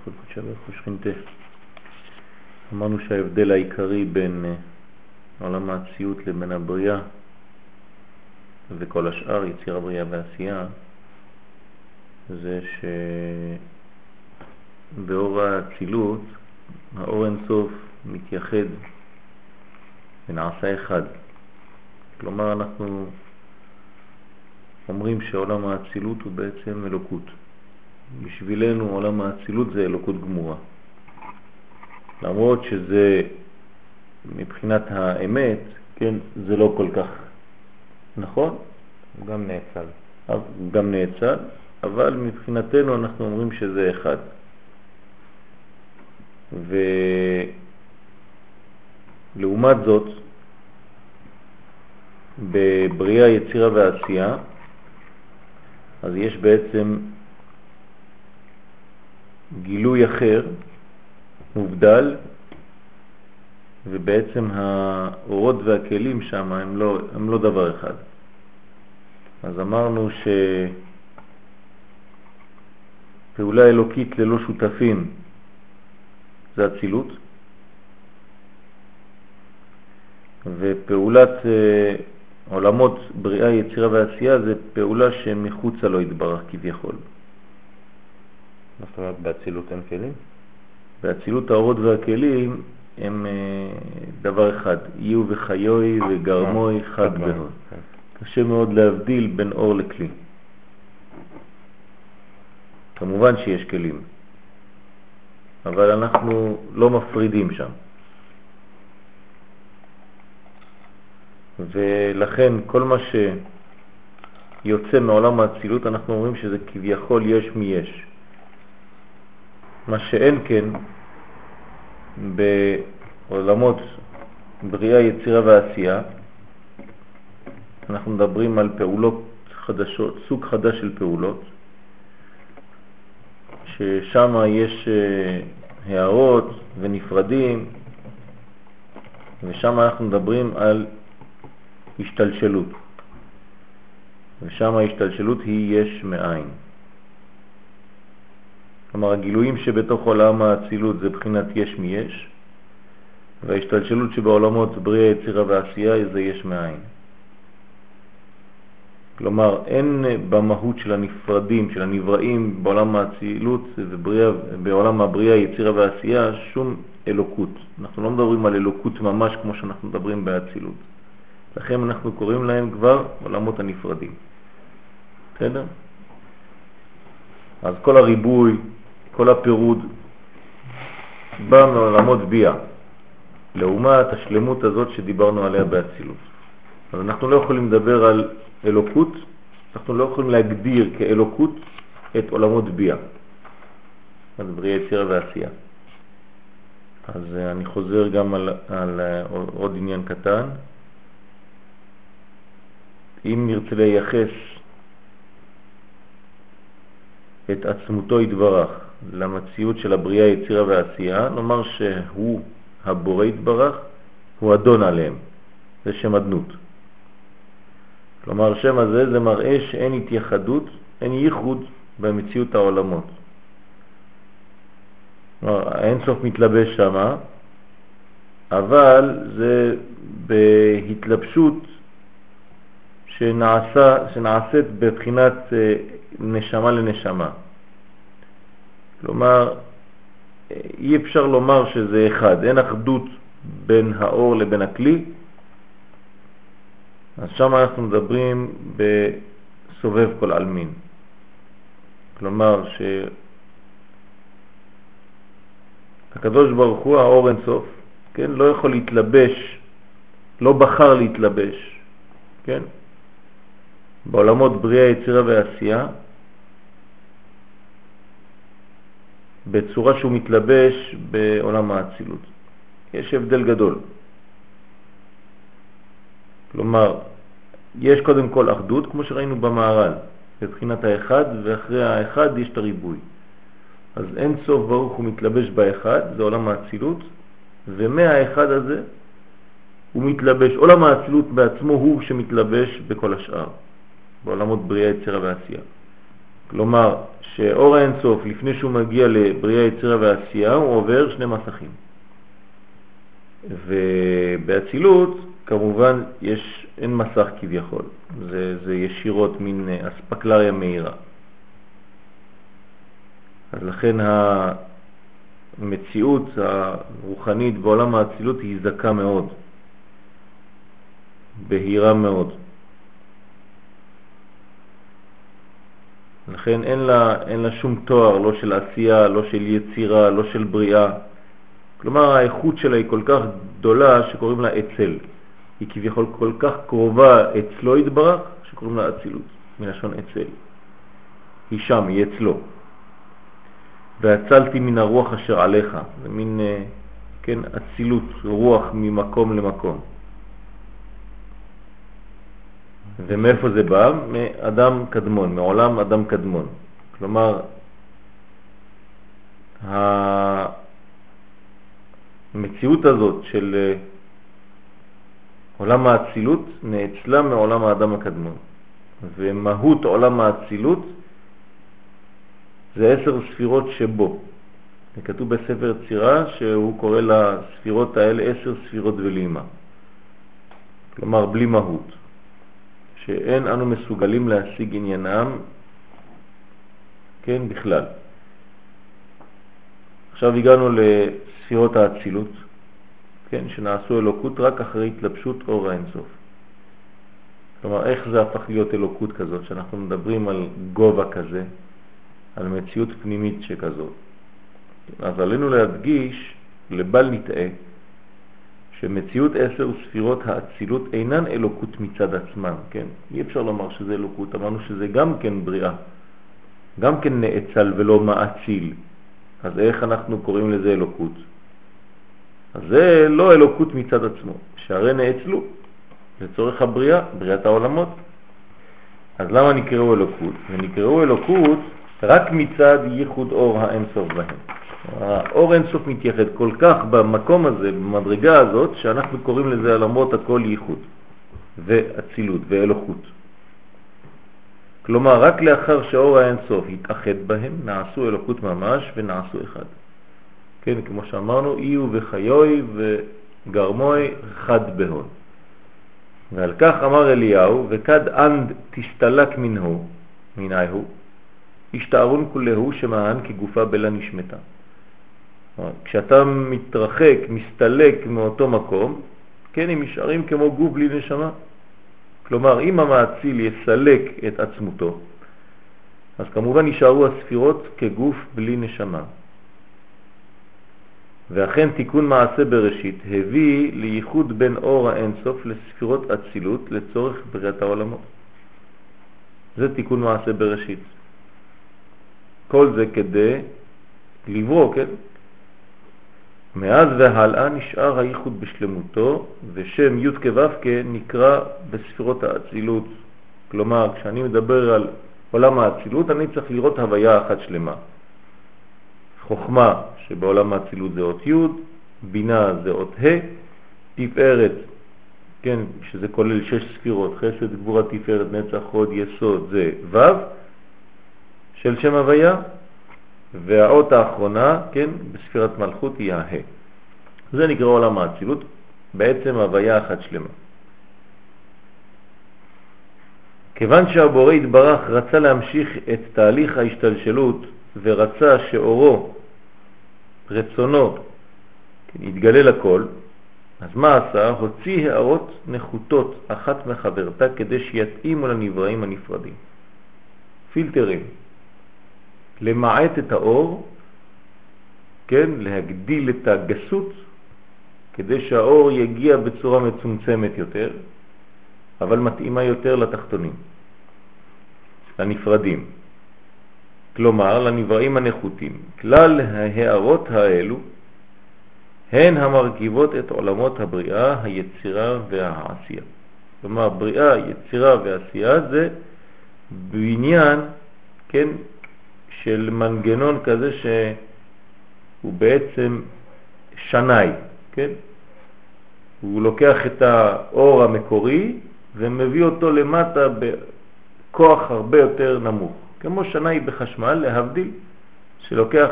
איחוד קודשא ברכו. אמרנו שההבדל העיקרי בין אה, עולם האציות לבין הבריאה וכל השאר, יציר הבריאה ועשייה, זה שבאור האצילות האור אינסוף מתייחד ונעשה אחד. כלומר, אנחנו אומרים שעולם האצילות הוא בעצם אלוקות. בשבילנו עולם האצילות זה אלוקות גמורה. למרות שזה מבחינת האמת, כן, זה לא כל כך נכון. הוא גם נאצל. גם נאצל, אבל מבחינתנו אנחנו אומרים שזה אחד. ולעומת זאת, בבריאה, יצירה ועשייה, אז יש בעצם גילוי אחר, מובדל, ובעצם האורות והכלים שם הם לא, הם לא דבר אחד. אז אמרנו שפעולה אלוקית ללא שותפים זה אצילות, ופעולת אה, עולמות בריאה, יצירה ועשייה זה פעולה שמחוצה לו יתברך כביכול. מה זאת אומרת באצילות אין כלים? באצילות האורות והכלים הם אה, דבר אחד, יהיו וחיוי וגרמוי אה, חד בהוד. כן. קשה מאוד להבדיל בין אור לכלי. כמובן שיש כלים, אבל אנחנו לא מפרידים שם. ולכן כל מה שיוצא מעולם האצילות אנחנו אומרים שזה כביכול יש מי יש. מה שאין כן בעולמות בריאה, יצירה ועשייה, אנחנו מדברים על פעולות חדשות, סוג חדש של פעולות, ששם יש אה, הערות ונפרדים, ושם אנחנו מדברים על השתלשלות. ושם ההשתלשלות היא יש מאין. כלומר, הגילויים שבתוך עולם האצילות זה בחינת יש מיש, וההשתלשלות שבעולמות בריאה, יצירה ועשייה זה יש מאין. כלומר, אין במהות של הנפרדים, של הנבראים בעולם האצילות ובעולם הבריאה, יצירה ועשייה, שום אלוקות. אנחנו לא מדברים על אלוקות ממש כמו שאנחנו מדברים באצילות. לכן אנחנו קוראים להם כבר עולמות הנפרדים. בסדר? אז כל הריבוי, כל הפירוד, בא מעולמות ביאה, לעומת השלמות הזאת שדיברנו עליה באצילות. אז אנחנו לא יכולים לדבר על אלוקות, אנחנו לא יכולים להגדיר כאלוקות את עולמות ביאה, אז בריאה יצירה ועשייה. אז אני חוזר גם על, על עוד עניין קטן. אם נרצה לייחס את עצמותו יתברך למציאות של הבריאה, יצירה ועשייה, נאמר שהוא הבורא יתברך, הוא אדון עליהם, זה שם אדנות. כלומר, שם הזה זה מראה שאין התייחדות, אין ייחוד במציאות העולמות. כלומר, האין סוף מתלבש שם, אבל זה בהתלבשות שנעשה, שנעשית בבחינת אה, נשמה לנשמה. כלומר, אי אפשר לומר שזה אחד, אין אחדות בין האור לבין הכלי, אז שם אנחנו מדברים בסובב כל אלמין. כלומר שהקדוש ברוך הוא, האור אינסוף, כן, לא יכול להתלבש, לא בחר להתלבש, כן? בעולמות בריאה, יצירה ועשייה, בצורה שהוא מתלבש בעולם האצילות. יש הבדל גדול. כלומר, יש קודם כל אחדות, כמו שראינו במערל, בבחינת האחד, ואחרי האחד יש את הריבוי. אז אין סוף ברוך הוא מתלבש באחד, זה עולם האצילות, ומהאחד הזה הוא מתלבש, עולם האצילות בעצמו הוא שמתלבש בכל השאר. בעולמות בריאה, יצירה ועשייה. כלומר, שאור האינסוף, לפני שהוא מגיע לבריאה, יצירה ועשייה, הוא עובר שני מסכים. ובאצילות, כמובן, יש, אין מסך כביכול, זה, זה ישירות מין אספקלריה מהירה. אז לכן המציאות הרוחנית בעולם האצילות היא הזדקה מאוד, בהירה מאוד. לכן אין לה, אין לה שום תואר, לא של עשייה, לא של יצירה, לא של בריאה. כלומר, האיכות שלה היא כל כך גדולה שקוראים לה אצל. היא כביכול כל כך קרובה אצלו התברך, שקוראים לה אצילות, מלשון אצל. היא שם, היא אצלו. והצלתי מן הרוח אשר עליך, זה מין, אה, כן, אצילות, רוח ממקום למקום. ומאיפה זה בא? מאדם קדמון, מעולם אדם קדמון. כלומר, המציאות הזאת של אה, עולם האצילות נאצלה מעולם האדם הקדמון. ומהות עולם האצילות זה עשר ספירות שבו. זה כתוב בספר צירה שהוא קורא לספירות האלה עשר ספירות ולימה. כלומר, בלי מהות. שאין אנו מסוגלים להשיג עניינם, כן, בכלל. עכשיו הגענו לספירות האצילות, כן, שנעשו אלוקות רק אחרי התלבשות אור האינסוף. כלומר, איך זה הפך להיות אלוקות כזאת, שאנחנו מדברים על גובה כזה, על מציאות פנימית שכזאת. אז עלינו להדגיש, לבל נטעה, שמציאות עשר ספירות האצילות אינן אלוקות מצד עצמן, כן? אי אפשר לומר שזה אלוקות, אמרנו שזה גם כן בריאה, גם כן נאצל ולא מאציל. אז איך אנחנו קוראים לזה אלוקות? אז זה לא אלוקות מצד עצמו, שהרי נאצלו לצורך הבריאה, בריאת העולמות. אז למה נקראו אלוקות? ונקראו אלוקות רק מצד ייחוד אור האינסוף בהם. האור אינסוף מתייחד כל כך במקום הזה, במדרגה הזאת, שאנחנו קוראים לזה למרות הכל ייחוד ואצילות ואלוקות. כלומר, רק לאחר שהאור האינסוף התאחד בהם, נעשו אלוקות ממש ונעשו אחד. כן, כמו שאמרנו, איהו וחיוהי וגרמוהי חד בהון. ועל כך אמר אליהו, וכד אנת תסתלק מנהון, מנהיהו, השתערון כולהו שמען כגופה בלה נשמתה. כשאתה מתרחק, מסתלק מאותו מקום, כן, הם נשארים כמו גוף בלי נשמה. כלומר, אם המאציל יסלק את עצמותו, אז כמובן נשארו הספירות כגוף בלי נשמה. ואכן תיקון מעשה בראשית הביא לייחוד בין אור האינסוף לספירות אצילות לצורך בריאת העולמות. זה תיקון מעשה בראשית. כל זה כדי לברוא, כן? מאז והלאה נשאר הייחוד בשלמותו, ושם י' כו' נקרא בספירות האצילות. כלומר, כשאני מדבר על עולם האצילות, אני צריך לראות הוויה אחת שלמה. חוכמה, שבעולם האצילות זה אות י', בינה זה אות ה', תפארת, כן, שזה כולל שש ספירות, חסד, גבורה, תפארת, נצח, חוד, יסוד, זה ו', של שם הוויה, והאות האחרונה, כן, בספירת מלכות היא הה. זה נקרא עולם האצילות, בעצם הוויה אחת שלמה. כיוון שהבורא התברך רצה להמשיך את תהליך ההשתלשלות ורצה שאורו, רצונו, כן, יתגלה לכל, אז מה עשה? הוציא הערות נחותות אחת מחברתה כדי שיתאימו לנבראים הנפרדים. פילטרים. למעט את האור, כן, להגדיל את הגסות, כדי שהאור יגיע בצורה מצומצמת יותר, אבל מתאימה יותר לתחתונים, לנפרדים. כלומר, לנבראים הנחותים. כלל ההערות האלו הן המרכיבות את עולמות הבריאה, היצירה והעשייה. כלומר, בריאה, יצירה ועשייה זה בעניין, כן, של מנגנון כזה שהוא בעצם שנאי, כן? הוא לוקח את האור המקורי ומביא אותו למטה בכוח הרבה יותר נמוך. כמו שנאי בחשמל, להבדיל, שלוקח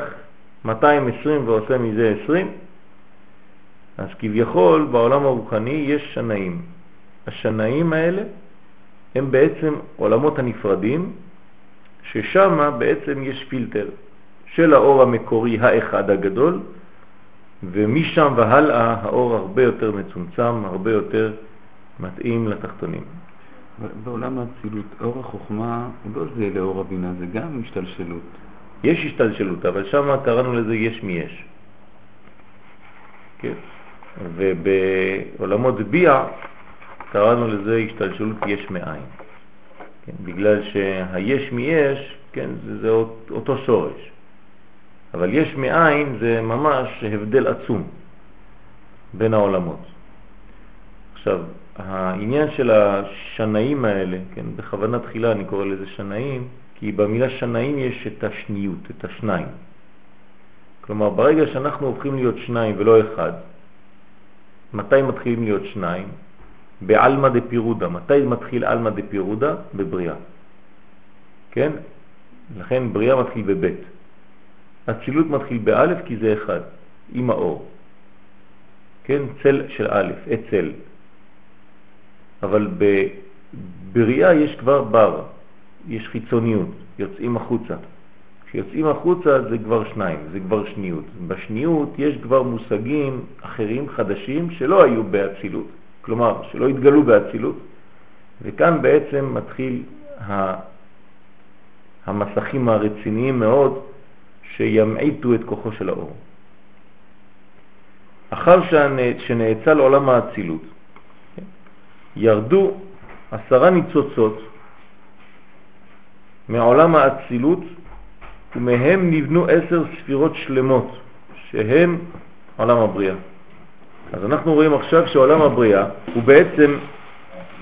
220 ועושה מזה 20, אז כביכול בעולם הרוחני יש שנאים. השנאים האלה הם בעצם עולמות הנפרדים, ששם בעצם יש פילטר של האור המקורי האחד הגדול, ומשם והלאה האור הרבה יותר מצומצם, הרבה יותר מתאים לתחתונים. בעולם האצילות, אור החוכמה הוא לא זהה לאור הבינה, זה גם השתלשלות. יש השתלשלות, אבל שם קראנו לזה יש מי יש. כן. ובעולמות ביע קראנו לזה השתלשלות יש מאין. כן, בגלל שהיש מי יש, כן, זה, זה אותו שורש. אבל יש מאין זה ממש הבדל עצום בין העולמות. עכשיו, העניין של השנאים האלה, כן, בכוונה תחילה אני קורא לזה שנאים, כי במילה שנאים יש את השניות, את השניים. כלומר, ברגע שאנחנו הופכים להיות שניים ולא אחד, מתי מתחילים להיות שניים? בעלמא דפירודה. מתי מתחיל עלמא דפירודה? בבריאה. כן? לכן בריאה מתחיל בבית. הצילות מתחיל באלף כי זה אחד, עם האור. כן? צל של א', אצל. אבל בבריאה יש כבר בר, יש חיצוניות, יוצאים החוצה. כשיוצאים החוצה זה כבר שניים, זה כבר שניות. בשניות יש כבר מושגים אחרים, חדשים, שלא היו באצילות, כלומר, שלא התגלו באצילות, וכאן בעצם מתחיל המסכים הרציניים מאוד שימעיטו את כוחו של האור. אחר שנאצל עולם האצילות, ירדו עשרה ניצוצות מעולם האצילות ומהם נבנו עשר ספירות שלמות שהם עולם הבריאה. אז אנחנו רואים עכשיו שעולם הבריאה הוא בעצם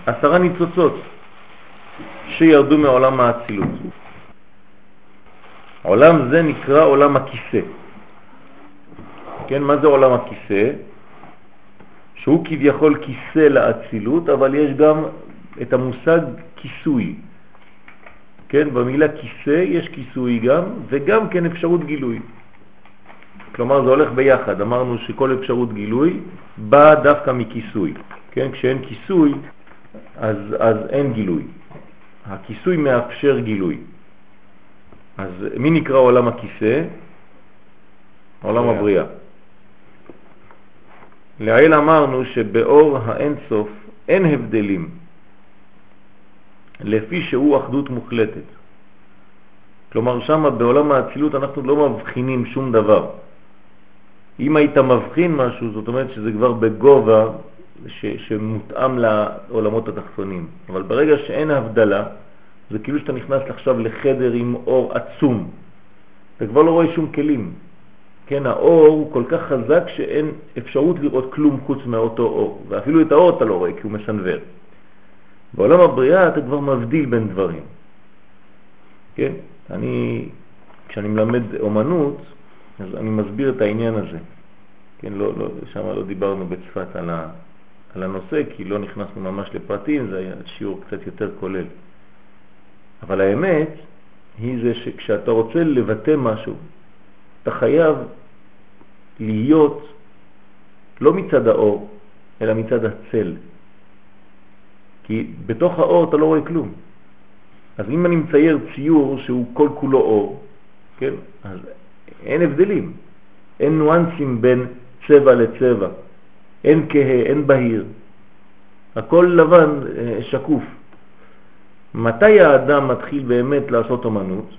עשרה ניצוצות שירדו מעולם האצילות. עולם זה נקרא עולם הכיסא. כן, מה זה עולם הכיסא? שהוא כביכול כיסא לאצילות, אבל יש גם את המושג כיסוי. כן, במילה כיסא יש כיסוי גם, וגם כן אפשרות גילוי. כלומר זה הולך ביחד, אמרנו שכל אפשרות גילוי באה דווקא מכיסוי. כן, כשאין כיסוי אז, אז אין גילוי. הכיסוי מאפשר גילוי. אז מי נקרא עולם הכיסא? עולם הבריאה. לעיל אמרנו שבאור האינסוף אין הבדלים, לפי שהוא אחדות מוחלטת. כלומר, שם בעולם האצילות אנחנו לא מבחינים שום דבר. אם היית מבחין משהו, זאת אומרת שזה כבר בגובה ש, שמותאם לעולמות התחתונים. אבל ברגע שאין הבדלה, זה כאילו שאתה נכנס עכשיו לחדר עם אור עצום. אתה כבר לא רואה שום כלים. כן, האור הוא כל כך חזק שאין אפשרות לראות כלום חוץ מאותו אור, ואפילו את האור אתה לא רואה כי הוא מסנבר. בעולם הבריאה אתה כבר מבדיל בין דברים. כן, אני, כשאני מלמד אומנות, אז אני מסביר את העניין הזה. כן, לא, לא, שם לא דיברנו בצפת על, ה, על הנושא, כי לא נכנסנו ממש לפרטים, זה היה שיעור קצת יותר כולל. אבל האמת היא זה שכשאתה רוצה לבטא משהו, אתה חייב להיות לא מצד האור, אלא מצד הצל. כי בתוך האור אתה לא רואה כלום. אז אם אני מצייר ציור שהוא כל כולו אור, כן, אז אין הבדלים, אין נואנסים בין צבע לצבע, אין כהה, אין בהיר, הכל לבן, אה, שקוף. מתי האדם מתחיל באמת לעשות אומנות?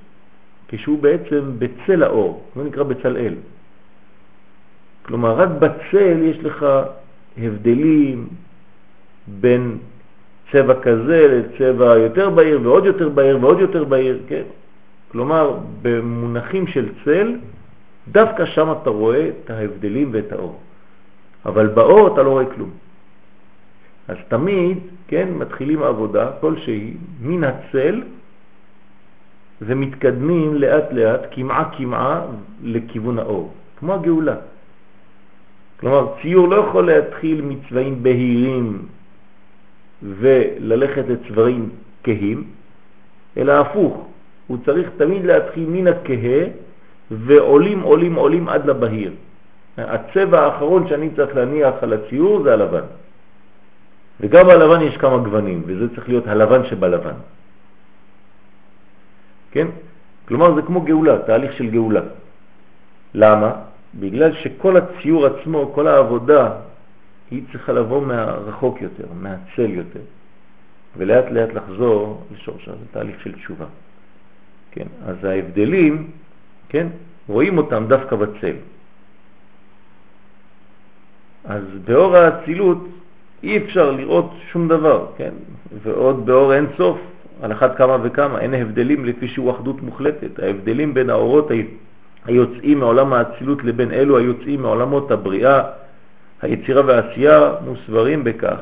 כשהוא בעצם בצל האור, זה נקרא בצלאל. כלומר, רק בצל יש לך הבדלים בין צבע כזה לצבע יותר בהיר ועוד יותר בהיר ועוד יותר בהיר, כן? כלומר, במונחים של צל, דווקא שם אתה רואה את ההבדלים ואת האור. אבל באור אתה לא רואה כלום. אז תמיד, כן, מתחילים עבודה כלשהי מן הצל ומתקדמים לאט לאט, כמעה כמעה, לכיוון האור, כמו הגאולה. כלומר, ציור לא יכול להתחיל מצבעים בהירים וללכת לצבעים כהים, אלא הפוך. הוא צריך תמיד להתחיל מן הכהה ועולים עולים עולים עד לבהיר. הצבע האחרון שאני צריך להניח על הציור זה הלבן. וגם בלבן יש כמה גוונים, וזה צריך להיות הלבן שבלבן. כן? כלומר זה כמו גאולה, תהליך של גאולה. למה? בגלל שכל הציור עצמו, כל העבודה, היא צריכה לבוא מהרחוק יותר, מהצל יותר, ולאט לאט לחזור לשורשה, זה תהליך של תשובה. כן? אז ההבדלים, כן? רואים אותם דווקא בצל. אז באור האצילות אי אפשר לראות שום דבר, כן? ועוד באור אין סוף, על אחת כמה וכמה, אין הבדלים לפי שהוא אחדות מוחלטת. ההבדלים בין האורות היוצאים מעולם האצילות לבין אלו היוצאים מעולמות הבריאה, היצירה והעשייה מוסברים בכך.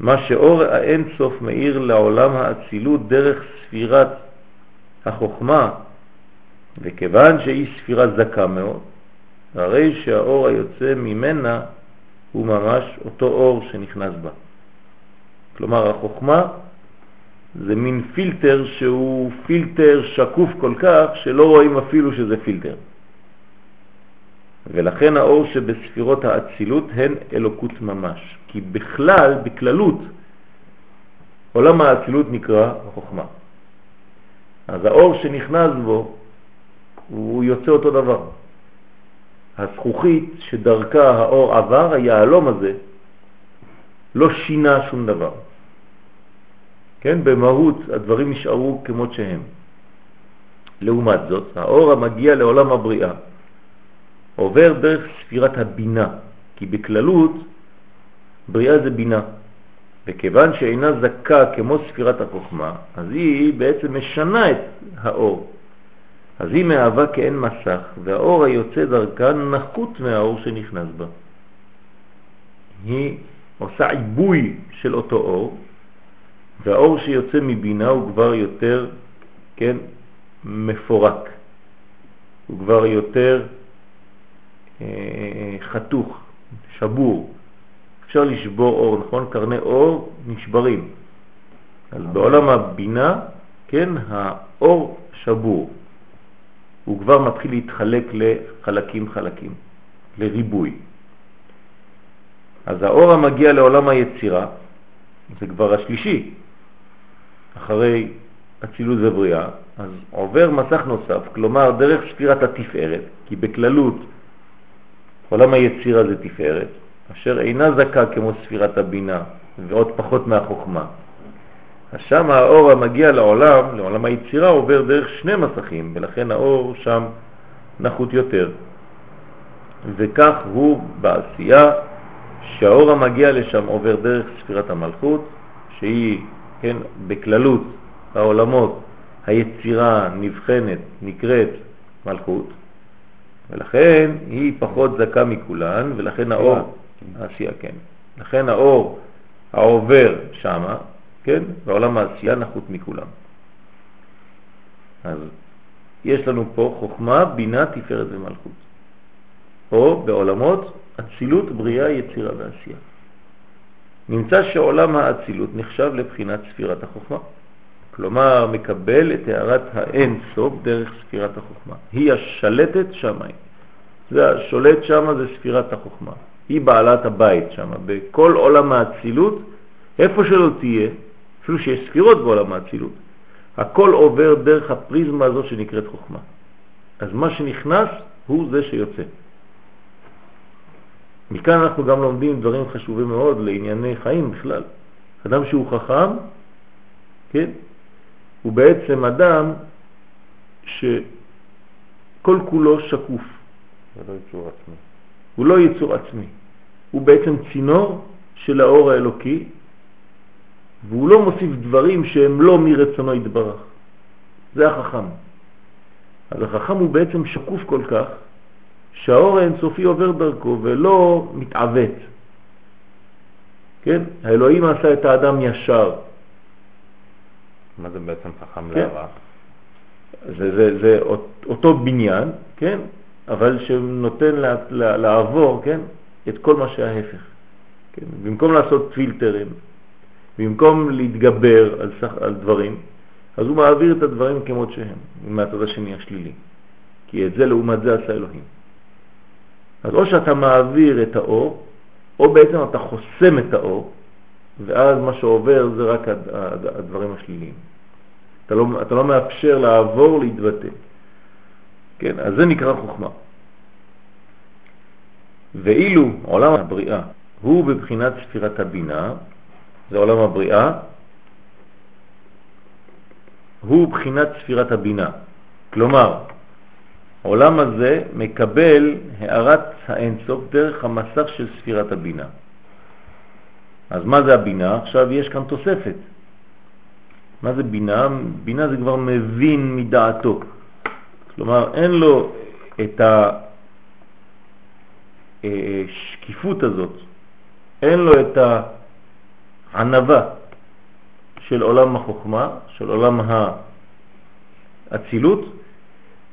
מה שאור האין סוף מאיר לעולם האצילות דרך ספירת החוכמה, וכיוון שהיא ספירה זכה מאוד, הרי שהאור היוצא ממנה הוא ממש אותו אור שנכנס בה. כלומר, החוכמה זה מין פילטר שהוא פילטר שקוף כל כך שלא רואים אפילו שזה פילטר. ולכן האור שבספירות האצילות הן אלוקות ממש. כי בכלל, בכללות, עולם האצילות נקרא חוכמה. אז האור שנכנס בו, הוא יוצא אותו דבר. הזכוכית שדרכה האור עבר, היעלום הזה, לא שינה שום דבר. כן, במהות הדברים נשארו כמות שהם. לעומת זאת, האור המגיע לעולם הבריאה עובר דרך ספירת הבינה, כי בכללות בריאה זה בינה, וכיוון שאינה זכה כמו ספירת החוכמה, אז היא בעצם משנה את האור. אז היא מהווה כאין מסך, והאור היוצא דרכה נחות מהאור שנכנס בה. היא עושה עיבוי של אותו אור, והאור שיוצא מבינה הוא כבר יותר, כן, מפורק. הוא כבר יותר אה, חתוך, שבור. אפשר לשבור אור, נכון? קרני אור נשברים. אז בעולם הבינה, כן, האור שבור. הוא כבר מתחיל להתחלק לחלקים חלקים, לריבוי. אז האור המגיע לעולם היצירה, זה כבר השלישי, אחרי אצילות ובריאה, אז עובר מסך נוסף, כלומר דרך ספירת התפארת, כי בכללות עולם היצירה זה תפארת, אשר אינה זכה כמו ספירת הבינה ועוד פחות מהחוכמה. אז שם האור המגיע לעולם, לעולם היצירה, עובר דרך שני מסכים, ולכן האור שם נחות יותר. וכך הוא בעשייה, שהאור המגיע לשם עובר דרך ספירת המלכות, שהיא, כן, בכללות העולמות, היצירה נבחנת, נקראת מלכות, ולכן היא פחות זכה מכולן, ולכן האור, העשייה, כן, לכן האור העובר שמה, כן, בעולם העשייה נחות מכולם. אז יש לנו פה חוכמה, בינה, תפארת ומלכות. או בעולמות אצילות, בריאה, יצירה ועשייה. נמצא שעולם האצילות נחשב לבחינת ספירת החוכמה. כלומר, מקבל את הערת האין סוף דרך ספירת החוכמה. היא השלטת שמיים. זה השולט שם זה ספירת החוכמה. היא בעלת הבית שם. בכל עולם האצילות, איפה שלא תהיה, אפילו שיש ספירות בעולם האצילות, הכל עובר דרך הפריזמה הזו שנקראת חוכמה. אז מה שנכנס הוא זה שיוצא. מכאן אנחנו גם לומדים דברים חשובים מאוד לענייני חיים בכלל. אדם שהוא חכם, כן, הוא בעצם אדם שכל כולו שקוף. זה לא יצור עצמי. הוא לא יצור עצמי. הוא בעצם צינור של האור האלוקי, והוא לא מוסיף דברים שהם לא מרצונו יתברך. זה החכם. אז החכם הוא בעצם שקוף כל כך, שהאור האינסופי עובר דרכו ולא מתעוות. כן? האלוהים עשה את האדם ישר. מה זה בעצם חכם כן. להרע? זה, זה, זה אותו בניין, כן? אבל שנותן לה, לה, לעבור, כן? את כל מה שההפך. כן? במקום לעשות פילטרים, במקום להתגבר על, סך, על דברים, אז הוא מעביר את הדברים כמות שהם, מהצד השני השלילי. כי את זה לעומת זה עשה אלוהים. אז או שאתה מעביר את האור, או בעצם אתה חוסם את האור, ואז מה שעובר זה רק הדברים השליליים. אתה לא, אתה לא מאפשר לעבור להתבטא. כן, אז זה נקרא חוכמה. ואילו עולם הבריאה הוא בבחינת ספירת הבינה, זה עולם הבריאה, הוא בחינת ספירת הבינה. כלומר, העולם הזה מקבל הערת האינסוף דרך המסך של ספירת הבינה. אז מה זה הבינה? עכשיו יש כאן תוספת. מה זה בינה? בינה זה כבר מבין מדעתו. כלומר, אין לו את השקיפות הזאת, אין לו את הענבה של עולם החוכמה, של עולם האצילות,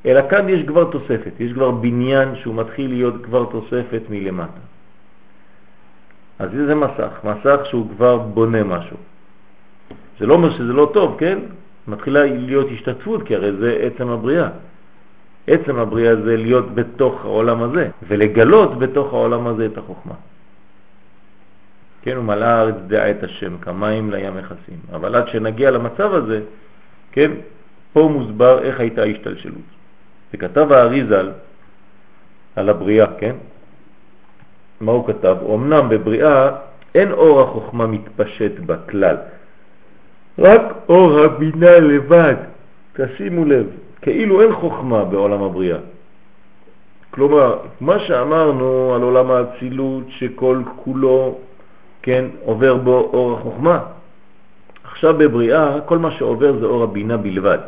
אלא כאן יש כבר תוספת, יש כבר בניין שהוא מתחיל להיות כבר תוספת מלמטה. אז זה מסך, מסך שהוא כבר בונה משהו. זה לא אומר שזה לא טוב, כן? מתחילה להיות השתתפות, כי הרי זה עצם הבריאה. עצם הבריאה זה להיות בתוך העולם הזה, ולגלות בתוך העולם הזה את החוכמה. כן, ומלאה הארץ דעה את השם, כמים לים מכסים. אבל עד שנגיע למצב הזה, כן, פה מוסבר איך הייתה ההשתלשלות. וכתב האריזל על הבריאה, כן? מה הוא כתב? אמנם בבריאה אין אור החוכמה מתפשט בכלל, רק אור הבינה לבד. תשימו לב, כאילו אין חוכמה בעולם הבריאה. כלומר, מה שאמרנו על עולם האצילות שכל כולו, כן, עובר בו אור החוכמה, עכשיו בבריאה כל מה שעובר זה אור הבינה בלבד.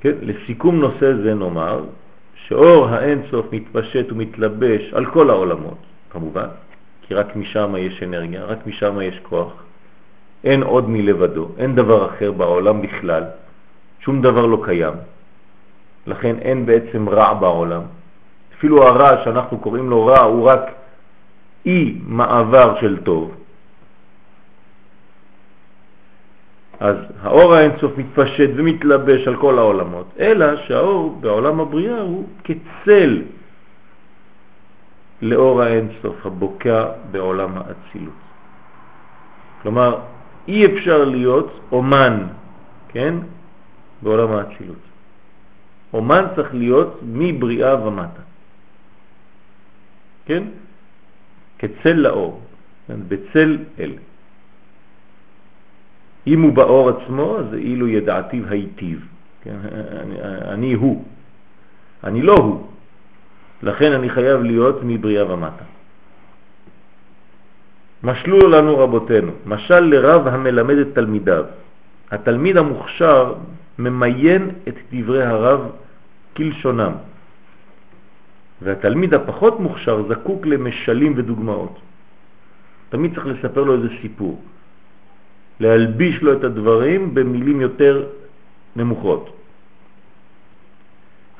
כן? לסיכום נושא זה נאמר שאור האין סוף מתפשט ומתלבש על כל העולמות, כמובן, כי רק משם יש אנרגיה, רק משם יש כוח. אין עוד מלבדו, אין דבר אחר בעולם בכלל, שום דבר לא קיים. לכן אין בעצם רע בעולם. אפילו הרע שאנחנו קוראים לו רע הוא רק אי מעבר של טוב. אז האור האינסוף מתפשט ומתלבש על כל העולמות, אלא שהאור בעולם הבריאה הוא כצל לאור האינסוף הבוקע בעולם האצילות. כלומר, אי אפשר להיות אומן, כן, בעולם האצילות. אומן צריך להיות מבריאה ומטה. כן? כצל לאור, כן? בצל אל. אם הוא באור עצמו, אז אילו ידעתיו היטיב. כן? אני, אני הוא, אני לא הוא. לכן אני חייב להיות מבריאה ומטה. משלו לנו רבותינו, משל לרב המלמד את תלמידיו. התלמיד המוכשר ממיין את דברי הרב כלשונם, והתלמיד הפחות מוכשר זקוק למשלים ודוגמאות. תמיד צריך לספר לו איזה סיפור. להלביש לו את הדברים במילים יותר נמוכות.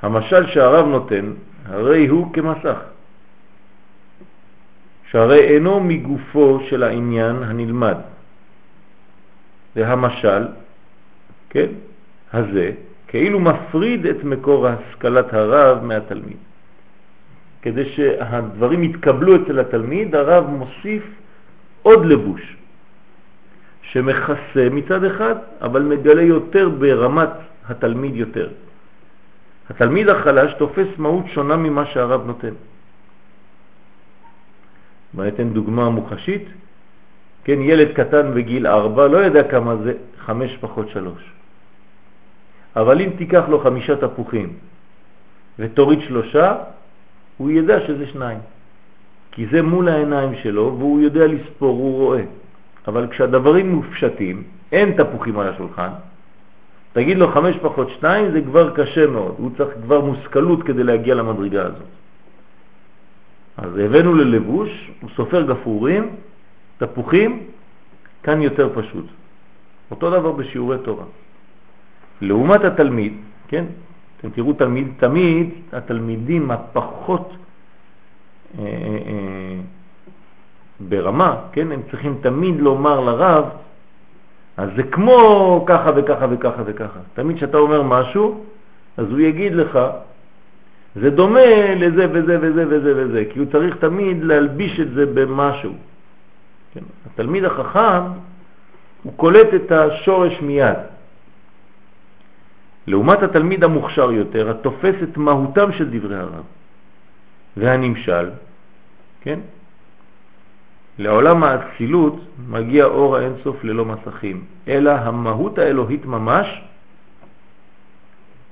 המשל שהרב נותן, הרי הוא כמסך, שהרי אינו מגופו של העניין הנלמד. והמשל, כן, הזה, כאילו מפריד את מקור השכלת הרב מהתלמיד. כדי שהדברים יתקבלו אצל התלמיד, הרב מוסיף עוד לבוש. שמכסה מצד אחד, אבל מגלה יותר ברמת התלמיד יותר. התלמיד החלש תופס מהות שונה ממה שהרב נותן. בוא ניתן דוגמה מוחשית. כן, ילד קטן בגיל ארבע לא יודע כמה זה חמש פחות שלוש. אבל אם תיקח לו חמישה תפוחים ותוריד שלושה, הוא ידע שזה שניים. כי זה מול העיניים שלו והוא יודע לספור, הוא רואה. אבל כשהדברים מופשטים, אין תפוחים על השולחן, תגיד לו חמש פחות שתיים, זה כבר קשה מאוד, הוא צריך כבר מושכלות כדי להגיע למדרגה הזאת. אז הבאנו ללבוש, הוא סופר גפורים, תפוחים, כאן יותר פשוט. אותו דבר בשיעורי תורה. לעומת התלמיד, כן, אתם תראו תלמיד, תמיד התלמידים הפחות אה, אה, אה, ברמה, כן, הם צריכים תמיד לומר לרב, אז זה כמו ככה וככה וככה וככה. תמיד כשאתה אומר משהו, אז הוא יגיד לך, זה דומה לזה וזה וזה וזה וזה, כי הוא צריך תמיד להלביש את זה במשהו. כן? התלמיד החכם, הוא קולט את השורש מיד. לעומת התלמיד המוכשר יותר, התופס את מהותם של דברי הרב והנמשל, כן? לעולם האצילות מגיע אור האינסוף ללא מסכים, אלא המהות האלוהית ממש,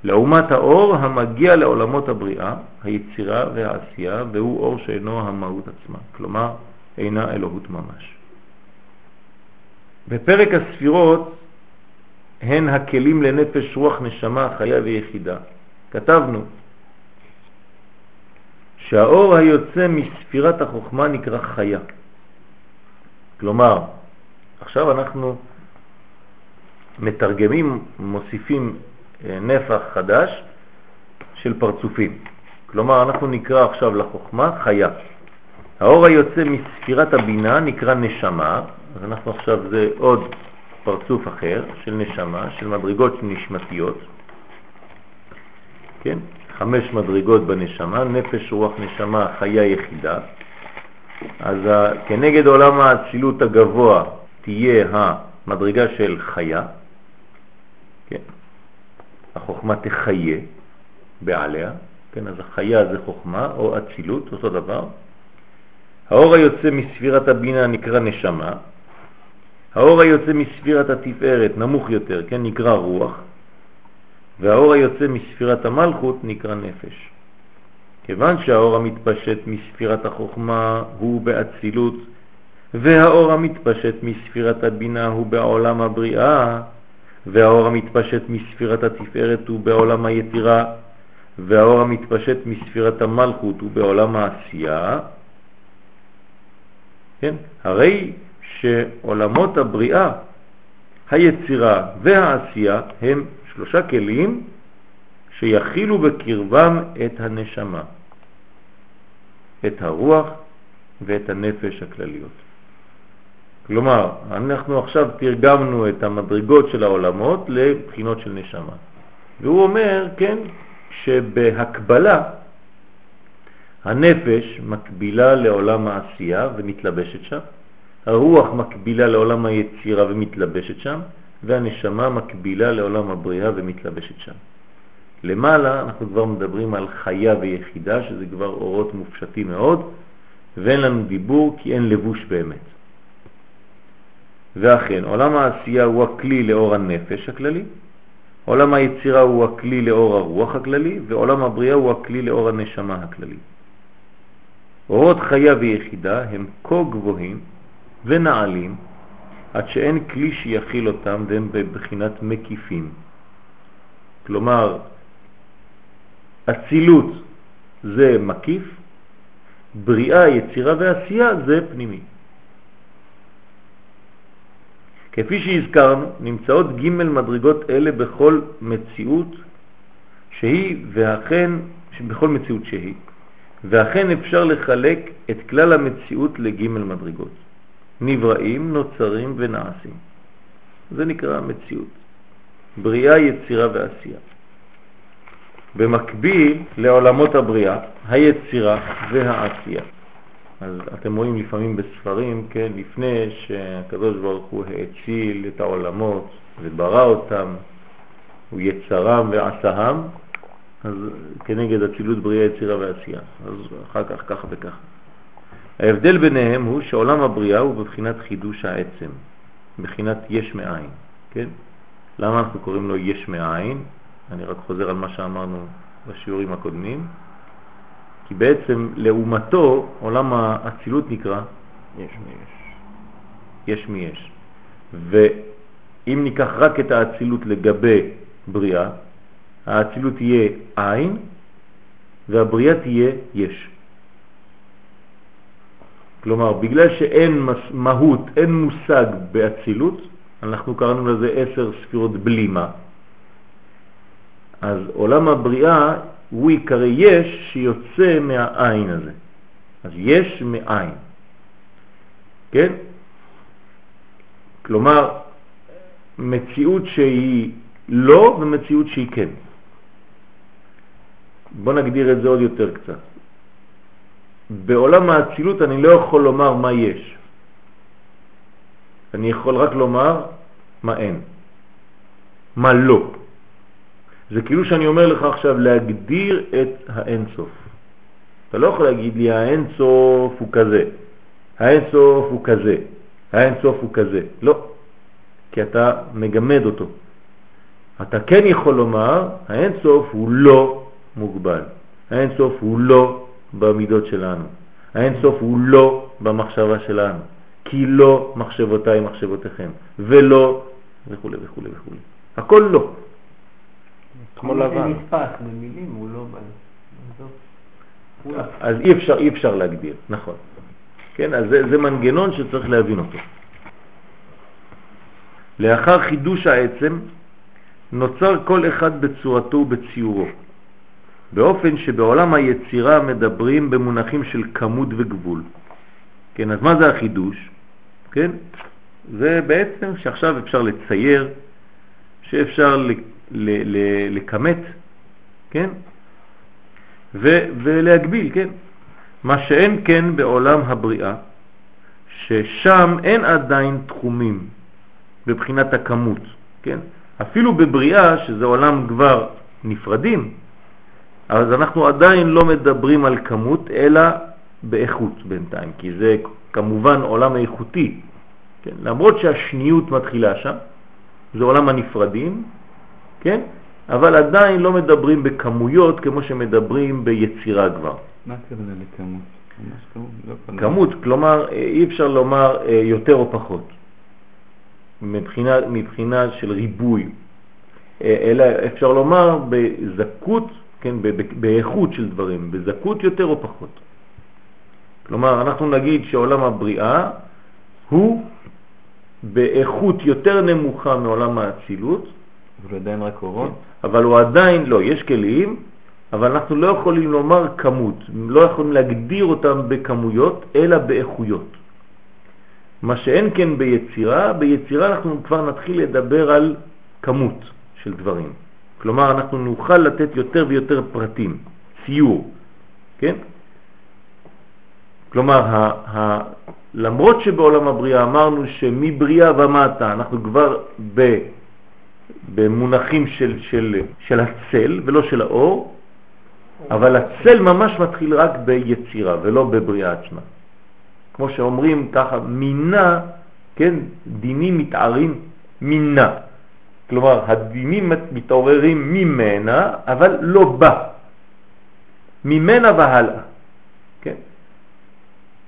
לעומת האור המגיע לעולמות הבריאה, היצירה והעשייה, והוא אור שאינו המהות עצמה, כלומר אינה אלוהות ממש. בפרק הספירות הן הכלים לנפש רוח נשמה חיה ויחידה. כתבנו שהאור היוצא מספירת החוכמה נקרא חיה. כלומר, עכשיו אנחנו מתרגמים, מוסיפים אה, נפח חדש של פרצופים. כלומר, אנחנו נקרא עכשיו לחוכמה חיה. האור היוצא מספירת הבינה נקרא נשמה, אז אנחנו עכשיו, זה עוד פרצוף אחר של נשמה, של מדרגות נשמתיות, כן? חמש מדרגות בנשמה, נפש, רוח, נשמה, חיה יחידה. אז כנגד עולם האצילות הגבוה תהיה המדרגה של חיה, כן? החוכמה תחיה בעליה, כן? אז החיה זה חוכמה או אצילות, אותו דבר. האור היוצא מספירת הבינה נקרא נשמה, האור היוצא מספירת התפארת נמוך יותר, כן, נקרא רוח, והאור היוצא מספירת המלכות נקרא נפש. כיוון שהאור המתפשט מספירת החוכמה הוא באצילות, והאור המתפשט מספירת הבינה הוא בעולם הבריאה, והאור המתפשט מספירת התפארת הוא בעולם היתירה, והאור המתפשט מספירת המלכות הוא בעולם העשייה, כן? הרי שעולמות הבריאה, היצירה והעשייה הם שלושה כלים שיכילו בקרבם את הנשמה, את הרוח ואת הנפש הכלליות. כלומר, אנחנו עכשיו תרגמנו את המדרגות של העולמות לבחינות של נשמה. והוא אומר, כן, שבהקבלה הנפש מקבילה לעולם העשייה ומתלבשת שם, הרוח מקבילה לעולם היצירה ומתלבשת שם, והנשמה מקבילה לעולם הבריאה ומתלבשת שם. למעלה אנחנו כבר מדברים על חיה ויחידה, שזה כבר אורות מופשטים מאוד, ואין לנו דיבור כי אין לבוש באמת. ואכן, עולם העשייה הוא הכלי לאור הנפש הכללי, עולם היצירה הוא הכלי לאור הרוח הכללי, ועולם הבריאה הוא הכלי לאור הנשמה הכללי. אורות חיה ויחידה הם כה גבוהים ונעלים עד שאין כלי שיכיל אותם והם בבחינת מקיפים. כלומר, אצילות זה מקיף, בריאה, יצירה ועשייה זה פנימי. כפי שהזכרנו, נמצאות ג' מדרגות אלה בכל מציאות שהיא, ואכן, בכל מציאות שהיא, ואכן אפשר לחלק את כלל המציאות לג' מדרגות. נבראים, נוצרים ונעשים. זה נקרא המציאות. בריאה, יצירה ועשייה. במקביל לעולמות הבריאה, היצירה והעשייה. אז אתם רואים לפעמים בספרים, כן, לפני שהקדוש ברוך הוא האציל את העולמות וברא אותם, הוא יצרם ועשהם, אז כנגד אצילות בריאה, יצירה ועשייה. אז אחר כך ככה וככה. ההבדל ביניהם הוא שעולם הבריאה הוא בבחינת חידוש העצם, בבחינת יש מאין, כן? למה אנחנו קוראים לו יש מאין? אני רק חוזר על מה שאמרנו בשיעורים הקודמים. כי בעצם לעומתו עולם האצילות נקרא יש מיש. יש מיש. ואם ניקח רק את האצילות לגבי בריאה, האצילות תהיה עין והבריאה תהיה יש. כלומר, בגלל שאין מהות, אין מושג באצילות, אנחנו קראנו לזה עשר ספירות בלימה, אז עולם הבריאה הוא עיקרי יש שיוצא מהעין הזה. אז יש מעין. כן? כלומר, מציאות שהיא לא ומציאות שהיא כן. בוא נגדיר את זה עוד יותר קצת. בעולם האצילות אני לא יכול לומר מה יש. אני יכול רק לומר מה אין, מה לא. זה כאילו שאני אומר לך עכשיו להגדיר את האינסוף. אתה לא יכול להגיד לי האינסוף הוא כזה, האינסוף הוא כזה, האינסוף הוא כזה. לא, כי אתה מגמד אותו. אתה כן יכול לומר, האינסוף הוא לא מוגבל. האינסוף הוא לא במידות שלנו. האינסוף הוא לא במחשבה שלנו. כי לא מחשבותיי מחשבותיכם, ולא וכו' וכו' וכו'. הכל לא. כמו לבן. זה נתפס במילים, הוא לא... אז אי אפשר, אי אפשר להגדיר, נכון. כן, אז זה, זה מנגנון שצריך להבין אותו. לאחר חידוש העצם נוצר כל אחד בצורתו ובציורו, באופן שבעולם היצירה מדברים במונחים של כמות וגבול. כן, אז מה זה החידוש? כן, זה בעצם שעכשיו אפשר לצייר, שאפשר לכמת, כן, ו, ולהגביל, כן, מה שאין כן בעולם הבריאה, ששם אין עדיין תחומים בבחינת הכמות, כן, אפילו בבריאה, שזה עולם כבר נפרדים, אז אנחנו עדיין לא מדברים על כמות, אלא באיכות בינתיים, כי זה כמובן עולם איכותי, כן? למרות שהשניות מתחילה שם, זה עולם הנפרדים, כן? אבל עדיין לא מדברים בכמויות כמו שמדברים ביצירה כבר. מה הכוונה לכמות? כמות, לא כמות, כלומר אי אפשר לומר אה, יותר או פחות, מבחינה, מבחינה של ריבוי, אה, אלא אפשר לומר בזקות, כן, באיכות של דברים, בזקות יותר או פחות. כלומר, אנחנו נגיד שעולם הבריאה הוא באיכות יותר נמוכה מעולם האצילות. אבל עדיין רק אורות? כן, אבל הוא עדיין, לא, יש כלים, אבל אנחנו לא יכולים לומר כמות, לא יכולים להגדיר אותם בכמויות, אלא באיכויות. מה שאין כן ביצירה, ביצירה אנחנו כבר נתחיל לדבר על כמות של דברים. כלומר, אנחנו נוכל לתת יותר ויותר פרטים, ציור, כן? כלומר, ה, ה, למרות שבעולם הבריאה אמרנו שמבריאה ומטה אנחנו כבר ב, במונחים של, של, של הצל ולא של האור, אבל הצל ממש מתחיל רק ביצירה ולא בבריאה עצמה. כמו שאומרים ככה, מינה, כן, דינים מתערים מינה. כלומר, הדינים מתעוררים ממנה, אבל לא בה. ממנה והלאה.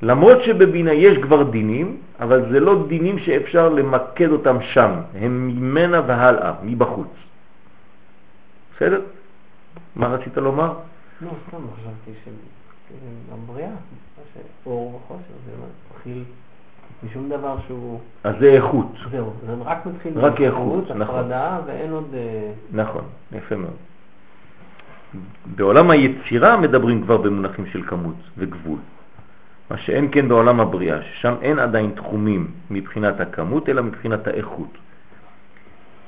למרות שבבינה יש כבר דינים, אבל זה לא דינים שאפשר למקד אותם שם, הם ממנה והלאה, מבחוץ. בסדר? מה רצית לומר? לא, סתם חשבתי שבבריאה, שאור וחוסר, זה מתחיל משום דבר שהוא... אז זה איכות. זהו, זה רק מתחיל רק איכות, נכון. הפרדה, ואין עוד... אה, נכון, יפה מאוד. בעולם היצירה מדברים כבר במונחים של כמות וגבול. מה שאין כן בעולם הבריאה, ששם אין עדיין תחומים מבחינת הכמות, אלא מבחינת האיכות.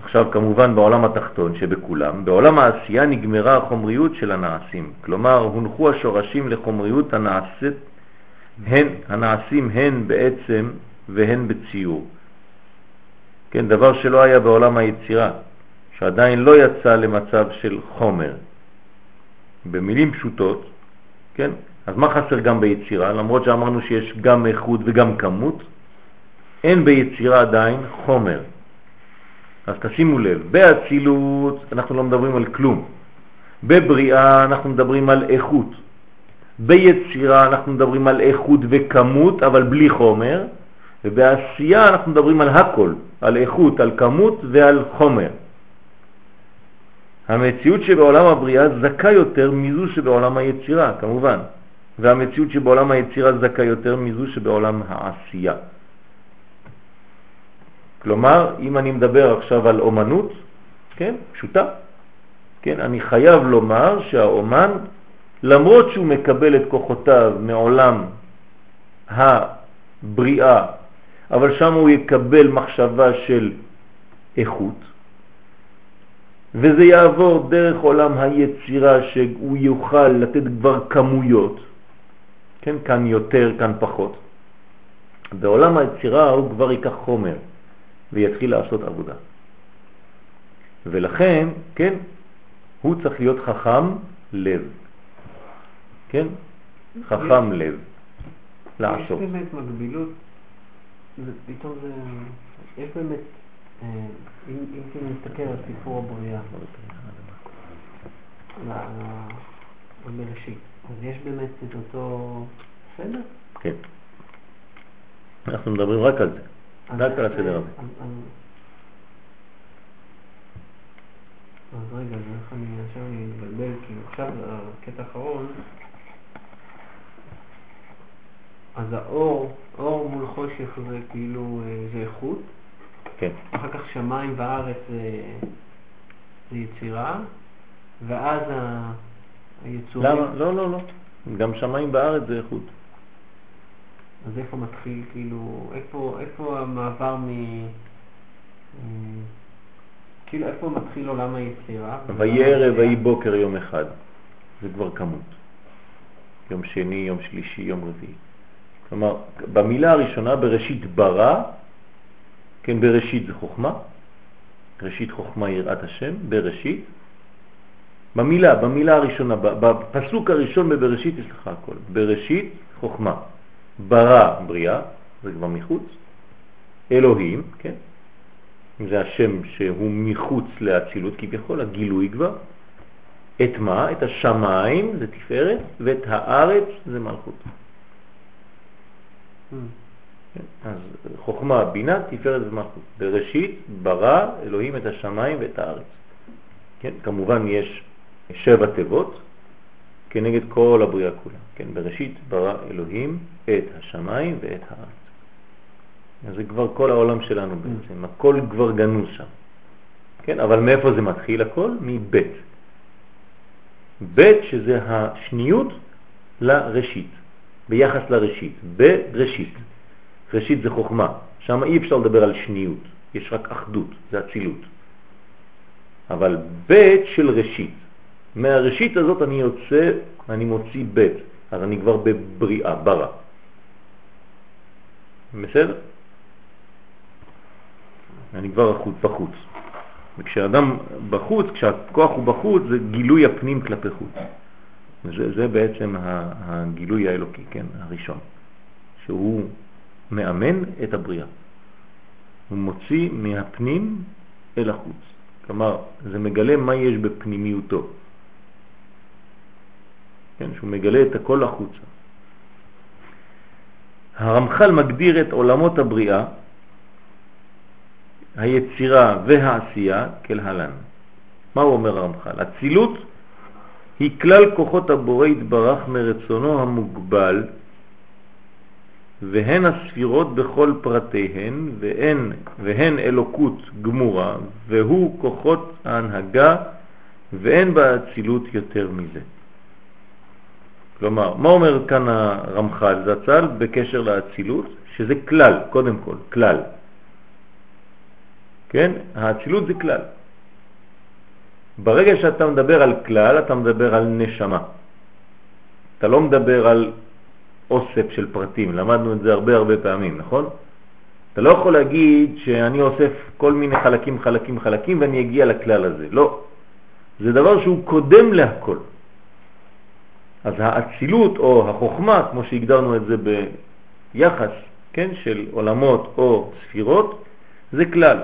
עכשיו כמובן בעולם התחתון שבכולם, בעולם העשייה נגמרה החומריות של הנעשים, כלומר הונחו השורשים לחומריות הנעשית, הן, הנעשים הן בעצם והן בציור. כן, דבר שלא היה בעולם היצירה, שעדיין לא יצא למצב של חומר. במילים פשוטות, כן, אז מה חסר גם ביצירה? למרות שאמרנו שיש גם איכות וגם כמות, אין ביצירה עדיין חומר. אז תשימו לב, באצילות אנחנו לא מדברים על כלום. בבריאה אנחנו מדברים על איכות. ביצירה אנחנו מדברים על איכות וכמות, אבל בלי חומר, ובעשייה אנחנו מדברים על הכל, על איכות, על כמות ועל חומר. המציאות שבעולם הבריאה זכה יותר מזו שבעולם היצירה, כמובן. והמציאות שבעולם היצירה זכה יותר מזו שבעולם העשייה. כלומר, אם אני מדבר עכשיו על אומנות, כן, פשוטה, כן, אני חייב לומר שהאומן, למרות שהוא מקבל את כוחותיו מעולם הבריאה, אבל שם הוא יקבל מחשבה של איכות, וזה יעבור דרך עולם היצירה שהוא יוכל לתת כבר כמויות, כן, כאן יותר, כאן פחות. בעולם היצירה הוא כבר ייקח חומר ויתחיל לעשות עבודה. ולכן, כן, הוא צריך להיות חכם לב. כן? חכם לב. לעשות. יש באמת מקבילות, זה, פתאום זה, יש באמת, אה, אם, כאילו נסתכל על סיפור הבריאה, על ה- על בראשית, אז יש באמת את אותו סדר? כן. אנחנו מדברים רק על זה. רק על הסדר הזה. אז- רגע, אז איך אני אני מתבלבל, כאילו עכשיו הקטע האחרון, אז האור, אור מול חושך זה כאילו, אה, זה איכות, כן. אחר כך שמיים וארץ זה, זה יצירה, ואז ה- היצורים, למה? לא, לא, לא. גם שמיים בארץ זה איכות. אז איפה מתחיל, כאילו, איפה, איפה המעבר מ... מ- כאילו, איפה מתחיל עולם היצירה? ערב ויהי בוקר יום אחד. זה כבר כמות. יום שני, יום שלישי, יום רביעי. כלומר, במילה הראשונה, בראשית ברא, כן, בראשית זה חוכמה, ראשית חוכמה יראת השם, בראשית. במילה, במילה הראשונה, בפסוק הראשון בבראשית יש לך הכל. בראשית חוכמה, ברא בריאה, זה כבר מחוץ, אלוהים, כן? זה השם שהוא מחוץ לאצילות כביכול, הגילוי כבר. את מה? את השמיים זה תפארת, ואת הארץ זה מלכות. Mm. כן? אז חוכמה, בינה, תפארת ומלכות. בראשית ברא אלוהים את השמיים ואת הארץ. כן? כמובן יש שבע תיבות כנגד כל הבריאה כולה. כן? בראשית ברא אלוהים את השמיים ואת הארץ. אז זה כבר כל העולם שלנו בעצם, הכל כבר גנוז שם. כן? אבל מאיפה זה מתחיל הכל? מבית. בית שזה השניות לראשית, ביחס לראשית, בראשית. ראשית זה חוכמה, שם אי אפשר לדבר על שניות, יש רק אחדות, זה אצילות. אבל בית של ראשית, מהראשית הזאת אני יוצא, אני מוציא בית, אז אני כבר בבריאה, ברא. בסדר? אני כבר החוץ, בחוץ. וכשאדם בחוץ, כשהכוח הוא בחוץ, זה גילוי הפנים כלפי חוץ. זה, זה בעצם הגילוי האלוקי, כן, הראשון, שהוא מאמן את הבריאה. הוא מוציא מהפנים אל החוץ. כלומר, זה מגלה מה יש בפנימיותו. כן, שהוא מגלה את הכל החוצה. הרמח"ל מגדיר את עולמות הבריאה, היצירה והעשייה כלהלן. מה הוא אומר הרמח"ל? הצילות היא כלל כוחות הבורא יתברך מרצונו המוגבל והן הספירות בכל פרטיהן והן, והן אלוקות גמורה והוא כוחות ההנהגה ואין באצילות יותר מזה. כלומר, מה אומר כאן הרמח"ל זצ"ל בקשר לאצילות? שזה כלל, קודם כל, כלל. כן? האצילות זה כלל. ברגע שאתה מדבר על כלל, אתה מדבר על נשמה. אתה לא מדבר על אוסף של פרטים, למדנו את זה הרבה הרבה פעמים, נכון? אתה לא יכול להגיד שאני אוסף כל מיני חלקים, חלקים, חלקים ואני אגיע לכלל הזה. לא. זה דבר שהוא קודם להכל. אז האצילות או החוכמה, כמו שהגדרנו את זה ביחס, כן, של עולמות או ספירות, זה כלל.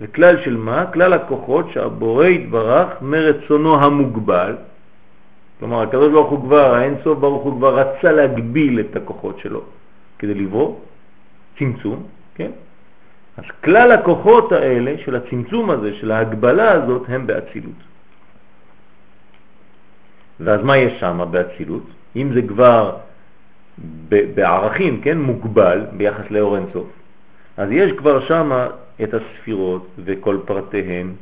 זה כלל של מה? כלל הכוחות שהבורא יתברך מרצונו המוגבל. כלומר, הקדוש ברוך הוא כבר, האין סוף ברוך הוא כבר רצה להגביל את הכוחות שלו כדי לברוא, צמצום, כן? אז כלל הכוחות האלה של הצמצום הזה, של ההגבלה הזאת, הם באצילות. ואז מה יש שם באצילות? אם זה כבר בערכים, כן, מוגבל ביחס לאור אינסוף, אז יש כבר שם את הספירות וכל פרטיהן,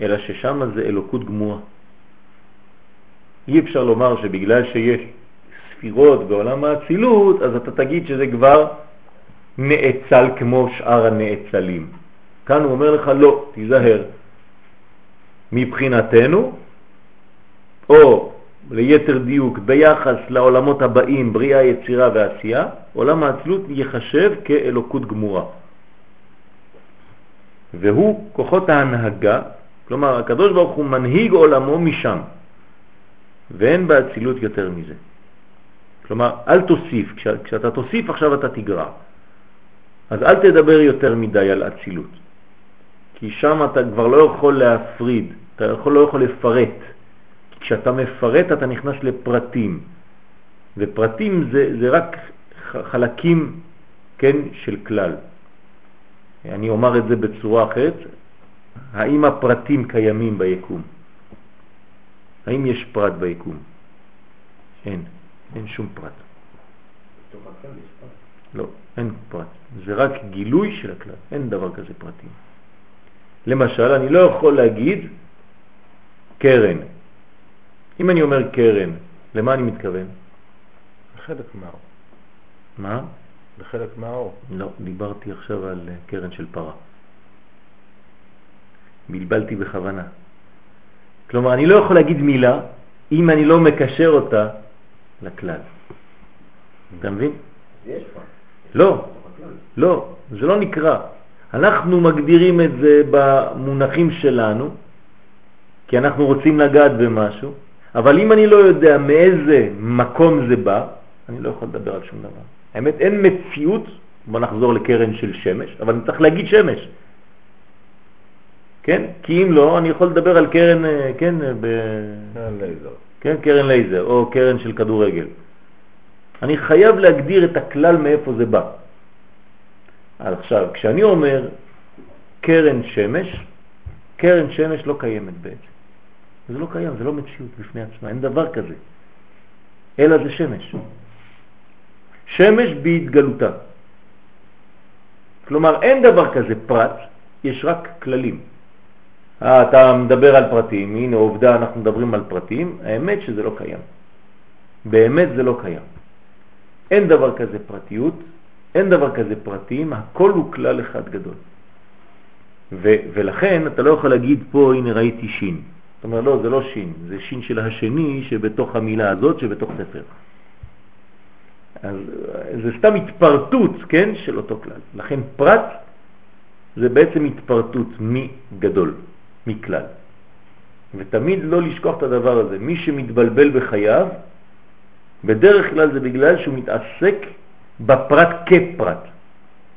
אלא ששם זה אלוקות גמורה. אי אפשר לומר שבגלל שיש ספירות בעולם האצילות, אז אתה תגיד שזה כבר נאצל כמו שאר הנאצלים. כאן הוא אומר לך לא, תיזהר. מבחינתנו, או ליתר דיוק ביחס לעולמות הבאים, בריאה, יצירה ועשייה, עולם האצילות ייחשב כאלוקות גמורה. והוא כוחות ההנהגה, כלומר הקדוש ברוך הוא מנהיג עולמו משם, ואין באצילות יותר מזה. כלומר, אל תוסיף, כש, כשאתה תוסיף עכשיו אתה תגרע. אז אל תדבר יותר מדי על אצילות, כי שם אתה כבר לא יכול להפריד, אתה יכול, לא יכול לפרט. כשאתה מפרט אתה נכנס לפרטים, ופרטים זה, זה רק חלקים כן, של כלל. אני אומר את זה בצורה אחרת, האם הפרטים קיימים ביקום? האם יש פרט ביקום? אין, אין שום פרט. לא, אין פרט. זה רק גילוי של הכלל, אין דבר כזה פרטים. למשל, אני לא יכול להגיד קרן. אם אני אומר קרן, למה אני מתכוון? חלק מהאור. מה? בחלק מהאור. לא, דיברתי עכשיו על אה, קרן של פרה. בלבלתי בכוונה. כלומר, אני לא יכול להגיד מילה אם אני לא מקשר אותה לכלל. אתה מבין? יש כבר. לא, לא, זה לא נקרא. אנחנו מגדירים את זה במונחים שלנו, כי אנחנו רוצים לגעת במשהו, אבל אם אני לא יודע מאיזה מקום זה בא, אני לא יכול לדבר על שום דבר. האמת, אין מציאות, בוא נחזור לקרן של שמש, אבל אני צריך להגיד שמש. כן? כי אם לא, אני יכול לדבר על קרן, אה, כן, ב... קרן לייזר. כן, קרן לייזר, או קרן של כדורגל. אני חייב להגדיר את הכלל מאיפה זה בא. אז עכשיו, כשאני אומר קרן שמש, קרן שמש לא קיימת בעצם. זה לא קיים, זה לא מציאות בפני עצמה, אין דבר כזה. אלא זה שמש. שמש בהתגלותה. כלומר, אין דבר כזה פרט, יש רק כללים. אה, אתה מדבר על פרטים, הנה עובדה, אנחנו מדברים על פרטים, האמת שזה לא קיים. באמת זה לא קיים. אין דבר כזה פרטיות, אין דבר כזה פרטים, הכל הוא כלל אחד גדול. ו- ולכן אתה לא יכול להגיד פה, הנה ראיתי שין. זאת אומרת, לא, זה לא שין, זה שין של השני שבתוך המילה הזאת שבתוך ספר. אז זה סתם התפרטות, כן, של אותו כלל. לכן פרט זה בעצם התפרטות מגדול, מכלל. ותמיד לא לשכוח את הדבר הזה. מי שמתבלבל בחייו, בדרך כלל זה בגלל שהוא מתעסק בפרט כפרט,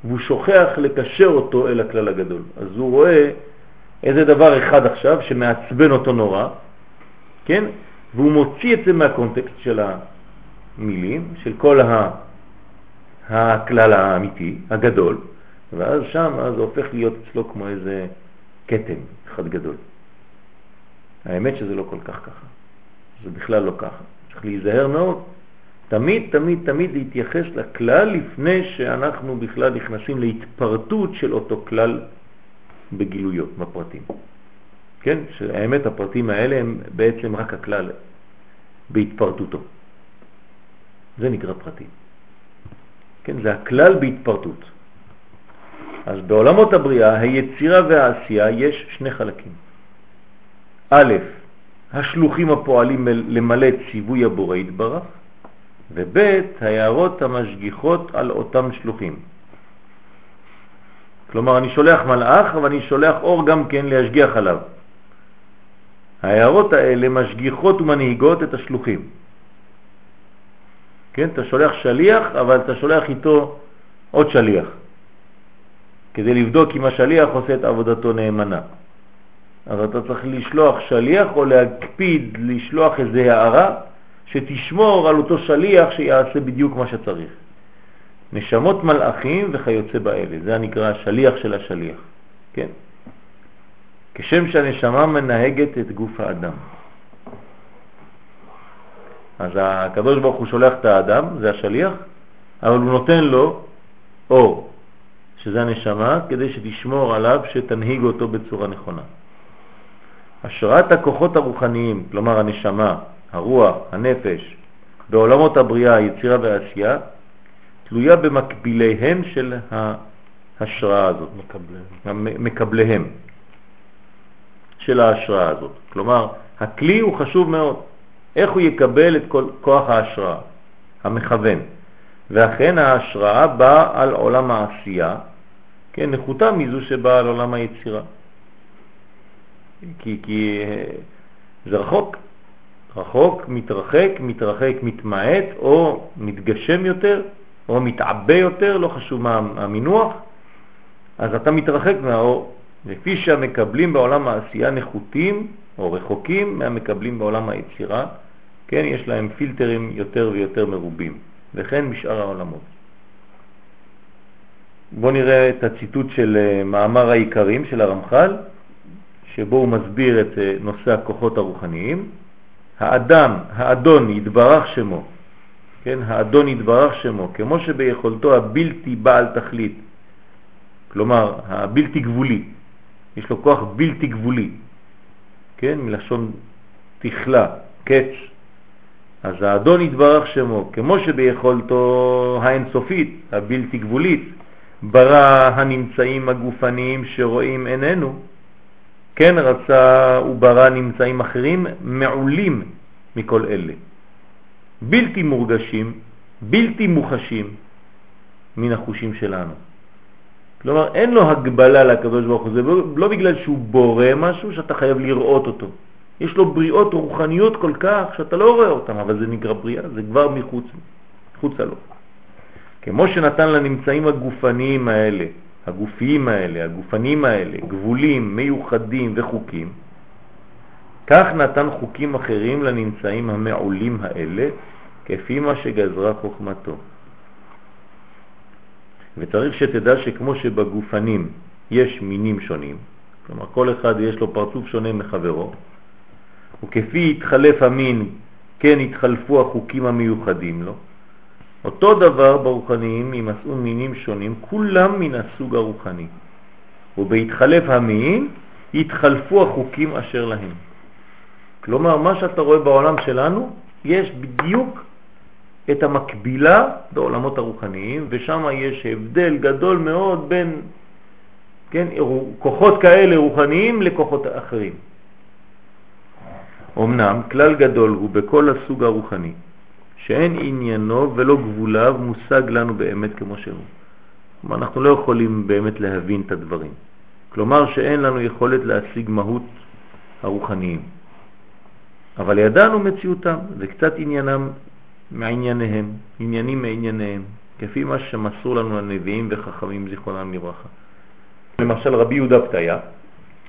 והוא שוכח לקשר אותו אל הכלל הגדול. אז הוא רואה איזה דבר אחד עכשיו שמעצבן אותו נורא, כן? והוא מוציא את זה מהקונטקסט של המילים, של כל ה... הכלל האמיתי, הגדול, ואז שם זה הופך להיות אצלו כמו איזה קטן אחד גדול. האמת שזה לא כל כך ככה, זה בכלל לא ככה. צריך להיזהר מאוד, תמיד תמיד תמיד להתייחס לכלל לפני שאנחנו בכלל נכנסים להתפרטות של אותו כלל בגילויות, בפרטים. כן? שהאמת הפרטים האלה הם בעצם רק הכלל בהתפרטותו. זה נקרא פרטים. כן? זה הכלל בהתפרטות. אז בעולמות הבריאה, היצירה והעשייה, יש שני חלקים. א', השלוחים הפועלים למלא ציווי הבורא יתברך, וב', ההערות המשגיחות על אותם שלוחים. כלומר, אני שולח מלאך, אבל אני שולח אור גם כן להשגיח עליו. ההערות האלה משגיחות ומנהיגות את השלוחים. כן, אתה שולח שליח, אבל אתה שולח איתו עוד שליח, כדי לבדוק אם השליח עושה את עבודתו נאמנה. אז אתה צריך לשלוח שליח או להקפיד לשלוח איזה הערה שתשמור על אותו שליח שיעשה בדיוק מה שצריך. נשמות מלאכים וכיוצא באלה, זה הנקרא השליח של השליח, כן? כשם שהנשמה מנהגת את גוף האדם. אז הקדוש ברוך הוא שולח את האדם, זה השליח, אבל הוא נותן לו אור, שזה הנשמה, כדי שתשמור עליו, שתנהיג אותו בצורה נכונה. השראת הכוחות הרוחניים, כלומר הנשמה, הרוח, הנפש, בעולמות הבריאה, היצירה והעשייה, תלויה במקביליהם של ההשראה הזאת, מקבלים. המ- מקבליהם של ההשראה הזאת. כלומר, הכלי הוא חשוב מאוד. איך הוא יקבל את כל כוח ההשראה, המכוון. ואכן ההשראה באה על עולם העשייה, כן, נחותה מזו שבאה על עולם היצירה. כי, כי זה רחוק, רחוק, מתרחק, מתרחק, מתמעט, או מתגשם יותר, או מתעבה יותר, לא חשוב מה המינוח, אז אתה מתרחק מהאור, לפי שהמקבלים בעולם העשייה נחותים או רחוקים מהמקבלים בעולם היצירה, כן, יש להם פילטרים יותר ויותר מרובים, וכן בשאר העולמות. בואו נראה את הציטוט של אה, מאמר העיקרים של הרמח"ל, שבו הוא מסביר את אה, נושא הכוחות הרוחניים. האדם, האדון יתברך שמו, כן, האדון יתברך שמו, כמו שביכולתו הבלתי בעל תכלית, כלומר הבלתי גבולי, יש לו כוח בלתי גבולי, כן, מלשון תכלה, קץ. אז האדון יתברך שמו, כמו שביכולתו האינסופית, הבלתי גבולית, ברא הנמצאים הגופניים שרואים עינינו, כן רצה וברא נמצאים אחרים מעולים מכל אלה, בלתי מורגשים, בלתי מוחשים מן החושים שלנו. כלומר, אין לו הגבלה לקדוש ברוך הוא, זה לא, לא בגלל שהוא בורא משהו שאתה חייב לראות אותו. יש לו בריאות רוחניות כל כך שאתה לא רואה אותם, אבל זה נקרא בריאה, זה כבר מחוץ, מחוצה לו. כמו שנתן לנמצאים הגופניים האלה, הגופיים האלה, הגופניים האלה, גבולים, מיוחדים וחוקים, כך נתן חוקים אחרים לנמצאים המעולים האלה, כפי מה שגזרה חוכמתו. וצריך שתדע שכמו שבגופנים יש מינים שונים, כלומר כל אחד יש לו פרצוף שונה מחברו, וכפי התחלף המין, כן התחלפו החוקים המיוחדים לו. אותו דבר ברוחניים ימצאו מינים שונים, כולם מן הסוג הרוחני. ובהתחלף המין יתחלפו החוקים אשר להם. כלומר, מה שאתה רואה בעולם שלנו, יש בדיוק את המקבילה בעולמות הרוחניים, ושם יש הבדל גדול מאוד בין כן, כוחות כאלה רוחניים לכוחות אחרים. אמנם כלל גדול הוא בכל הסוג הרוחני, שאין עניינו ולא גבוליו מושג לנו באמת כמו שהוא. כלומר, אנחנו לא יכולים באמת להבין את הדברים. כלומר שאין לנו יכולת להשיג מהות הרוחניים. אבל ידענו מציאותם, זה קצת עניינם מענייניהם, עניינים מענייניהם, כפי מה שמסרו לנו הנביאים וחכמים זיכרונם לברכה. למשל רבי יהודה פתיה,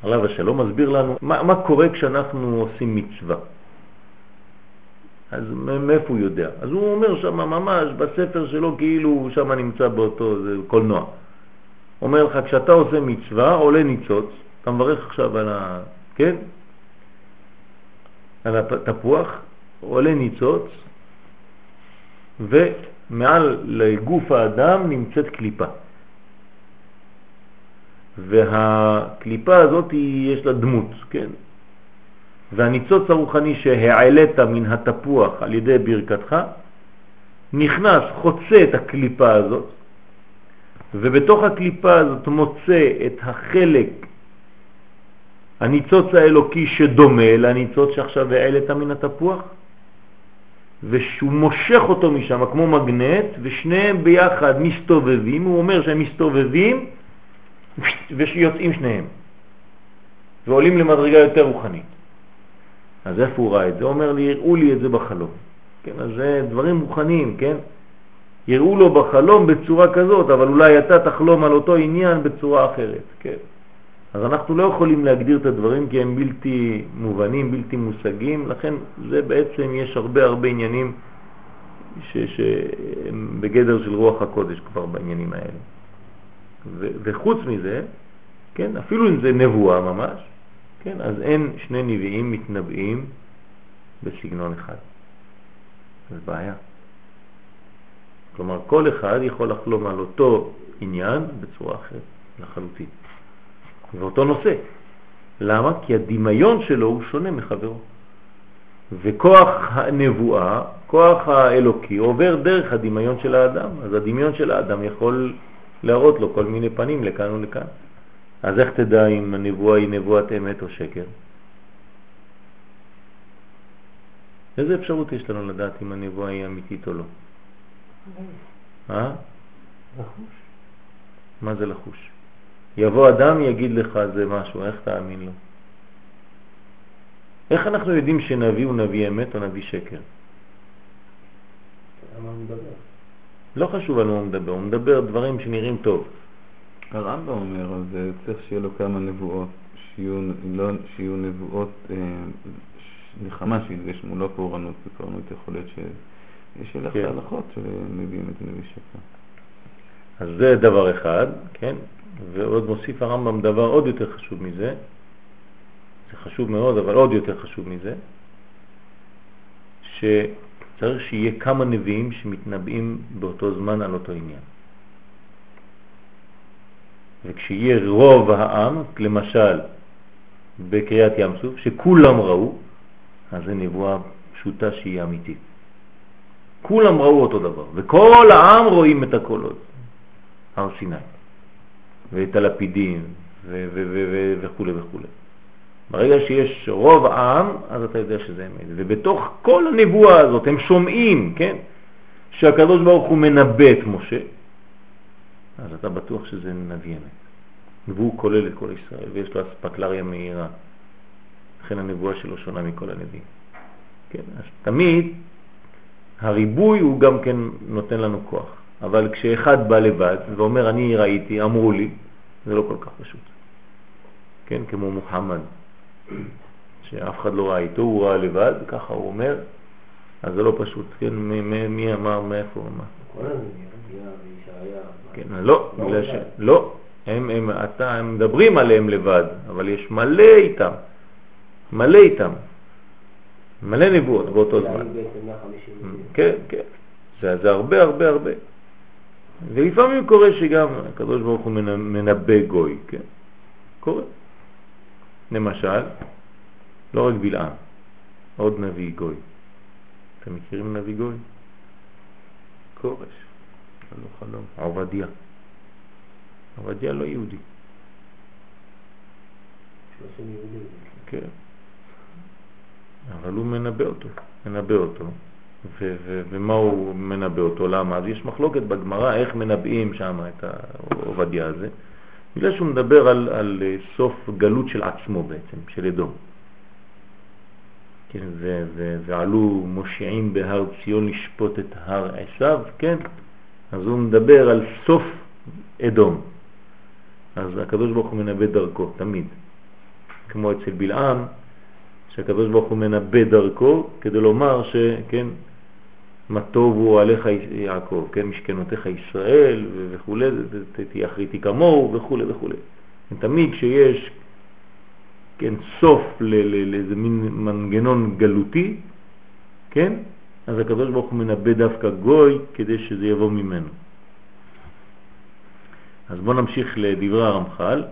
עליו השלום, מסביר לנו מה, מה קורה כשאנחנו עושים מצווה. אז מאיפה הוא יודע? אז הוא אומר שם ממש בספר שלו כאילו שם נמצא באותו, זה קולנוע. אומר לך, כשאתה עושה מצווה, עולה ניצוץ, אתה מברך עכשיו על ה... כן? על התפוח, עולה ניצוץ, ומעל לגוף האדם נמצאת קליפה. והקליפה הזאת יש לה דמות, כן? והניצוץ הרוחני שהעלית מן התפוח על ידי ברכתך, נכנס, חוצה את הקליפה הזאת, ובתוך הקליפה הזאת מוצא את החלק, הניצוץ האלוקי שדומה לניצוץ שעכשיו העלית מן התפוח, ושהוא מושך אותו משם כמו מגנט, ושניהם ביחד מסתובבים, הוא אומר שהם מסתובבים ויוצאים שניהם, ועולים למדרגה יותר רוחנית. אז איפה הוא ראה את זה? הוא אומר לי, יראו לי את זה בחלום. כן, אז זה דברים רוחניים, כן? יראו לו בחלום בצורה כזאת, אבל אולי אתה תחלום על אותו עניין בצורה אחרת, כן? אז אנחנו לא יכולים להגדיר את הדברים כי הם בלתי מובנים, בלתי מושגים, לכן זה בעצם יש הרבה הרבה עניינים שהם בגדר של רוח הקודש כבר בעניינים האלה. ו, וחוץ מזה, כן, אפילו אם זה נבואה ממש, כן, אז אין שני נביאים מתנבאים בסגנון אחד. זה בעיה. כלומר, כל אחד יכול לחלום על אותו עניין בצורה אחרת לחלוטין. ואותו נושא. למה? כי הדמיון שלו הוא שונה מחברו. וכוח הנבואה, כוח האלוקי, עובר דרך הדמיון של האדם. אז הדמיון של האדם יכול להראות לו כל מיני פנים לכאן ולכאן. אז איך תדע אם הנבואה היא נבואת אמת או שקר? איזה אפשרות יש לנו לדעת אם הנבואה היא אמיתית או לא? אה? לחוש. מה זה לחוש? יבוא אדם יגיד לך זה משהו, איך תאמין לו? איך אנחנו יודעים שנביא הוא נביא אמת או נביא שקר? לא חשוב על מה הוא מדבר, הוא מדבר דברים שנראים טוב. הרמב"ם אומר, אז אה, צריך שיהיה לו כמה נבואות, שיהיו, לא, שיהיו נבואות, אה, נחמה שיתגשמו, לא פורענות, בפורענות יכול להיות שיש הלך כן. הלכות שנביא אמת ונביא שקר. אז זה דבר אחד, כן? ועוד מוסיף הרמב"ם דבר עוד יותר חשוב מזה, זה חשוב מאוד, אבל עוד יותר חשוב מזה, שצריך שיהיה כמה נביאים שמתנבאים באותו זמן על אותו עניין. וכשיהיה רוב העם, למשל בקריאת ים סוף, שכולם ראו, אז זה נבואה פשוטה שהיא אמיתית. כולם ראו אותו דבר, וכל העם רואים את הקולות. הר סיני, ואת הלפידים וכו' וכו'. ברגע שיש רוב העם, אז אתה יודע שזה אמת. ובתוך כל הנבואה הזאת הם שומעים, כן, שהקדוש ברוך הוא מנבא את משה, אז אתה בטוח שזה נביא אמת. והוא כולל את כל ישראל, ויש לו אספקלריה מהירה. לכן הנבואה שלו שונה מכל הנביאים. כן, אז תמיד הריבוי הוא גם כן נותן לנו כוח. אבל כשאחד בא לבד ואומר אני ראיתי, אמרו לי, זה לא כל כך פשוט. כן, כמו מוחמד, שאף אחד לא ראה איתו, הוא ראה לבד, ככה הוא אומר, אז זה לא פשוט, כן, מי, אמר, מאיפה אמר? כל. כן, לא, לא בגלל ש... לא, הם, הם, אתה, הם מדברים עליהם לבד, אבל יש מלא איתם, מלא איתם, מלא נבואות באותו זמן. בעצם 150 נביאים. כן, כן, זה הרבה הרבה הרבה. ולפעמים קורה שגם הקדוש ברוך הוא מנ- מנבא גוי, כן? קורה. למשל, לא רק בלעם, עוד נביא גוי. אתם מכירים נביא גוי? כורש, חלום חלום. עובדיה. עובדיה לא יהודי, 30 יהודים. כן. אבל הוא מנבא אותו, מנבא אותו. ו- ו- ומה הוא מנבא אותו? למה? אז יש מחלוקת בגמרא איך מנבאים שם את העובדיה הזה. בגלל שהוא מדבר על, על אה, סוף גלות של עצמו בעצם, של אדום. כן, ו- ו- ועלו מושיעים בהר ציון לשפוט את הר עשיו, כן? אז הוא מדבר על סוף אדום. אז הקדוש ברוך הוא מנבא דרכו, תמיד. כמו אצל בלעם, שהקדוש ברוך הוא מנבא דרכו כדי לומר שכן, מה טוב הוא עליך יעקב, כן, משכנותיך ישראל וכו', תהיה אחריתי כמוהו וכו' וכו'. תמיד כשיש כן, סוף לאיזה מין מנגנון גלותי, כן, אז הקדוש ברוך הוא מנבא דווקא גוי כדי שזה יבוא ממנו. אז בואו נמשיך לדברי הרמח"ל.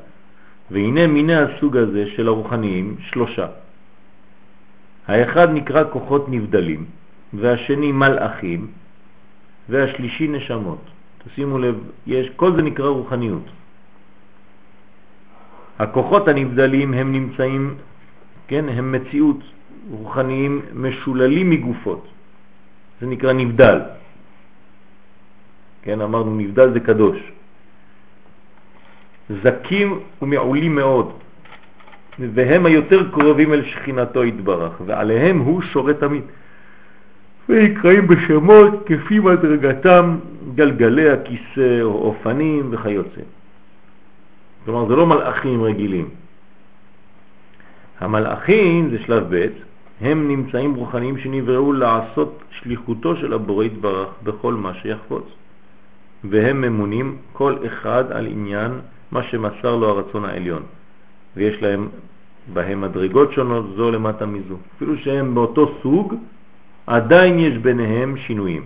והנה מיני הסוג הזה של הרוחניים שלושה. האחד נקרא כוחות נבדלים, והשני מלאכים, והשלישי נשמות. תשימו לב, יש, כל זה נקרא רוחניות. הכוחות הנבדלים הם נמצאים, כן, הם מציאות רוחניים משוללים מגופות. זה נקרא נבדל. כן, אמרנו נבדל זה קדוש. זקים ומעולים מאוד, והם היותר קרובים אל שכינתו יתברך, ועליהם הוא שורה תמיד. ויקראים בשמות כפי מדרגתם גלגלי הכיסא או אופנים וכיוצא. כלומר, זה לא מלאכים רגילים. המלאכים, זה שלב ב', הם נמצאים רוחניים שנבראו לעשות שליחותו של הבורא יתברך בכל מה שיחפוץ. והם ממונים כל אחד על עניין מה שמסר לו הרצון העליון, ויש להם בהם מדרגות שונות זו למטה מזו. אפילו שהם באותו סוג, עדיין יש ביניהם שינויים.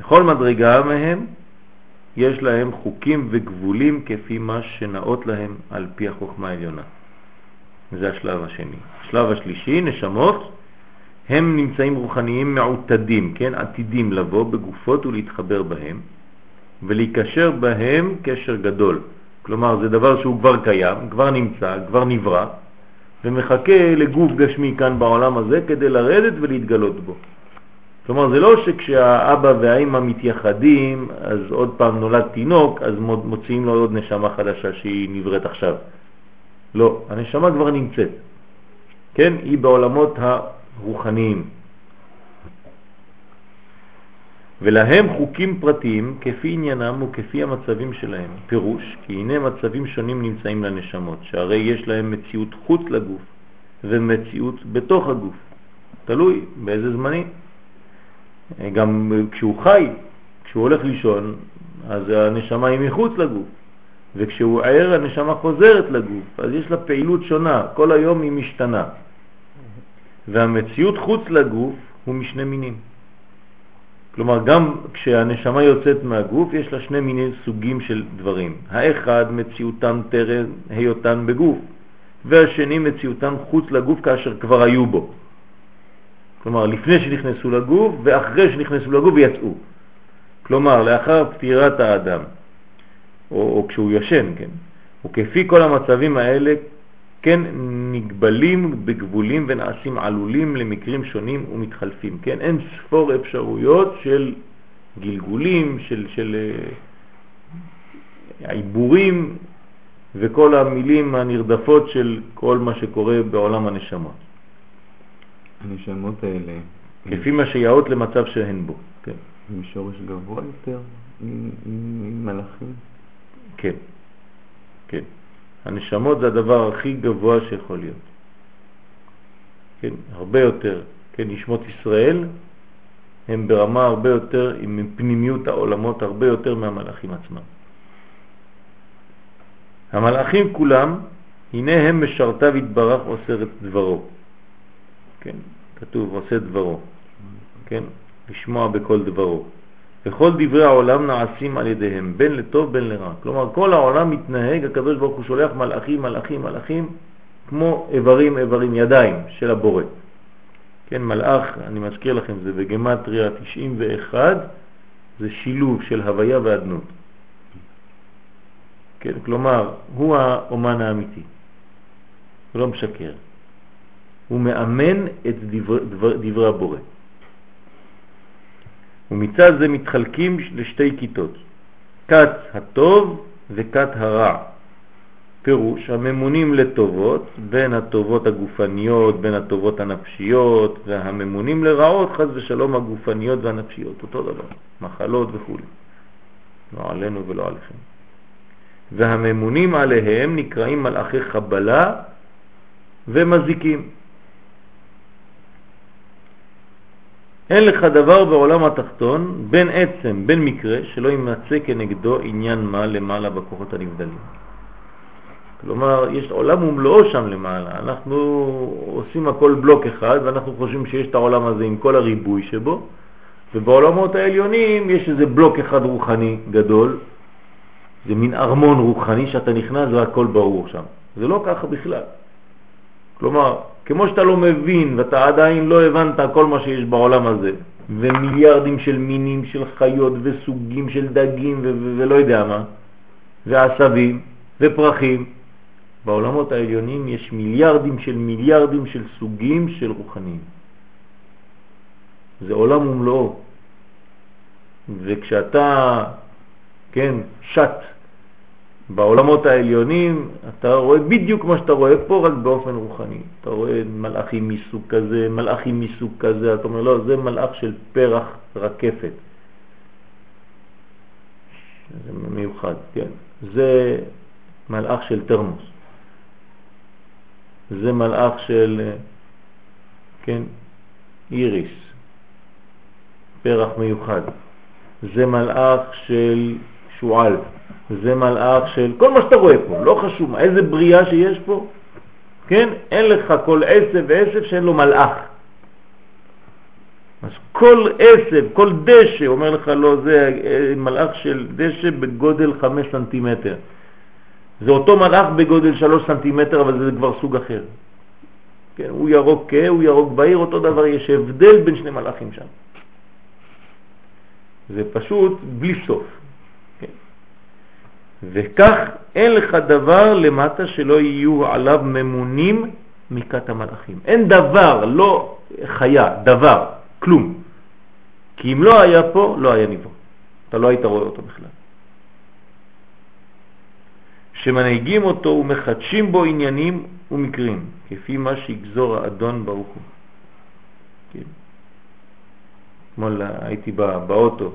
בכל מדרגה מהם יש להם חוקים וגבולים כפי מה שנאות להם על פי החוכמה העליונה. זה השלב השני. השלב השלישי, נשמות, הם נמצאים רוחניים מעוטדים, כן, עתידים לבוא בגופות ולהתחבר בהם, ולהיקשר בהם קשר גדול. כלומר, זה דבר שהוא כבר קיים, כבר נמצא, כבר נברא, ומחכה לגוף גשמי כאן בעולם הזה כדי לרדת ולהתגלות בו. כלומר, זה לא שכשהאבא והאימא מתייחדים, אז עוד פעם נולד תינוק, אז מוציאים לו עוד נשמה חדשה שהיא נבראת עכשיו. לא, הנשמה כבר נמצאת. כן, היא בעולמות הרוחניים. ולהם חוקים פרטיים כפי עניינם וכפי המצבים שלהם. פירוש, כי הנה מצבים שונים נמצאים לנשמות, שהרי יש להם מציאות חוץ לגוף ומציאות בתוך הגוף. תלוי באיזה זמנים. גם כשהוא חי, כשהוא הולך לישון, אז הנשמה היא מחוץ לגוף. וכשהוא ער הנשמה חוזרת לגוף, אז יש לה פעילות שונה, כל היום היא משתנה. והמציאות חוץ לגוף הוא משני מינים. כלומר, גם כשהנשמה יוצאת מהגוף, יש לה שני מיני סוגים של דברים. האחד, מציאותן טרם היותן בגוף, והשני, מציאותן חוץ לגוף כאשר כבר היו בו. כלומר, לפני שנכנסו לגוף ואחרי שנכנסו לגוף ויצאו. כלומר, לאחר פטירת האדם, או, או כשהוא ישן, כן, וכפי כל המצבים האלה, כן נגבלים בגבולים ונעשים עלולים למקרים שונים ומתחלפים, כן? אין ספור אפשרויות של גלגולים, של, של uh, עיבורים וכל המילים הנרדפות של כל מה שקורה בעולם הנשמות. הנשמות האלה... לפי מה שיעוד למצב שהן בו, כן. משורש גבוה יותר ממלאכים? כן, כן. הנשמות זה הדבר הכי גבוה שיכול להיות. כן, הרבה יותר. כן, נשמות ישראל הם ברמה הרבה יותר, עם פנימיות העולמות הרבה יותר מהמלאכים עצמם. המלאכים כולם, הנה הם משרתיו יתברך עושה את דברו. כן, כתוב עושה דברו. כן, לשמוע בכל דברו. וכל דברי העולם נעשים על ידיהם, בין לטוב בין לרע. כלומר, כל העולם מתנהג, הקדוש ברוך הוא שולח מלאכים, מלאכים, מלאכים, כמו איברים, איברים, ידיים של הבורא. כן, מלאך, אני מזכיר לכם, זה בגמטריה 91, זה שילוב של הוויה ואדנות. כן, כלומר, הוא האומן האמיתי, הוא לא משקר. הוא מאמן את דבר, דבר, דברי הבורא. ומצד זה מתחלקים לשתי כיתות, כת הטוב וכת הרע. פירוש, הממונים לטובות, בין הטובות הגופניות, בין הטובות הנפשיות, והממונים לרעות, חז ושלום, הגופניות והנפשיות, אותו דבר, מחלות וכו'. לא עלינו ולא עליכם. והממונים עליהם נקראים מלאכי חבלה ומזיקים. אין לך דבר בעולם התחתון, בין עצם, בין מקרה, שלא יימצא כנגדו עניין מה למעלה בכוחות הנבדלים. כלומר, יש עולם ומלואו שם למעלה. אנחנו עושים הכל בלוק אחד, ואנחנו חושבים שיש את העולם הזה עם כל הריבוי שבו, ובעולמות העליונים יש איזה בלוק אחד רוחני גדול, זה מין ארמון רוחני שאתה נכנס והכל ברור שם. זה לא ככה בכלל. כלומר, כמו שאתה לא מבין ואתה עדיין לא הבנת כל מה שיש בעולם הזה, ומיליארדים של מינים של חיות וסוגים של דגים ולא יודע מה, ועשבים ופרחים, בעולמות העליונים יש מיליארדים של מיליארדים של סוגים של רוחניים. זה עולם ומלואו. וכשאתה, כן, שט בעולמות העליונים אתה רואה בדיוק מה שאתה רואה פה, רק באופן רוחני. אתה רואה מלאכים מסוג כזה, מלאכים מסוג כזה, אתה אומר, לא, זה מלאך של פרח רקפת. זה מיוחד, כן. זה מלאך של תרמוס. זה מלאך של, כן, איריס, פרח מיוחד. זה מלאך של שועל. זה מלאך של כל מה שאתה רואה פה, לא חשוב איזה בריאה שיש פה, כן? אין לך כל עשב ועשב שאין לו מלאך. אז כל עשב, כל דשא, אומר לך לא, זה אה, מלאך של דשא בגודל 5 סנטימטר. זה אותו מלאך בגודל 3 סנטימטר, אבל זה כבר סוג אחר. כן, הוא ירוק כהה, הוא ירוק בהיר, אותו דבר, יש הבדל בין שני מלאכים שם. זה פשוט בלי סוף. וכך אין לך דבר למטה שלא יהיו עליו ממונים מכת המלאכים. אין דבר, לא חיה, דבר, כלום. כי אם לא היה פה, לא היה נברא. אתה לא היית רואה אותו בכלל. שמנהיגים אותו ומחדשים בו עניינים ומקרים, כפי מה שיגזור האדון ברוך הוא. כן. אתמול הייתי בא, באוטו,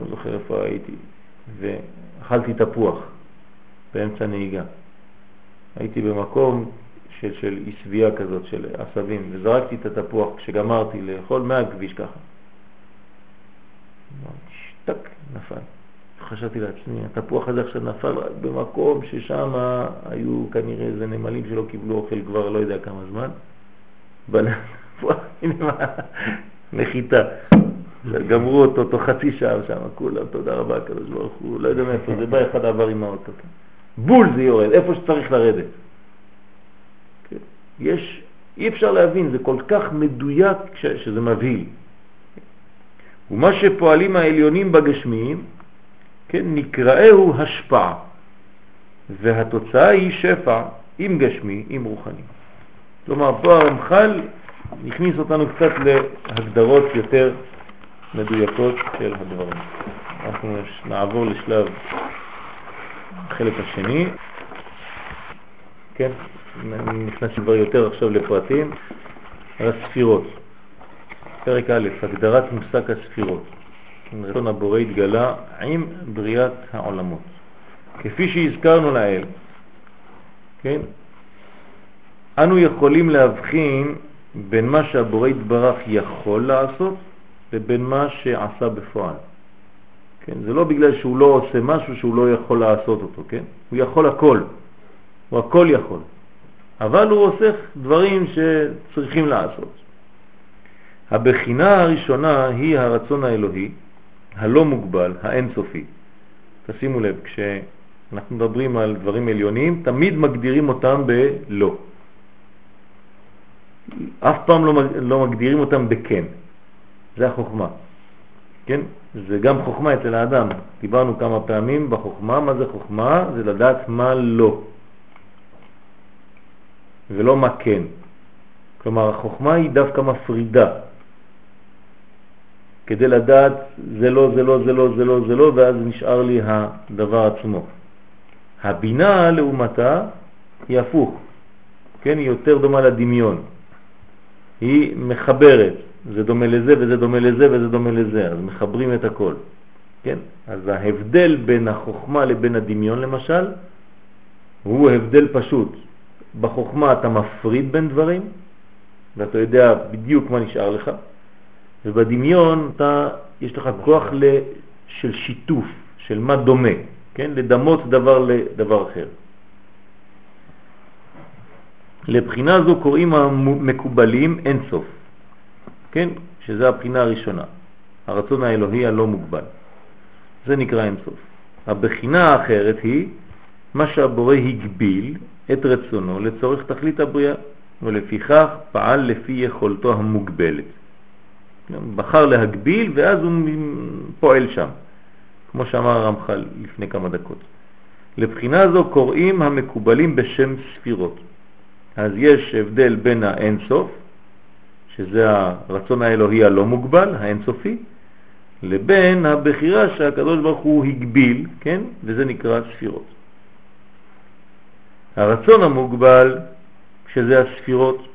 לא זוכר איפה הייתי, ואכלתי תפוח באמצע נהיגה. הייתי במקום של, של אי כזאת, של עשבים, וזרקתי את התפוח כשגמרתי לאכול מהכביש ככה. שטק, נפל. חשבתי לעצמי, התפוח הזה עכשיו נפל רק במקום ששם היו כנראה איזה נמלים שלא קיבלו אוכל כבר לא יודע כמה זמן. נחיתה. גמרו אותו תוך חצי שעה שם, כולם, תודה רבה, הקדוש ברוך הוא, לא יודע מאיפה, זה בא אחד עבר עם האוטו. בול זה יורד, איפה שצריך לרדת. כן. יש, אי אפשר להבין, זה כל כך מדויק שזה מבהיל. ומה שפועלים העליונים בגשמיים, כן, נקראהו השפעה, והתוצאה היא שפע עם גשמי, עם רוחני. כלומר, פה הרמח"ל הכניס אותנו קצת להגדרות יותר מדויקות של הדברים. אנחנו נעבור לשלב החלק השני. כן, נכנס כבר יותר עכשיו לפרטים. הספירות. פרק א', הגדרת מושג הספירות. רצון הבורא התגלה עם בריאת העולמות. כפי שהזכרנו לאל, כן, אנו יכולים להבחין בין מה שהבורא התברך יכול לעשות לבין מה שעשה בפועל. כן? זה לא בגלל שהוא לא עושה משהו שהוא לא יכול לעשות אותו, כן? הוא יכול הכל, הוא הכל יכול, אבל הוא עושה דברים שצריכים לעשות. הבחינה הראשונה היא הרצון האלוהי, הלא מוגבל, האינסופי. תשימו לב, כשאנחנו מדברים על דברים עליונים, תמיד מגדירים אותם בלא. אף פעם לא, לא מגדירים אותם בכן. זה החוכמה. כן? זה גם חוכמה אצל האדם. דיברנו כמה פעמים בחוכמה, מה זה חוכמה? זה לדעת מה לא, ולא מה כן. כלומר, החוכמה היא דווקא מפרידה. כדי לדעת זה לא, זה לא, זה לא, זה לא, זה לא, ואז נשאר לי הדבר עצמו. הבינה לעומתה היא הפוך, כן? היא יותר דומה לדמיון. היא מחברת, זה דומה לזה וזה דומה לזה וזה דומה לזה, אז מחברים את הכל. כן? אז ההבדל בין החוכמה לבין הדמיון למשל, הוא הבדל פשוט. בחוכמה אתה מפריד בין דברים, ואתה יודע בדיוק מה נשאר לך, ובדמיון אתה, יש לך כוח ל, של שיתוף, של מה דומה, כן? לדמות דבר לדבר אחר. לבחינה זו קוראים המקובלים אין סוף, כן? שזה הבחינה הראשונה, הרצון האלוהי הלא מוגבל. זה נקרא אין סוף. הבחינה האחרת היא מה שהבורא הגביל את רצונו לצורך תכלית הבריאה, ולפיכך פעל לפי יכולתו המוגבלת. בחר להגביל ואז הוא פועל שם, כמו שאמר הרמח"ל לפני כמה דקות. לבחינה זו קוראים המקובלים בשם ספירות. אז יש הבדל בין האינסוף, שזה הרצון האלוהי הלא מוגבל, האינסופי, לבין הבחירה שהקדוש ברוך הוא הגביל, כן? וזה נקרא ספירות. הרצון המוגבל, שזה הספירות,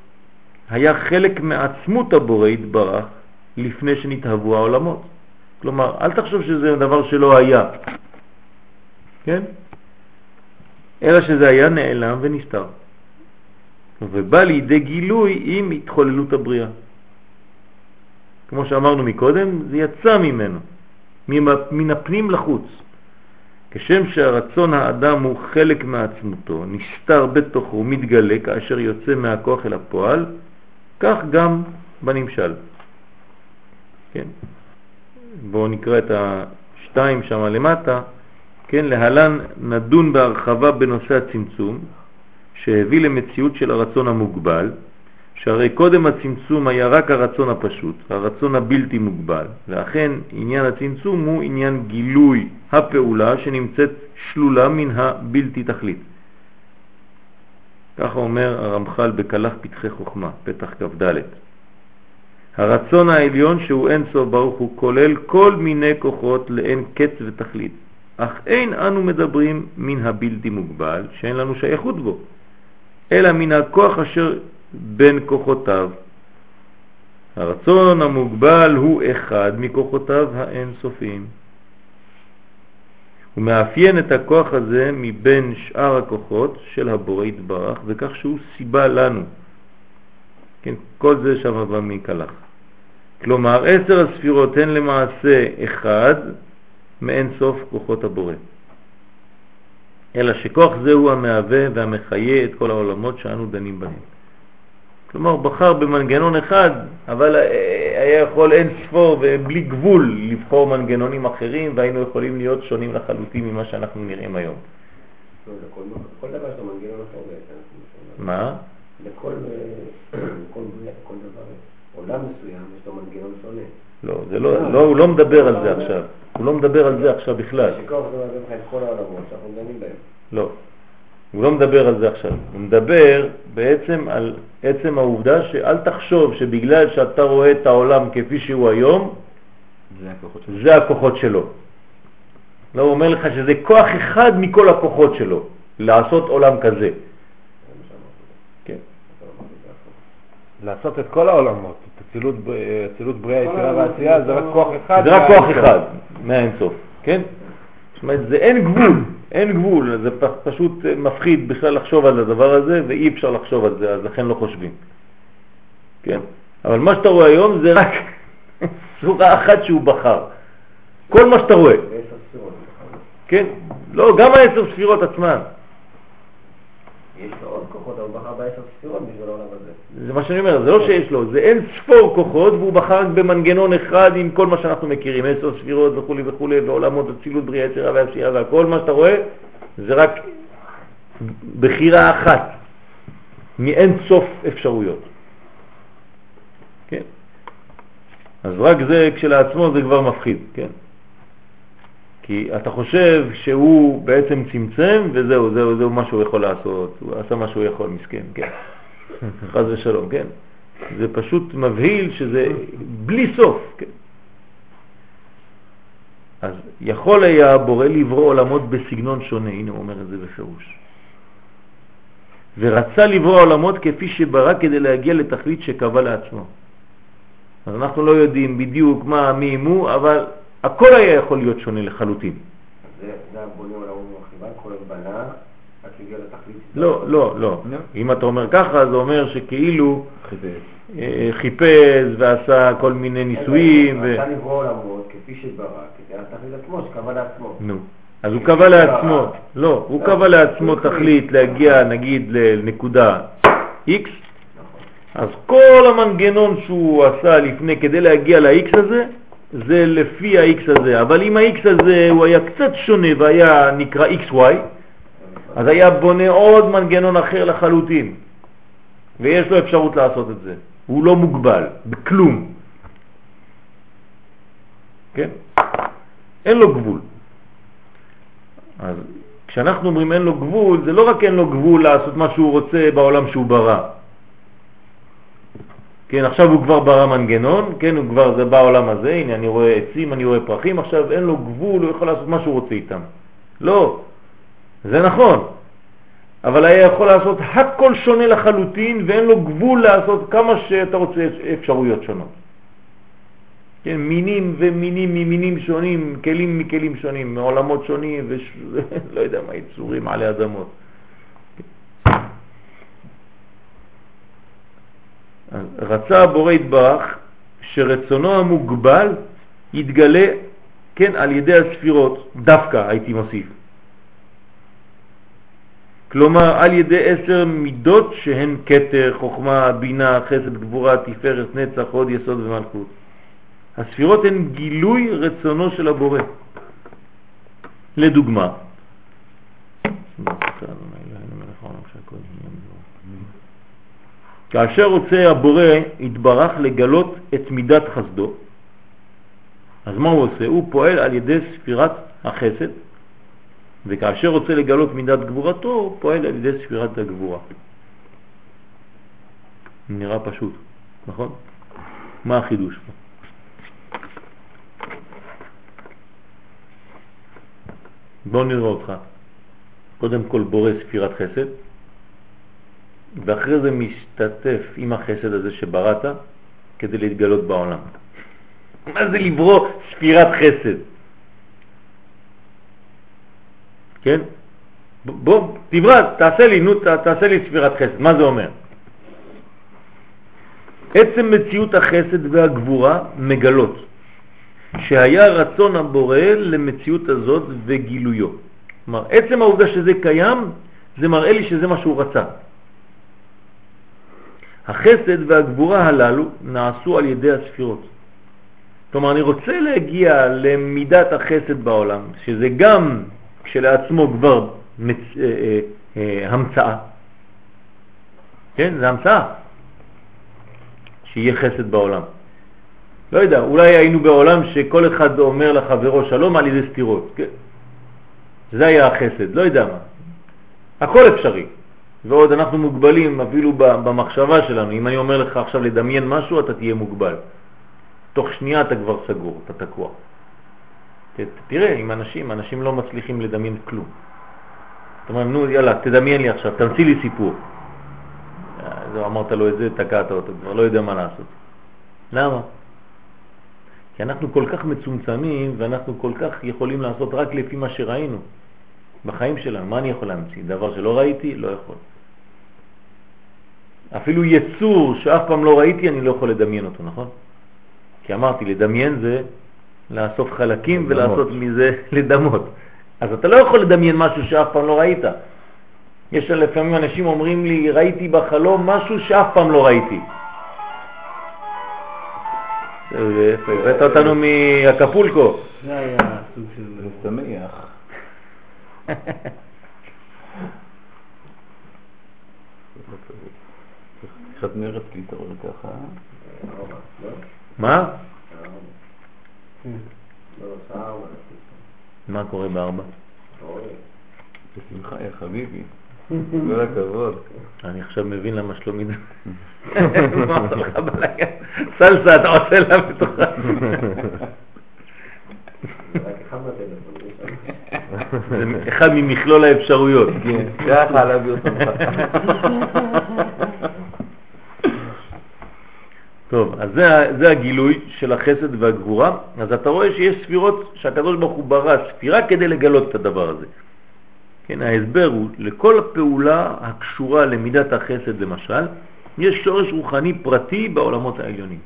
היה חלק מעצמות הבורא התברך לפני שנתהוו העולמות. כלומר, אל תחשוב שזה דבר שלא היה, כן? אלא שזה היה נעלם ונסתר. ובא לידי גילוי עם התחוללות הבריאה. כמו שאמרנו מקודם, זה יצא ממנו, מן הפנים לחוץ. כשם שהרצון האדם הוא חלק מעצמותו, נסתר בתוכו, מתגלה כאשר יוצא מהכוח אל הפועל, כך גם בנמשל. כן? בואו נקרא את השתיים שם למטה, כן? להלן נדון בהרחבה בנושא הצמצום, שהביא למציאות של הרצון המוגבל, שהרי קודם הצמצום היה רק הרצון הפשוט, הרצון הבלתי מוגבל, ואכן עניין הצמצום הוא עניין גילוי הפעולה שנמצאת שלולה מן הבלתי תכלית. ככה אומר הרמח"ל בקלח פתחי חוכמה, פתח כ"ד. הרצון העליון שהוא אין סוף ברוך הוא כולל כל מיני כוחות לאין קץ ותכלית, אך אין אנו מדברים מן הבלתי מוגבל שאין לנו שייכות בו, אלא מן הכוח אשר בין כוחותיו. הרצון המוגבל הוא אחד מכוחותיו האין סופיים. הוא מאפיין את הכוח הזה מבין שאר הכוחות של הבורא יתברך, וכך שהוא סיבה לנו. כן, כל זה שם מקלח. כלומר, עשר הספירות הן למעשה אחד מאין סוף כוחות הבורא. אלא שכוח זה הוא המהווה והמחיה את כל העולמות שאנו דנים בהם. כלומר, בחר במנגנון אחד, אבל היה יכול אין ספור ובלי גבול לבחור מנגנונים אחרים, והיינו יכולים להיות שונים לחלוטין ממה שאנחנו נראים היום. כל דבר לו מנגנון אחר בעצם. מה? לכל כל דבר, עולם מסוים יש לו מנגנון שונה. לא, זה לא, לא, הוא לא מדבר על זה עכשיו. הוא לא מדבר על זה עכשיו בכלל. לא. הוא לא מדבר על זה עכשיו, הוא מדבר בעצם על עצם העובדה שאל תחשוב שבגלל שאתה רואה את העולם כפי שהוא היום, זה הכוחות שלו. זה הכוחות שלו. לא, הוא אומר לך שזה כוח אחד מכל הכוחות שלו, לעשות עולם כזה. כן. לעשות את כל העולמות, את אצילות בריאה, יצירה ועשייה, זה רק כוח אחד. זה רק כוח. אחד, מהאינסוף, כן? זאת אומרת, זה אין גבול, אין גבול, זה פשוט מפחיד בכלל לחשוב על הדבר הזה, ואי אפשר לחשוב על זה, אז לכן לא חושבים. כן? אבל מה שאתה רואה היום זה רק צורה אחת שהוא בחר. כל מה שאתה רואה. כן? לא, גם העשר ספירות עצמן. זה מה שאני אומר, זה לא שיש לו, זה אין ספור כוחות והוא בחר במנגנון אחד עם כל מה שאנחנו מכירים, עשר ספירות וכו' וכו', ועולמות אצילות בריאה יצירה והפשיעה והכל מה שאתה רואה זה רק בחירה אחת מאין סוף אפשרויות. כן? אז רק זה כשלעצמו זה כבר מפחיד, כן? כי אתה חושב שהוא בעצם צמצם וזהו, זהו, זהו מה שהוא יכול לעשות, הוא עשה מה שהוא יכול, מסכן, כן. חז ושלום, כן? זה פשוט מבהיל שזה בלי סוף, כן? אז יכול היה הבורא לברוא עולמות בסגנון שונה, הנה הוא אומר את זה בפירוש. ורצה לברוא עולמות כפי שברא כדי להגיע לתכלית שקבע לעצמו. אז אנחנו לא יודעים בדיוק מה, מי, מו, אבל הכל היה יכול להיות שונה לחלוטין. זה זה הבונה עולם ומרחיבה, כל בנה, עד שהגיע לתכלית. לא, לא, לא. לא. אם אתה אומר ככה, זה אומר שכאילו חיפש. אה, ועשה כל מיני ניסויים. רצה לברוא עולמות כפי שברא, כדי התכלית עצמו, שקבע לעצמו. נו. אז הוא קבע לעצמו, לא, הוא קבע לעצמו תכלית להגיע נגיד לנקודה X, אז כל המנגנון שהוא עשה לפני כדי להגיע ל-X הזה, זה לפי ה-X הזה, אבל אם ה-X הזה הוא היה קצת שונה והיה נקרא XY, אז היה בונה עוד מנגנון אחר לחלוטין, ויש לו אפשרות לעשות את זה. הוא לא מוגבל, בכלום. כן? אין לו גבול. אז כשאנחנו אומרים אין לו גבול, זה לא רק אין לו גבול לעשות מה שהוא רוצה בעולם שהוא ברא. כן, עכשיו הוא כבר ברא מנגנון, כן, הוא כבר זה בעולם הזה, הנה אני רואה עצים, אני רואה פרחים, עכשיו אין לו גבול, הוא יכול לעשות מה שהוא רוצה איתם. לא, זה נכון, אבל היה יכול לעשות הכל שונה לחלוטין ואין לו גבול לעשות כמה שאתה רוצה אפשרויות שונות. כן, מינים ומינים ממינים שונים, כלים מכלים שונים, מעולמות שונים, ולא יודע מה, יצורים עלי אדמות. אז רצה הבורא יתברך שרצונו המוגבל יתגלה, כן, על ידי הספירות, דווקא הייתי מוסיף. כלומר על ידי עשר מידות שהן כתר, חוכמה, בינה, חסד, גבורה, תפארת, נצח, הוד, יסוד ומלכות. הספירות הן גילוי רצונו של הבורא. לדוגמה, כאשר רוצה הבורא יתברך לגלות את מידת חסדו, אז מה הוא עושה? הוא פועל על ידי ספירת החסד, וכאשר רוצה לגלות מידת גבורתו, הוא פועל על ידי ספירת הגבורה. נראה פשוט, נכון? מה החידוש פה? בואו נראה אותך. קודם כל בורא ספירת חסד, ואחרי זה משתתף עם החסד הזה שבראת כדי להתגלות בעולם. מה זה לברוא ספירת חסד? כן? בוא, תברא, תעשה לי, נו, תעשה לי ספירת חסד. מה זה אומר? עצם מציאות החסד והגבורה מגלות שהיה רצון הבורא למציאות הזאת וגילויו. כלומר, עצם העובדה שזה קיים, זה מראה לי שזה מה שהוא רצה. החסד והגבורה הללו נעשו על ידי הספירות. כלומר, אני רוצה להגיע למידת החסד בעולם, שזה גם כשלעצמו כבר מצ... אה, אה, אה, המצאה. כן, זה המצאה. שיהיה חסד בעולם. לא יודע, אולי היינו בעולם שכל אחד אומר לחברו שלום על ידי סתירות. כן? זה היה החסד, לא יודע מה. הכל אפשרי. ועוד אנחנו מוגבלים אפילו במחשבה שלנו. אם אני אומר לך עכשיו לדמיין משהו, אתה תהיה מוגבל. תוך שנייה אתה כבר סגור, אתה תקוע. תראה, עם אנשים, אנשים לא מצליחים לדמיין כלום. זאת אומרת, נו, יאללה, תדמיין לי עכשיו, תמציא לי סיפור. אז אמרת לו את זה, תקעת אותו, כבר לא יודע מה לעשות. למה? כי אנחנו כל כך מצומצמים ואנחנו כל כך יכולים לעשות רק לפי מה שראינו בחיים שלנו. מה אני יכול להמציא? דבר שלא ראיתי? לא יכול. אפילו יצור שאף פעם לא ראיתי, אני לא יכול לדמיין אותו, נכון? כי אמרתי, לדמיין זה לאסוף חלקים לדמות. ולעשות מזה לדמות. אז אתה לא יכול לדמיין משהו שאף פעם לא ראית. יש לפעמים אנשים אומרים לי, ראיתי בחלום משהו שאף פעם לא ראיתי. הבאת אותנו מאקפולקו. זה היה סוג של... שמח. קצת מרץ להתעורר ככה. מה? מה קורה בארבע? בשמחה, יא חביבי. כל הכבוד. אני עכשיו מבין למה שלומי... סלסה אתה עושה לה בתוכה. זה אחד ממכלול האפשרויות. כן, ככה להביא אותך. טוב, אז זה, זה הגילוי של החסד והגבורה. אז אתה רואה שיש ספירות שהקדוש ברוך הוא ברא ספירה כדי לגלות את הדבר הזה. כן, ההסבר הוא, לכל הפעולה הקשורה למידת החסד למשל, יש שורש רוחני פרטי בעולמות העליונים.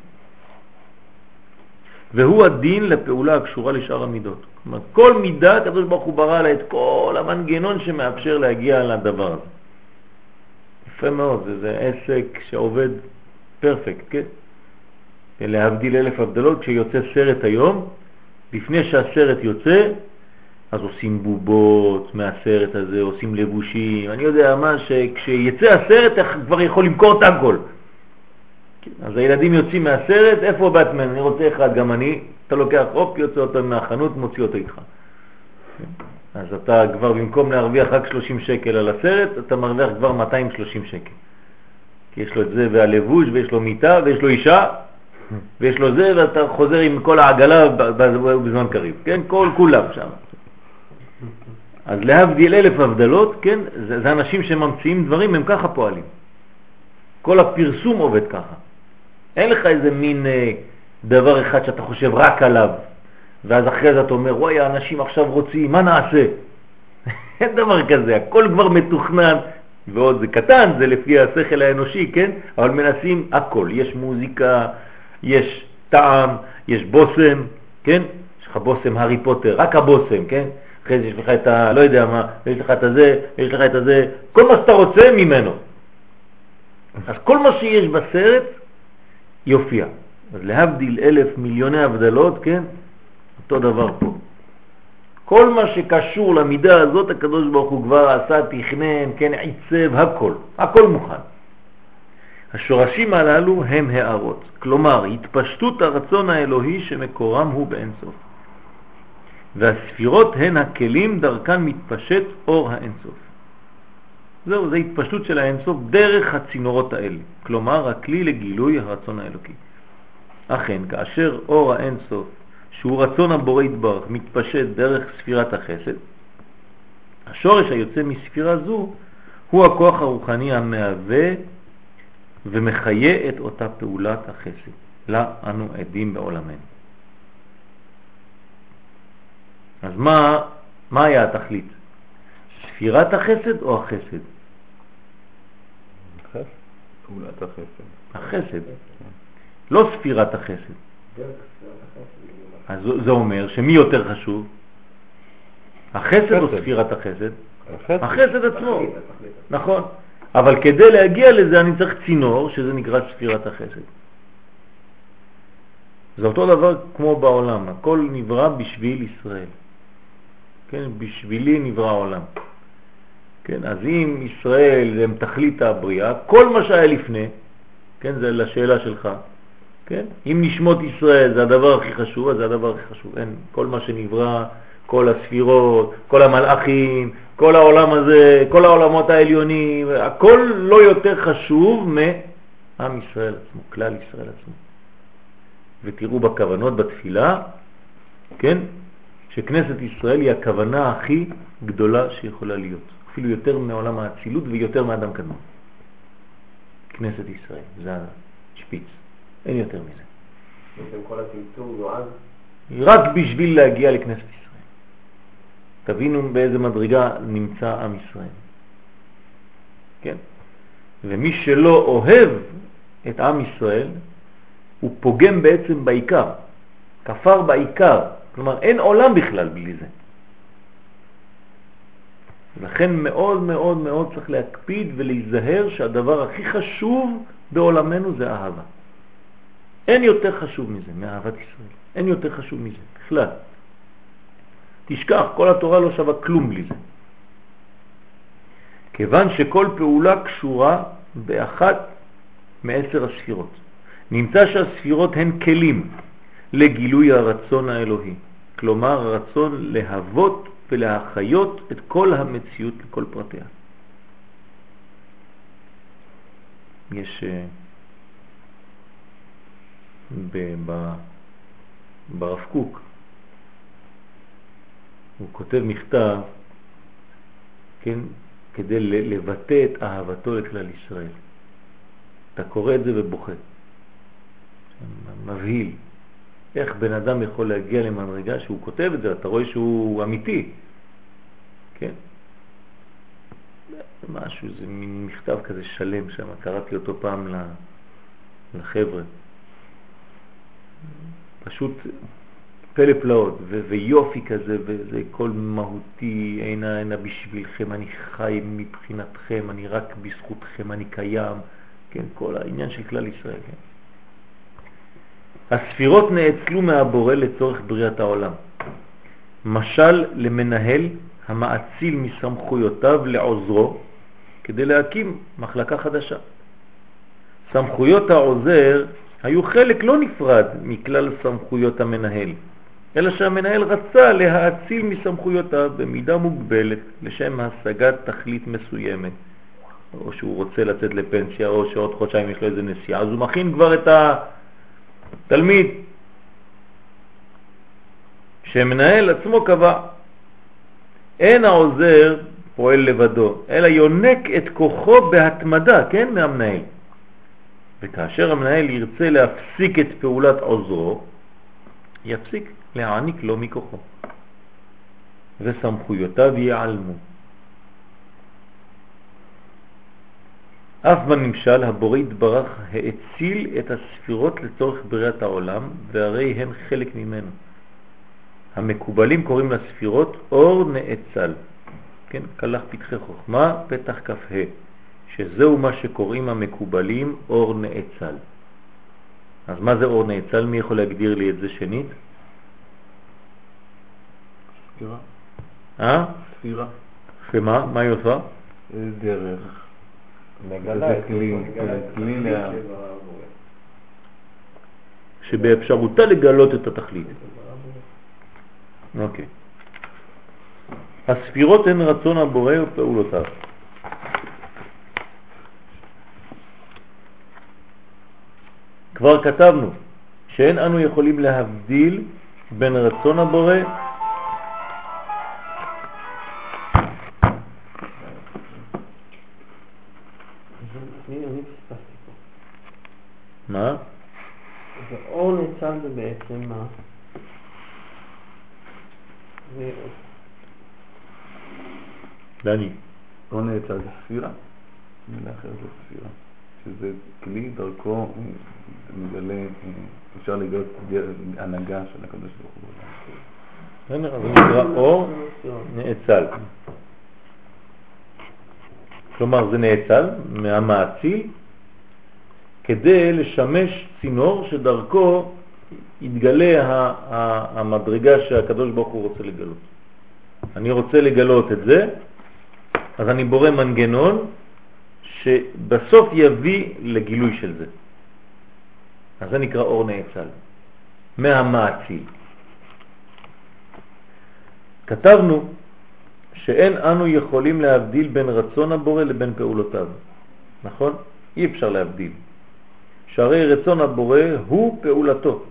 והוא הדין לפעולה הקשורה לשאר המידות. כלומר, כל מידה, הקדוש ברוך הוא ברא לה את כל המנגנון שמאפשר להגיע לדבר הזה. יפה מאוד, זה, זה עסק שעובד פרפקט, כן? להבדיל אלף הבדלות, כשיוצא סרט היום, לפני שהסרט יוצא, אז עושים בובות מהסרט הזה, עושים לבושים, אני יודע מה, שכשיצא הסרט כבר יכול למכור את הכל. אז הילדים יוצאים מהסרט, איפה באטמן? אני רוצה אחד, גם אני. אתה לוקח, הופ, יוצא אותו מהחנות, מוציא אותו איתך. אז אתה כבר במקום להרוויח רק 30 שקל על הסרט, אתה מרוויח כבר 230 שקל. כי יש לו את זה והלבוש, ויש לו מיטה, ויש לו אישה, ויש לו זה, ואתה חוזר עם כל העגלה בזמן קריב. כן? כל כולם שם. אז להבדיל אלף הבדלות, כן, זה, זה אנשים שממציאים דברים, הם ככה פועלים. כל הפרסום עובד ככה. אין לך איזה מין אה, דבר אחד שאתה חושב רק עליו, ואז אחרי זה אתה אומר, וואי, האנשים עכשיו רוצים, מה נעשה? אין דבר כזה, הכל כבר מתוכנן, ועוד זה קטן, זה לפי השכל האנושי, כן? אבל מנסים הכל, יש מוזיקה, יש טעם, יש בוסם, כן? יש לך בוסם הארי פוטר, רק הבוסם, כן? אחרי זה יש לך את ה... לא יודע מה, יש לך את הזה, יש לך את הזה, כל מה שאתה רוצה ממנו. אז כל מה שיש בסרט יופיע. אז להבדיל אלף מיליוני הבדלות, כן? אותו דבר פה. כל מה שקשור למידה הזאת, הקדוש ברוך הוא כבר עשה, תכנן, כן, עיצב, הכל. הכל מוכן. השורשים הללו הם הערות, כלומר התפשטות הרצון האלוהי שמקורם הוא באינסוף. והספירות הן הכלים דרכן מתפשט אור האינסוף. זהו, זה התפשטות של האינסוף דרך הצינורות האלה, כלומר הכלי לגילוי הרצון האלוקי. אכן, כאשר אור האינסוף, שהוא רצון הבורא יתברך, מתפשט דרך ספירת החסד, השורש היוצא מספירה זו הוא הכוח הרוחני המהווה ומחיה את אותה פעולת החסד, לה אנו עדים בעולמנו. אז מה, מה היה התכלית? ספירת החסד או החסד? פעולת החסד. החסד, לא ספירת החסד. אז זה אומר שמי יותר חשוב? החסד או. ספירת החסד? החסד. עצמו. נכון. אבל כדי להגיע לזה אני צריך צינור, שזה נקרא ספירת החסד. זה אותו דבר כמו בעולם, הכל נברא בשביל ישראל. כן, בשבילי נברא העולם. כן, אז אם ישראל הם תכלית הבריאה, כל מה שהיה לפני, כן, זה לשאלה שלך, כן, אם נשמות ישראל זה הדבר הכי חשוב, אז זה הדבר הכי חשוב. אין, כל מה שנברא, כל הספירות, כל המלאכים, כל העולם הזה, כל העולמות העליונים, הכל לא יותר חשוב מעם ישראל עצמו, כלל ישראל עצמו. ותראו בכוונות בתפילה, כן, שכנסת ישראל היא הכוונה הכי גדולה שיכולה להיות, אפילו יותר מעולם האצילות ויותר מאדם קדמון. כנסת ישראל, זה השפיץ, אין יותר מזה. בעצם כל הצמצום נועד רק בשביל להגיע לכנסת ישראל. תבינו באיזה מדרגה נמצא עם ישראל. כן? ומי שלא אוהב את עם ישראל, הוא פוגם בעצם בעיקר, כפר בעיקר, כלומר אין עולם בכלל בלי זה. לכן מאוד מאוד מאוד צריך להקפיד ולהיזהר שהדבר הכי חשוב בעולמנו זה אהבה. אין יותר חשוב מזה, מאהבת ישראל. אין יותר חשוב מזה, בכלל. תשכח, כל התורה לא שווה כלום בלי זה. כיוון שכל פעולה קשורה באחת מעשר הספירות. נמצא שהספירות הן כלים לגילוי הרצון האלוהי, כלומר הרצון להוות ולהחיות את כל המציאות לכל פרטיה. יש אה, ב- ב- ברב קוק, הוא כותב מכתב, כן, כדי לבטא את אהבתו לכלל ישראל. אתה קורא את זה ובוכה. מבהיל. איך בן אדם יכול להגיע למדרגה שהוא כותב את זה, אתה רואה שהוא אמיתי. כן? משהו, זה מין מכתב כזה שלם שם, קראתי אותו פעם לחבר'ה. פשוט פלא פלאות ויופי כזה, וזה כל מהותי, אינה אינה בשבילכם, אני חי מבחינתכם, אני רק בזכותכם, אני קיים, כן, כל העניין של כלל ישראל. כן. הספירות נאצלו מהבורא לצורך בריאת העולם. משל למנהל המאציל מסמכויותיו לעוזרו כדי להקים מחלקה חדשה. סמכויות העוזר היו חלק לא נפרד מכלל סמכויות המנהל, אלא שהמנהל רצה להאציל מסמכויותיו במידה מוגבלת לשם השגת תכלית מסוימת, או שהוא רוצה לצאת לפנסיה, או שעוד חודשיים יש לו איזה נסיעה, אז הוא מכין כבר את התלמיד שמנהל עצמו קבע. אין העוזר פועל לבדו, אלא יונק את כוחו בהתמדה, כן, מהמנהל. וכאשר המנהל ירצה להפסיק את פעולת עוזרו, יפסיק להעניק לו מכוחו, וסמכויותיו ייעלמו. אף בממשל הבורא יתברך האציל את הספירות לצורך בריאת העולם, והרי הן חלק ממנו. המקובלים קוראים לספירות אור נאצל, כן, כלך פתחי חוכמה, פתח כ"ה, שזהו מה שקוראים המקובלים אור נאצל. אז מה זה אור נאצל? מי יכול להגדיר לי את זה שנית? ספירה. אה? ספירה. שמה? מה היא עושה? דרך. מגלה זה את כלי, כלי לה-. שבאפשרותה לגלות את התכלית. אוקיי. הספירות הן רצון הבורא ופעולותיו. כבר כתבנו שאין אנו יכולים להבדיל בין רצון הבורא מה? אז האור נאצל זה בעצם מה? דני. לא נעצר זה ספירה, מילה אחרת זה ספירה, שזה כלי דרכו אה, מגלה, אה, אפשר לגלות הנהגה של הקדוש ברוך הוא. בסדר, אז נקרא אור נאצל. כלומר זה נאצל מהמעציל כדי לשמש צינור שדרכו יתגלה המדרגה שהקדוש ברוך הוא רוצה לגלות. אני רוצה לגלות את זה, אז אני בורא מנגנון שבסוף יביא לגילוי של זה. אז זה נקרא אור נאצל, מהמעציל. כתבנו שאין אנו יכולים להבדיל בין רצון הבורא לבין פעולותיו. נכון? אי אפשר להבדיל. שהרי רצון הבורא הוא פעולתו,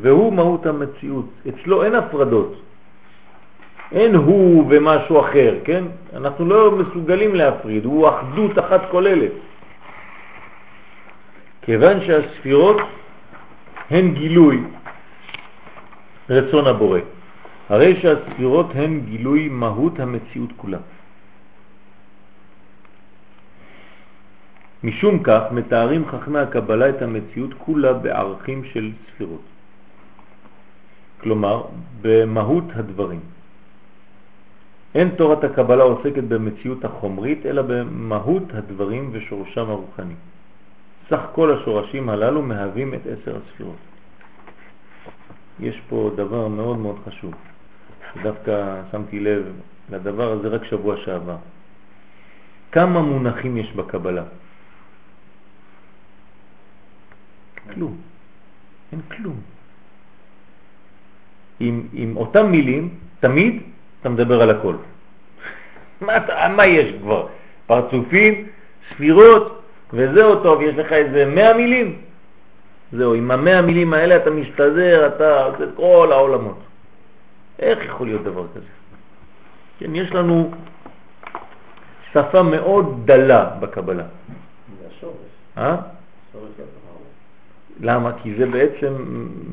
והוא מהות המציאות. אצלו אין הפרדות. אין הוא ומשהו אחר, כן? אנחנו לא מסוגלים להפריד, הוא אחדות אחת כוללת. כיוון שהספירות הן גילוי רצון הבורא. הרי שהספירות הן גילוי מהות המציאות כולה. משום כך מתארים חכמי הקבלה את המציאות כולה בערכים של ספירות. כלומר, במהות הדברים. אין תורת הקבלה עוסקת במציאות החומרית, אלא במהות הדברים ושורשם הרוחני. סך כל השורשים הללו מהווים את עשר הספירות. יש פה דבר מאוד מאוד חשוב, שדווקא שמתי לב לדבר הזה רק שבוע שעבר. כמה מונחים יש בקבלה? כלום. אין כלום. עם, עם אותם מילים, תמיד אתה מדבר על הכל. מה, אתה- מה יש כבר? פרצופים, ספירות, וזהו טוב, יש לך איזה מאה מילים. זהו, עם המאה מילים האלה אתה מסתדר, אתה עושה את כל העולמות. איך יכול להיות דבר כזה? כן, יש לנו שפה מאוד דלה בקבלה. זה השורש, אה? שורש של התורה. למה? כי זה בעצם,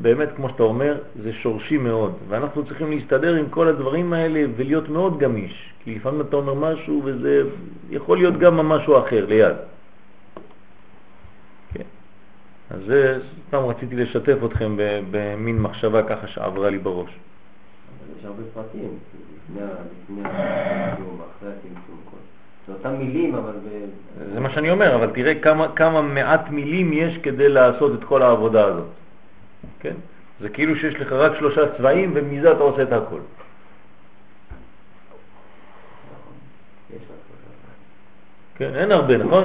באמת, כמו שאתה אומר, זה שורשי מאוד, ואנחנו צריכים להסתדר עם כל הדברים האלה ולהיות מאוד גמיש, כי לפעמים אתה אומר משהו וזה יכול להיות גם משהו אחר ליד. כן. אז זה, סתם רציתי לשתף אתכם במין מחשבה ככה שעברה לי בראש. אבל יש הרבה פרטים, לפני הצמצום, אחרי הצמצום. זה אותם מילים, אבל. זה מה שאני אומר, אבל תראה כמה, כמה מעט מילים יש כדי לעשות את כל העבודה הזאת. כן? זה כאילו שיש לך רק שלושה צבעים ומזה אתה עושה את הכל. כן, אין הרבה, נכון?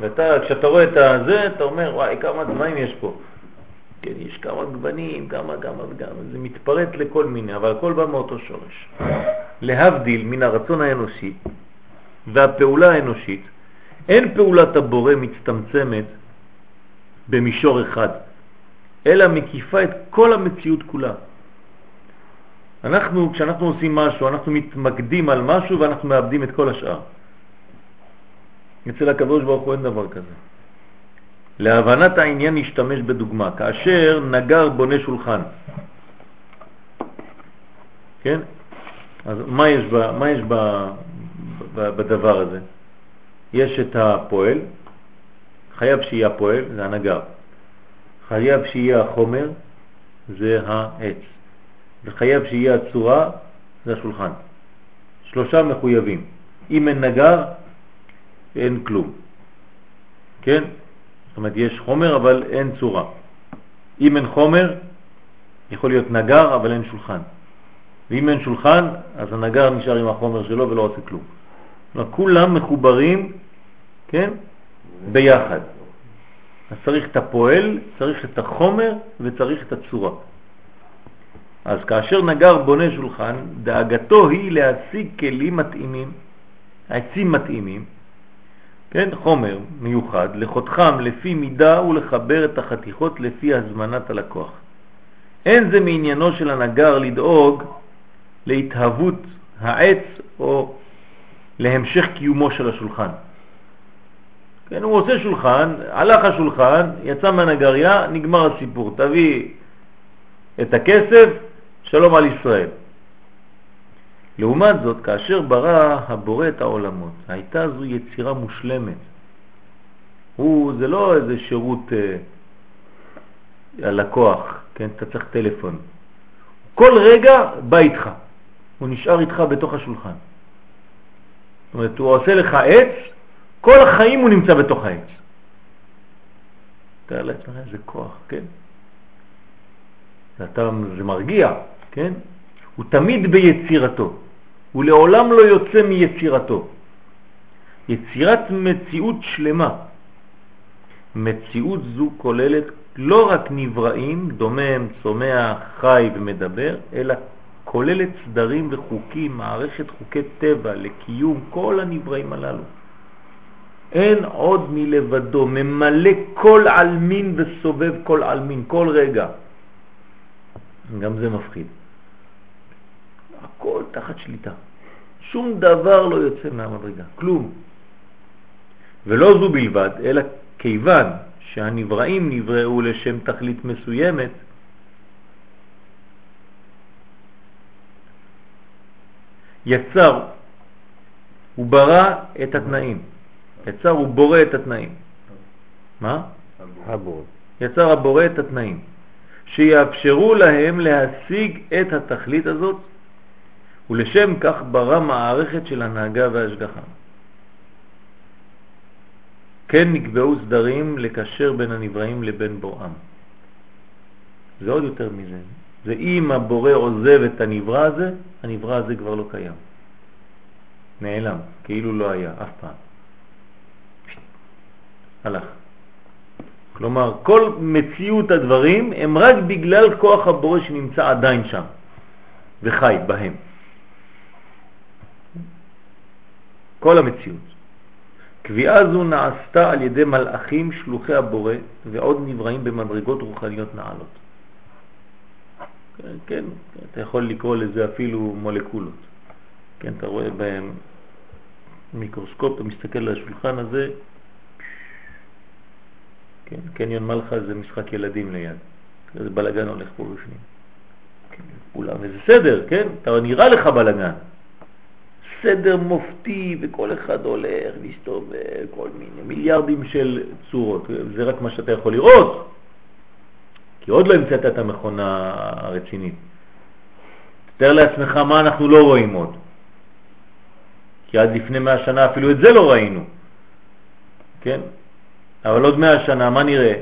ואתה, כשאתה רואה את הזה, אתה אומר, וואי, כמה צבעים יש פה. כן, יש כמה גוונים, כמה, כמה וגם, זה מתפרט לכל מיני, אבל הכל בא מאותו שורש. להבדיל מן הרצון האנושי והפעולה האנושית, אין פעולת הבורא מצטמצמת במישור אחד, אלא מקיפה את כל המציאות כולה. אנחנו, כשאנחנו עושים משהו, אנחנו מתמקדים על משהו ואנחנו מאבדים את כל השאר. אצל הקדוש ברוך הוא אין דבר כזה. להבנת העניין נשתמש בדוגמה, כאשר נגר בונה שולחן. כן? אז מה יש, ב, מה יש ב, בדבר הזה? יש את הפועל, חייב שיהיה הפועל, זה הנגר. חייב שיהיה החומר, זה העץ. וחייב שיהיה הצורה, זה השולחן. שלושה מחויבים. אם אין נגר, אין כלום. כן? זאת אומרת, יש חומר אבל אין צורה. אם אין חומר, יכול להיות נגר אבל אין שולחן. ואם אין שולחן, אז הנגר נשאר עם החומר שלו ולא עושה כלום. כולם מחוברים, כן? ביחד. אז צריך את הפועל, צריך את החומר וצריך את הצורה. אז כאשר נגר בונה שולחן, דאגתו היא להשיג כלים מתאימים, עצים מתאימים, כן, חומר מיוחד, לחותכם לפי מידה ולחבר את החתיכות לפי הזמנת הלקוח. אין זה מעניינו של הנגר לדאוג להתהוות העץ או להמשך קיומו של השולחן. כן, הוא עושה שולחן, הלך השולחן, יצא מהנגריה, נגמר הסיפור. תביא את הכסף, שלום על ישראל. לעומת זאת, כאשר ברא הבורא את העולמות, הייתה זו יצירה מושלמת. הוא, זה לא איזה שירות אה, הלקוח, כן, אתה צריך טלפון. כל רגע בא איתך, הוא נשאר איתך בתוך השולחן. זאת אומרת, הוא עושה לך עץ, כל החיים הוא נמצא בתוך העץ. תאר לעצמך איזה כוח, כן? אתה, זה מרגיע, כן? הוא תמיד ביצירתו, הוא לעולם לא יוצא מיצירתו. יצירת מציאות שלמה. מציאות זו כוללת לא רק נבראים, דומם, צומח, חי ומדבר, אלא כוללת סדרים וחוקים, מערכת חוקי טבע לקיום כל הנבראים הללו. אין עוד מלבדו, ממלא כל אלמין וסובב כל אלמין, כל רגע. גם זה מפחיד. הכל תחת שליטה. שום דבר לא יוצא מהמדרגה, כלום. ולא זו בלבד, אלא כיוון שהנבראים נבראו לשם תכלית מסוימת, יצר, הוא ברא את התנאים. יצר, הוא בורא את התנאים. מה? הבורא. יצר הבורא את התנאים, שיאפשרו להם להשיג את התכלית הזאת, ולשם כך ברא מערכת של הנהגה והשגחה. כן נקבעו סדרים לקשר בין הנבראים לבין בוראם. זה עוד יותר מזה. זה אם הבורא עוזב את הנברא הזה, הנברא הזה כבר לא קיים. נעלם, כאילו לא היה, אף פעם. הלך. כלומר, כל מציאות הדברים הם רק בגלל כוח הבורא שנמצא עדיין שם וחי בהם. כל המציאות. קביעה זו נעשתה על ידי מלאכים שלוחי הבורא ועוד נבראים במדרגות רוחניות נעלות. כן, אתה יכול לקרוא לזה אפילו מולקולות. כן, אתה רואה בהם מיקרוסקופ, אתה מסתכל על השולחן הזה, כן, קניון מלכה זה משחק ילדים ליד. איזה בלגן הולך פה בפנים. כולם, וזה סדר, כן? אתה נראה לך בלגן. סדר מופתי וכל אחד הולך להסתובב, כל מיני מיליארדים של צורות. זה רק מה שאתה יכול לראות, כי עוד לא המצאת את המכונה הרצינית. תתאר לעצמך מה אנחנו לא רואים עוד. כי עד לפני מאה שנה אפילו את זה לא ראינו. כן? אבל עוד מאה שנה, מה נראה?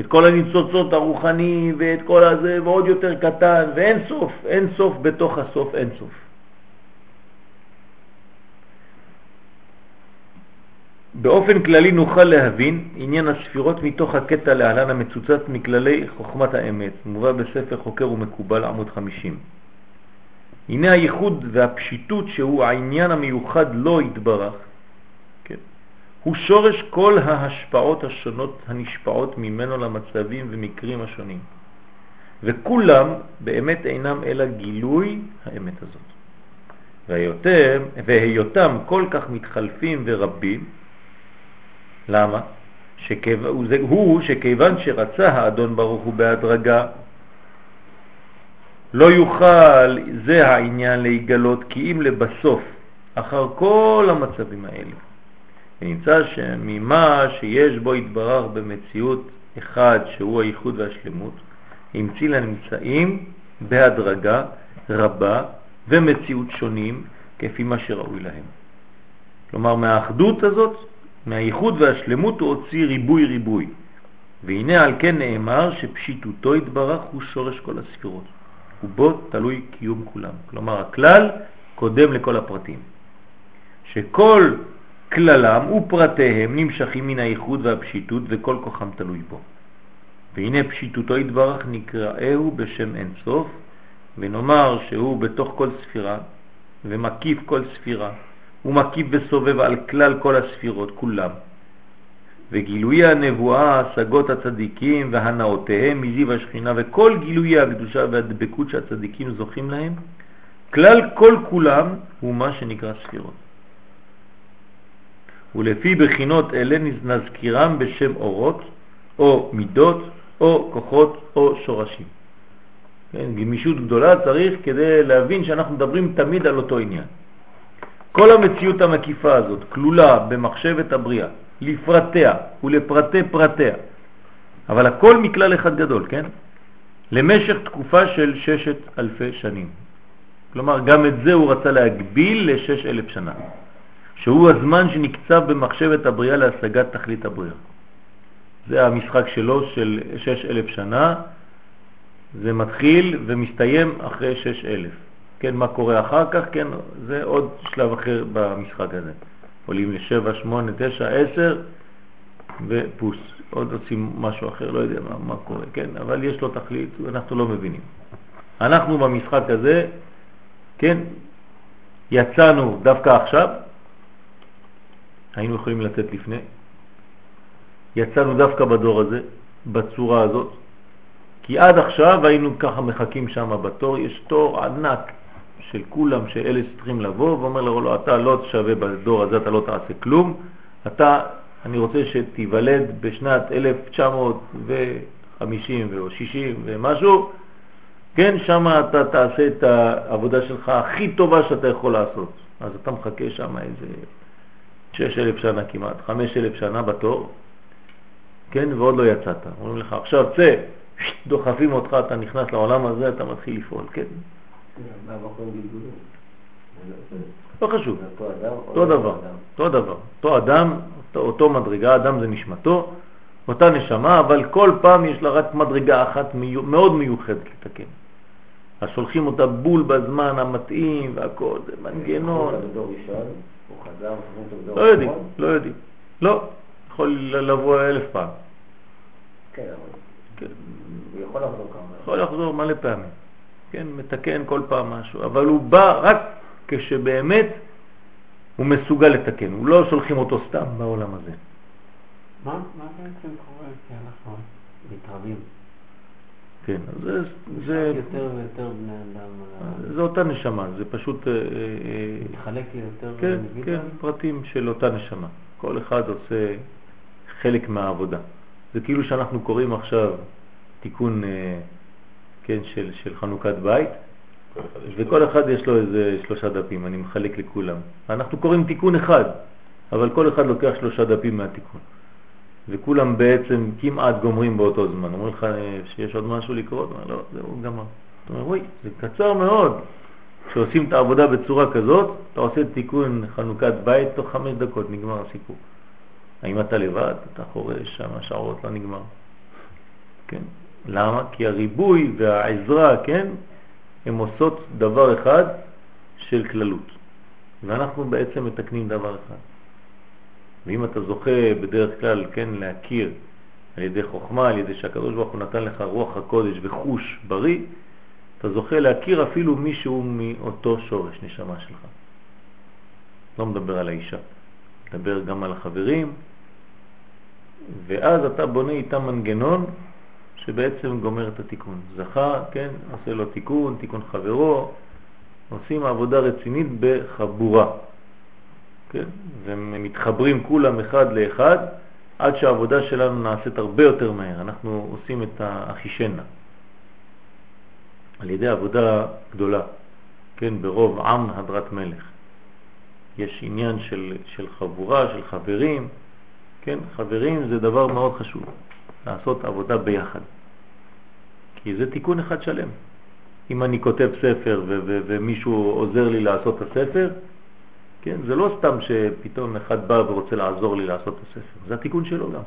את כל הניצוצות הרוחני ואת כל הזה ועוד יותר קטן ואין סוף, אין סוף בתוך הסוף, אין סוף. באופן כללי נוכל להבין עניין הספירות מתוך הקטע להלן המצוצץ מכללי חוכמת האמת, מובא בספר חוקר ומקובל עמוד 50. הנה הייחוד והפשיטות שהוא העניין המיוחד לא התברך, כן? הוא שורש כל ההשפעות השונות הנשפעות ממנו למצבים ומקרים השונים. וכולם באמת אינם אלא גילוי האמת הזאת. והיותם, והיותם כל כך מתחלפים ורבים, למה? שכיו... הוא שכיוון שרצה האדון ברוך הוא בהדרגה, לא יוכל זה העניין להיגלות כי אם לבסוף, אחר כל המצבים האלה. ונמצא שממה שיש בו התברר במציאות אחד שהוא הייחוד והשלמות, המציא לנמצאים בהדרגה רבה ומציאות שונים כפי מה שראוי להם. כלומר, מהאחדות הזאת מהייחוד והשלמות הוא הוציא ריבוי ריבוי. והנה על כן נאמר שפשיטותו התברך הוא שורש כל הספירות, ובו תלוי קיום כולם. כלומר הכלל קודם לכל הפרטים. שכל כללם ופרטיהם נמשכים מן הייחוד והפשיטות וכל כוחם תלוי בו. והנה פשיטותו יתברך נקראהו בשם אין סוף, ונאמר שהוא בתוך כל ספירה ומקיף כל ספירה, ומקיף וסובב על כלל כל הספירות כולם. וגילויי הנבואה, השגות הצדיקים והנאותיהם מזיו השכינה וכל גילויי הקדושה והדבקות שהצדיקים זוכים להם, כלל כל כולם הוא מה שנקרא ספירות. ולפי בחינות אלה נזכירם בשם אורות, או מידות, או כוחות, או שורשים. כן, גמישות גדולה צריך כדי להבין שאנחנו מדברים תמיד על אותו עניין. כל המציאות המקיפה הזאת כלולה במחשבת הבריאה, לפרטיה ולפרטי פרטיה, אבל הכל מכלל אחד גדול, כן? למשך תקופה של ששת אלפי שנים. כלומר, גם את זה הוא רצה להגביל לשש אלף שנה, שהוא הזמן שנקצב במחשבת הבריאה להשגת תכלית הבריאה. זה המשחק שלו של שש אלף שנה, זה מתחיל ומסתיים אחרי שש אלף. כן, מה קורה אחר כך, כן, זה עוד שלב אחר במשחק הזה. עולים ל-7, 8, 9, 10 ופוס. עוד עושים משהו אחר, לא יודע מה, מה קורה, כן, אבל יש לו תכלית, אנחנו לא מבינים. אנחנו במשחק הזה, כן, יצאנו דווקא עכשיו, היינו יכולים לתת לפני, יצאנו דווקא בדור הזה, בצורה הזאת, כי עד עכשיו היינו ככה מחכים שם בתור, יש תור ענק של כולם שאלה צריכים לבוא, ואומר לו, לא, אתה לא שווה בדור הזה, אתה לא תעשה כלום, אתה, אני רוצה שתיוולד בשנת 1950 או 60 ומשהו, כן, שם אתה תעשה את העבודה שלך הכי טובה שאתה יכול לעשות. אז אתה מחכה שם איזה 6,000 שנה כמעט, 5,000 שנה בתור, כן, ועוד לא יצאת. אומרים לך, עכשיו צא, דוחפים אותך, אתה נכנס לעולם הזה, אתה מתחיל לפעול, כן. לא חשוב, אותו דבר, אותו דבר, אותו אדם, אותו מדרגה, אדם זה נשמתו, אותה נשמה, אבל כל פעם יש לה רק מדרגה אחת מאוד מיוחדת לתקן. אז שולחים אותה בול בזמן המתאים והכל, זה מנגנון. לא יודעים, לא יודעים. לא, יכול לבוא אלף פעם. כן, אבל כן. הוא יכול לחזור כמה. יכול לחזור מלא פעמים. כן, מתקן כל פעם משהו, אבל הוא בא רק כשבאמת הוא מסוגל לתקן, הוא לא שולחים אותו סתם בעולם הזה. מה, מה בעצם קורה כי אנחנו מתרבים? כן, זה... זה יותר ויותר בני אדם. זה אותה נשמה, זה פשוט... אה, אה, מתחלק ליותר כן, כן, פרטים של אותה נשמה. כל אחד עושה חלק מהעבודה. זה כאילו שאנחנו קוראים עכשיו תיקון אה, כן, של, של חנוכת בית, וכל אחד יש לו איזה שלושה דפים, אני מחלק לכולם. אנחנו קוראים תיקון אחד, אבל כל אחד לוקח שלושה דפים מהתיקון. וכולם בעצם כמעט גומרים באותו זמן. אומרים לך אה, שיש עוד משהו לקרוא? אומר, לא, זהו, גמר. אתה אומר, וואי, זה קצר מאוד. כשעושים את העבודה בצורה כזאת, אתה עושה תיקון חנוכת בית, תוך חמש דקות נגמר הסיפור. האם אתה לבד? אתה חורש שם שעות, לא נגמר. כן? למה? כי הריבוי והעזרה, כן, הם עושות דבר אחד של כללות. ואנחנו בעצם מתקנים דבר אחד. ואם אתה זוכה בדרך כלל, כן, להכיר על ידי חוכמה, על ידי שהקדוש ברוך הוא נתן לך רוח הקודש וחוש בריא, אתה זוכה להכיר אפילו מישהו מאותו שורש נשמה שלך. לא מדבר על האישה, מדבר גם על החברים, ואז אתה בונה איתם מנגנון שבעצם גומר את התיקון. זכה, כן, עושה לו תיקון, תיקון חברו, עושים עבודה רצינית בחבורה, כן, והם מתחברים כולם אחד לאחד עד שהעבודה שלנו נעשית הרבה יותר מהר. אנחנו עושים את האחישנה על ידי עבודה גדולה, כן, ברוב עם הדרת מלך. יש עניין של, של חבורה, של חברים, כן, חברים זה דבר מאוד חשוב. לעשות עבודה ביחד. כי זה תיקון אחד שלם. אם אני כותב ספר ומישהו עוזר לי לעשות את הספר, כן, זה לא סתם שפתאום אחד בא ורוצה לעזור לי לעשות את הספר, זה התיקון שלו גם.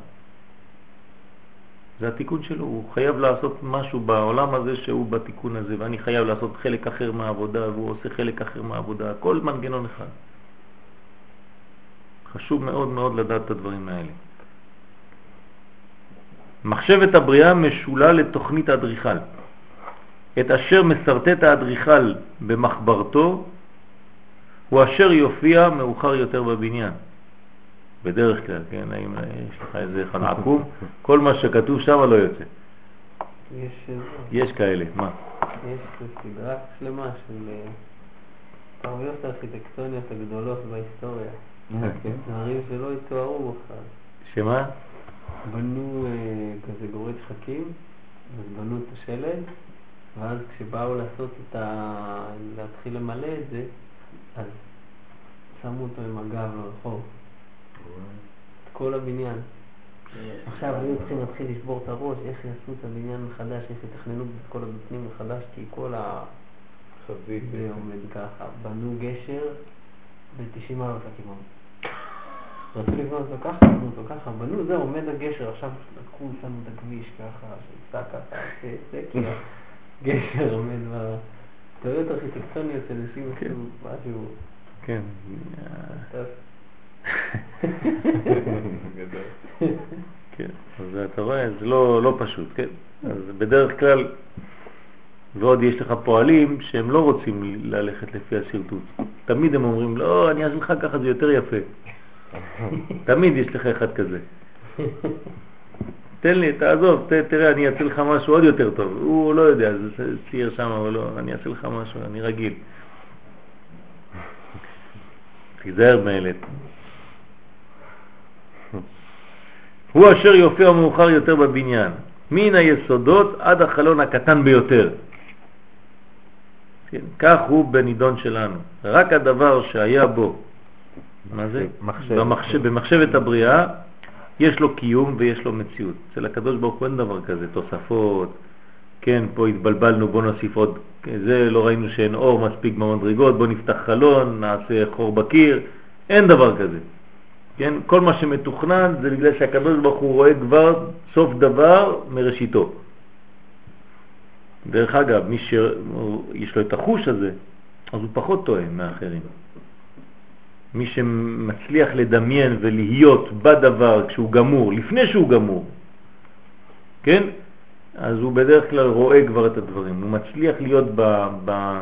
זה התיקון שלו, הוא חייב לעשות משהו בעולם הזה שהוא בתיקון הזה, ואני חייב לעשות חלק אחר מהעבודה, והוא עושה חלק אחר מהעבודה, הכל מנגנון אחד. חשוב מאוד מאוד לדעת את הדברים האלה. מחשבת הבריאה משולה לתוכנית האדריכל. את אשר מסרטט האדריכל במחברתו הוא אשר יופיע מאוחר יותר בבניין. בדרך כלל, כן, האם יש לך איזה אחד עקום? כל מה שכתוב שם לא יוצא. יש יש כאלה, מה? יש סדרה שלמה של אה, טעויות הארכיטקטוניות הגדולות בהיסטוריה. אה, כן? דברים שלא יתוארו בכלל. שמה? בנו אה, כזה גורי שחקים, אז בנו את השלד, ואז כשבאו לעשות את ה... להתחיל למלא את זה, אז שמו אותו עם הגב לרחוב. את כל הבניין. עכשיו היו צריכים להתחיל לשבור את הראש, איך יעשו את הבניין מחדש, איך יתכננו את כל הבפנים מחדש, כי כל ה... חזית. זה עומד ככה. בנו גשר ב-90 מעלות לכיוון. רצו לבנות אותו ככה, בנו אותו ככה, בנו, זהו, עומד הגשר, עכשיו לקחו, שמו את הכביש ככה, שיצא ככה, זה, זה, כי הגשר עומד ב... טעויות ארכיטקטוניות שאנשים כן. עשו משהו... כן. גדול. כן, אז אתה רואה, זה לא, לא פשוט, כן? אז בדרך כלל, ועוד יש לך פועלים שהם לא רוצים ללכת לפי השרטוט. תמיד הם אומרים, לא, אני אעשה לך ככה, זה יותר יפה. תמיד יש לך אחד כזה. תן לי, תעזוב, ת, תראה, אני אעשה לך משהו עוד יותר טוב. הוא לא יודע, זה צייר שם או לא, אני אעשה לך משהו, אני רגיל. תיזהר מאלה. הוא אשר יופיע מאוחר יותר בבניין, מן היסודות עד החלון הקטן ביותר. כן, כך הוא בנידון שלנו. רק הדבר שהיה בו, מה זה? מחשב. במחשב, במחשבת הבריאה, יש לו קיום ויש לו מציאות. אצל הקדוש ברוך הוא אין דבר כזה, תוספות, כן, פה התבלבלנו, בוא נוסיף עוד, זה לא ראינו שאין אור מספיק במדרגות, בוא נפתח חלון, נעשה חור בקיר, אין דבר כזה. כן, כל מה שמתוכנן זה בגלל שהקדוש ברוך הוא רואה כבר סוף דבר מראשיתו. דרך אגב, מי שיש לו את החוש הזה, אז הוא פחות טועה מאחרים. מי שמצליח לדמיין ולהיות בדבר כשהוא גמור, לפני שהוא גמור, כן? אז הוא בדרך כלל רואה כבר את הדברים. הוא מצליח להיות ב, ב,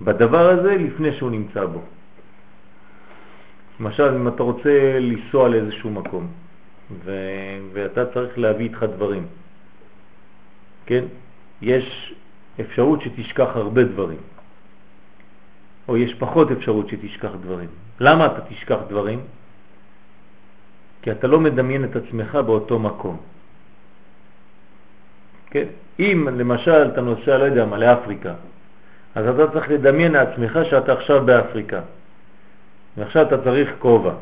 בדבר הזה לפני שהוא נמצא בו. למשל, אם אתה רוצה לנסוע לאיזשהו מקום, ו, ואתה צריך להביא איתך דברים, כן? יש אפשרות שתשכח הרבה דברים, או יש פחות אפשרות שתשכח דברים. למה אתה תשכח דברים? כי אתה לא מדמיין את עצמך באותו מקום. כן? אם למשל אתה נוסע, לא יודע מה, לאפריקה, אז אתה צריך לדמיין לעצמך שאתה עכשיו באפריקה, ועכשיו אתה צריך כובע,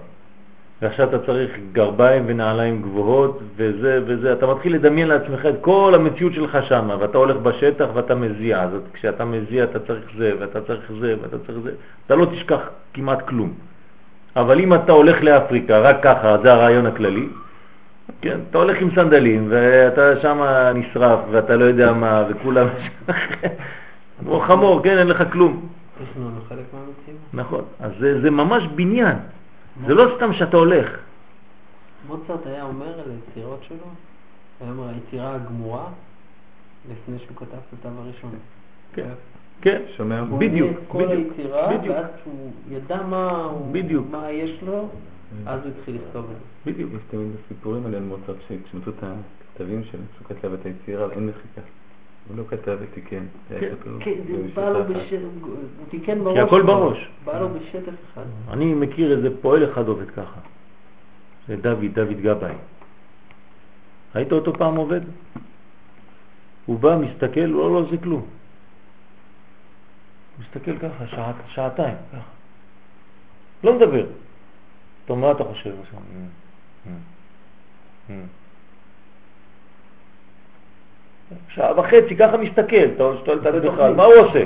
ועכשיו אתה צריך גרביים ונעליים גבוהות וזה וזה, אתה מתחיל לדמיין לעצמך את כל המציאות שלך שם, ואתה הולך בשטח ואתה מזיע, אז כשאתה מזיע אתה צריך זה ואתה צריך זה ואתה צריך זה, אתה לא תשכח כמעט כלום. אבל אם אתה הולך לאפריקה רק ככה, זה הרעיון הכללי, כן, אתה הולך עם סנדלים ואתה שם נשרף ואתה לא יודע מה וכולם כמו חמור, כן, אין לך כלום. נכון, אז זה, זה ממש בניין, זה לא סתם שאתה הולך. מוצרט היה אומר על היצירות שלו, היה אומר היצירה הגמורה לפני שהוא כתב את התו הראשון. כן, כן, שומע? הוא בדיוק, את כל בדיוק, היצירה, בדיוק. ואז שהוא ידע מה, הוא, בדיוק. מה יש לו, אז הוא התחיל לכתוב את זה. בדיוק. יש תמיד סיפורים על מוצרט שכשמצאו את הכתבים שלו, שהוא כתב את היצירה, אין מחיקה. הוא לא כתב ותיקן. כן, כן. בשטף, הוא תיקן בראש. כי הכל. בראש. בא לו בשטף אחד. אני מכיר איזה פועל אחד עובד ככה, זה דוד, דוד גבאי. ראית אותו פעם עובד? הוא בא, מסתכל, לא, לא, זה כלום. מסתכל ככה, שעה, שעתיים, ככה. לא מדבר. טוב, מה אתה חושב עכשיו? "מ, מ, מ". שעה וחצי, ככה מסתכל, אתה שואל את עצמך, מה הוא עושה?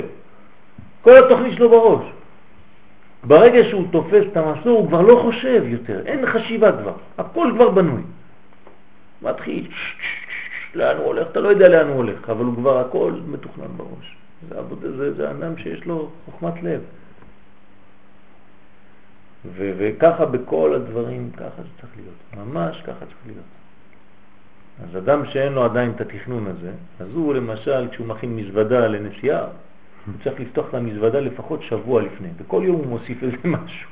כל התוכנית שלו בראש. ברגע שהוא תופס את המסור, הוא כבר לא חושב יותר, אין חשיבה כבר, הכל כבר בנוי. מתחיל, לאן הוא הולך, אתה לא יודע לאן הוא הולך, אבל הוא כבר הכל מתוכנן בראש. זה, עבודה, זה, זה אדם שיש לו חוכמת לב. ו- וככה בכל הדברים, ככה זה צריך להיות, ממש ככה צריך להיות. אז אדם שאין לו עדיין את התכנון הזה, אז הוא למשל, כשהוא מכין מזוודה לנסיעה, הוא צריך לפתוח את המזוודה לפחות שבוע לפני, וכל יום הוא מוסיף איזה משהו.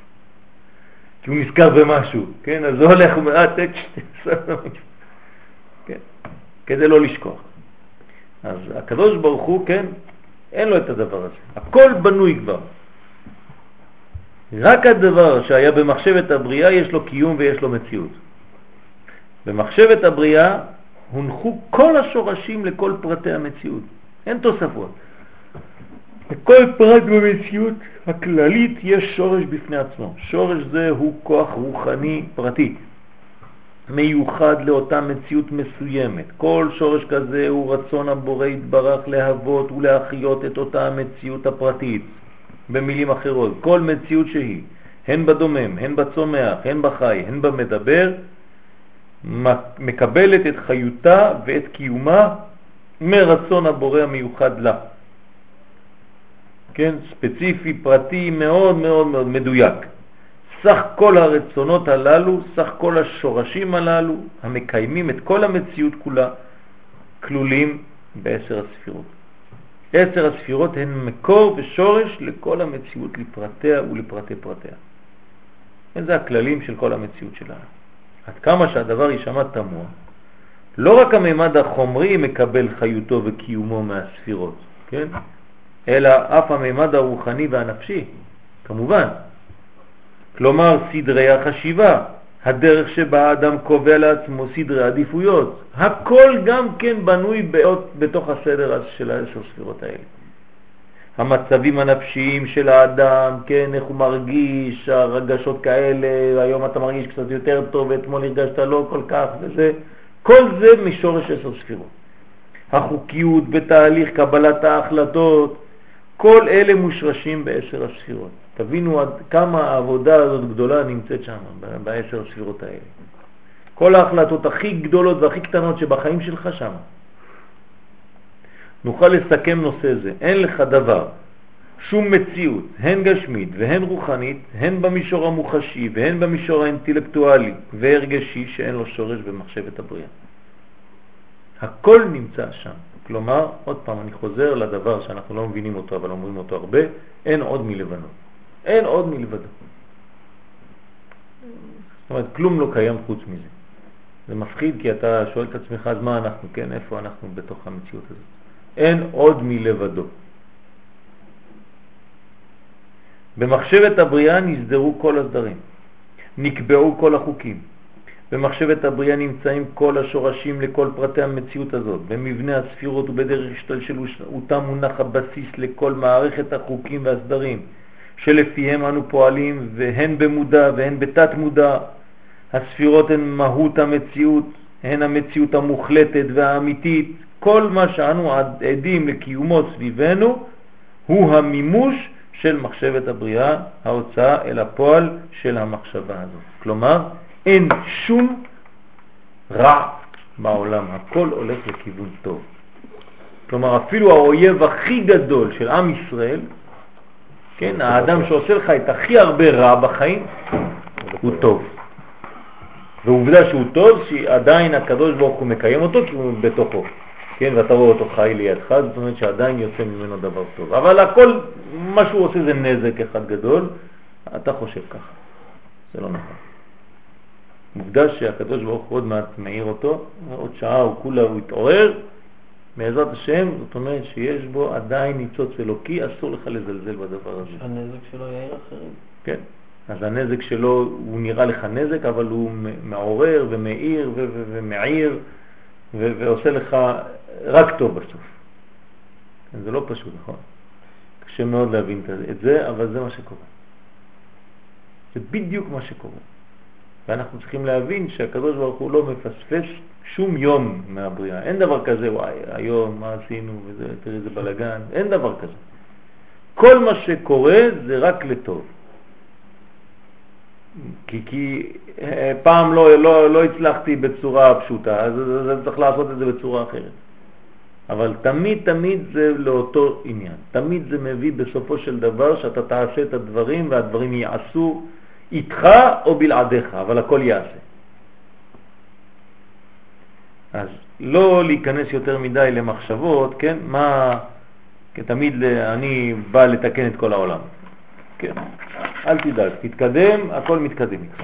כי הוא נזכר במשהו, כן? אז הוא הולך, אה, תק, כן? כדי לא לשכוח. אז הקדוש ברוך הוא, כן, אין לו את הדבר הזה. הכל בנוי כבר. רק הדבר שהיה במחשבת הבריאה יש לו קיום ויש לו מציאות. במחשבת הבריאה הונחו כל השורשים לכל פרטי המציאות. אין תוספות. לכל פרט במציאות הכללית יש שורש בפני עצמו. שורש זה הוא כוח רוחני פרטי, מיוחד לאותה מציאות מסוימת. כל שורש כזה הוא רצון הבורא יתברך להוות ולהחיות את אותה המציאות הפרטית. במילים אחרות, כל מציאות שהיא, הן בדומם, הן בצומח, הן בחי, הן במדבר, מקבלת את חיותה ואת קיומה מרצון הבורא המיוחד לה. כן, ספציפי, פרטי, מאוד מאוד מאוד מדויק. סך כל הרצונות הללו, סך כל השורשים הללו, המקיימים את כל המציאות כולה, כלולים בעשר הספירות. עשר הספירות הן מקור ושורש לכל המציאות לפרטיה ולפרטי פרטיה. זה הכללים של כל המציאות שלנו. עד כמה שהדבר יישמע תמוה, לא רק הממד החומרי מקבל חיותו וקיומו מהספירות, כן? אלא אף הממד הרוחני והנפשי, כמובן. כלומר, סדרי החשיבה, הדרך שבה האדם קובע לעצמו סדרי עדיפויות, הכל גם כן בנוי בתוך הסדר של העשר ספירות האלה. המצבים הנפשיים של האדם, כן, איך הוא מרגיש, הרגשות כאלה, היום אתה מרגיש קצת יותר טוב, ואתמול הרגשת לא כל כך, וזה, כל זה משורש עשר ספירות. החוקיות בתהליך קבלת ההחלטות, כל אלה מושרשים בעשר הספירות. תבינו עד כמה העבודה הזאת גדולה נמצאת שם, בעשר הספירות האלה. כל ההחלטות הכי גדולות והכי קטנות שבחיים שלך שם. נוכל לסכם נושא זה. אין לך דבר, שום מציאות, הן גשמית והן רוחנית, הן במישור המוחשי והן במישור האינטלקטואלי והרגשי שאין לו שורש במחשבת הבריאה. הכל נמצא שם. כלומר, עוד פעם, אני חוזר לדבר שאנחנו לא מבינים אותו, אבל אומרים אותו הרבה, אין עוד מלבנו. אין עוד מלבדו. זאת אומרת, כלום לא קיים חוץ מזה. זה מפחיד כי אתה שואל את עצמך, אז מה אנחנו, כן, איפה אנחנו בתוך המציאות הזאת? אין עוד מלבדו. במחשבת הבריאה נסדרו כל הסדרים, נקבעו כל החוקים. במחשבת הבריאה נמצאים כל השורשים לכל פרטי המציאות הזאת. במבנה הספירות ובדרך השתלשלותה מונח הבסיס לכל מערכת החוקים והסדרים שלפיהם אנו פועלים, והן במודע והן בתת מודע. הספירות הן מהות המציאות, הן המציאות המוחלטת והאמיתית. כל מה שאנו עדים לקיומו סביבנו הוא המימוש של מחשבת הבריאה, ההוצאה אל הפועל של המחשבה הזאת. כלומר, אין שום רע בעולם, הכל הולך לכיוון טוב. כלומר, אפילו האויב הכי גדול של עם ישראל, כן, האדם שעושה לך את הכי הרבה רע בחיים, הוא טוב. ועובדה שהוא טוב, שעדיין הקדוש ברוך הוא מקיים אותו כי הוא בתוכו. כן, ואתה רואה אותו חי לידך, זאת אומרת שעדיין יוצא ממנו דבר טוב. אבל הכל, מה שהוא עושה זה נזק אחד גדול, אתה חושב ככה. זה לא נכון. עובדה שהקדוש ברוך הוא עוד מעט מעיר אותו, עוד שעה הוא כולה, הוא יתעורר, בעזרת השם, זאת אומרת שיש בו עדיין ניצוץ אלוקי, אסור לך לזלזל בדבר הזה. הנזק שלו יעיר אחרים. כן, אז הנזק שלו, הוא נראה לך נזק, אבל הוא מעורר ומאיר ומעיר ועושה לך רק טוב בסוף. כן, זה לא פשוט, נכון? קשה מאוד להבין את זה, אבל זה מה שקורה. זה בדיוק מה שקורה. ואנחנו צריכים להבין שהקדוש ברוך הוא לא מפספס שום יום מהבריאה. אין דבר כזה, וואי, היום מה עשינו, וזה, תראי איזה בלגן, אין דבר כזה. כל מה שקורה זה רק לטוב. כי, כי אה, פעם לא, לא, לא הצלחתי בצורה פשוטה, אז, אז, אז צריך לעשות את זה בצורה אחרת. אבל תמיד תמיד זה לאותו עניין. תמיד זה מביא בסופו של דבר שאתה תעשה את הדברים והדברים יעשו איתך או בלעדיך, אבל הכל יעשה. אז לא להיכנס יותר מדי למחשבות, כן, מה, כי תמיד אני בא לתקן את כל העולם. כן, אל תדאג, תתקדם, הכל מתקדם איתך.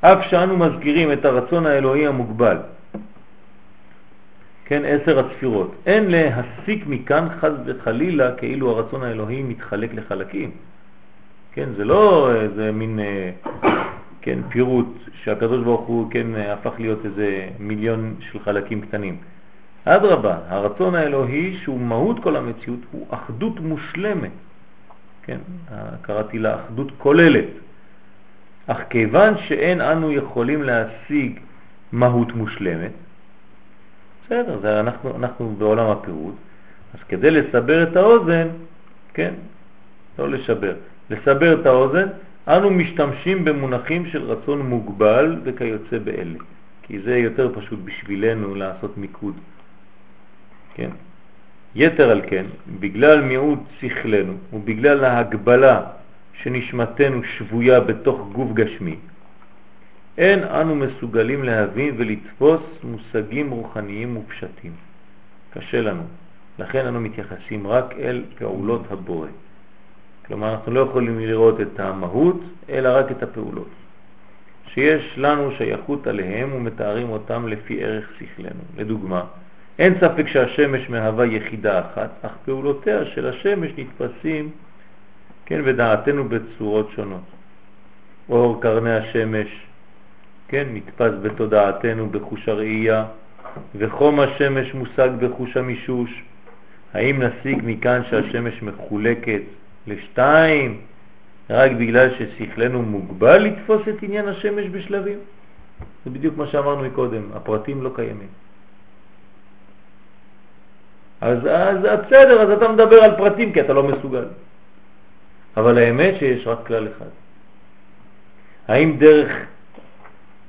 אף שאנו מזכירים את הרצון האלוהי המוגבל, כן, עשר הספירות, אין להסיק מכאן חז וחלילה כאילו הרצון האלוהי מתחלק לחלקים. כן, זה לא איזה מין אה, כן, פירוט שהקדוש ברוך הוא כן הפך להיות איזה מיליון של חלקים קטנים. אדרבה, הרצון האלוהי שהוא מהות כל המציאות הוא אחדות מושלמת. כן, קראתי לה אחדות כוללת. אך כיוון שאין אנו יכולים להשיג מהות מושלמת, בסדר, זה אנחנו, אנחנו בעולם הפירוט, אז כדי לסבר את האוזן, כן, לא לשבר, לסבר את האוזן, אנו משתמשים במונחים של רצון מוגבל וכיוצא באלה, כי זה יותר פשוט בשבילנו לעשות מיקוד. כן? יתר על כן, בגלל מיעוט שכלנו ובגלל ההגבלה שנשמתנו שבויה בתוך גוף גשמי, אין אנו מסוגלים להבין ולתפוס מושגים רוחניים ופשטים. קשה לנו. לכן אנו מתייחסים רק אל פעולות הבורא. כלומר, אנחנו לא יכולים לראות את המהות, אלא רק את הפעולות. שיש לנו שייכות עליהם ומתארים אותם לפי ערך שכלנו. לדוגמה, אין ספק שהשמש מהווה יחידה אחת, אך פעולותיה של השמש נתפסים, כן, בדעתנו בצורות שונות. אור קרני השמש, כן, נתפס בתודעתנו בחוש הראייה, וחום השמש מושג בחוש המישוש. האם נסיק מכאן שהשמש מחולקת לשתיים רק בגלל ששכלנו מוגבל לתפוס את עניין השמש בשלבים? זה בדיוק מה שאמרנו מקודם, הפרטים לא קיימים. אז, אז בסדר, אז אתה מדבר על פרטים כי אתה לא מסוגל. אבל האמת שיש רק כלל אחד. האם דרך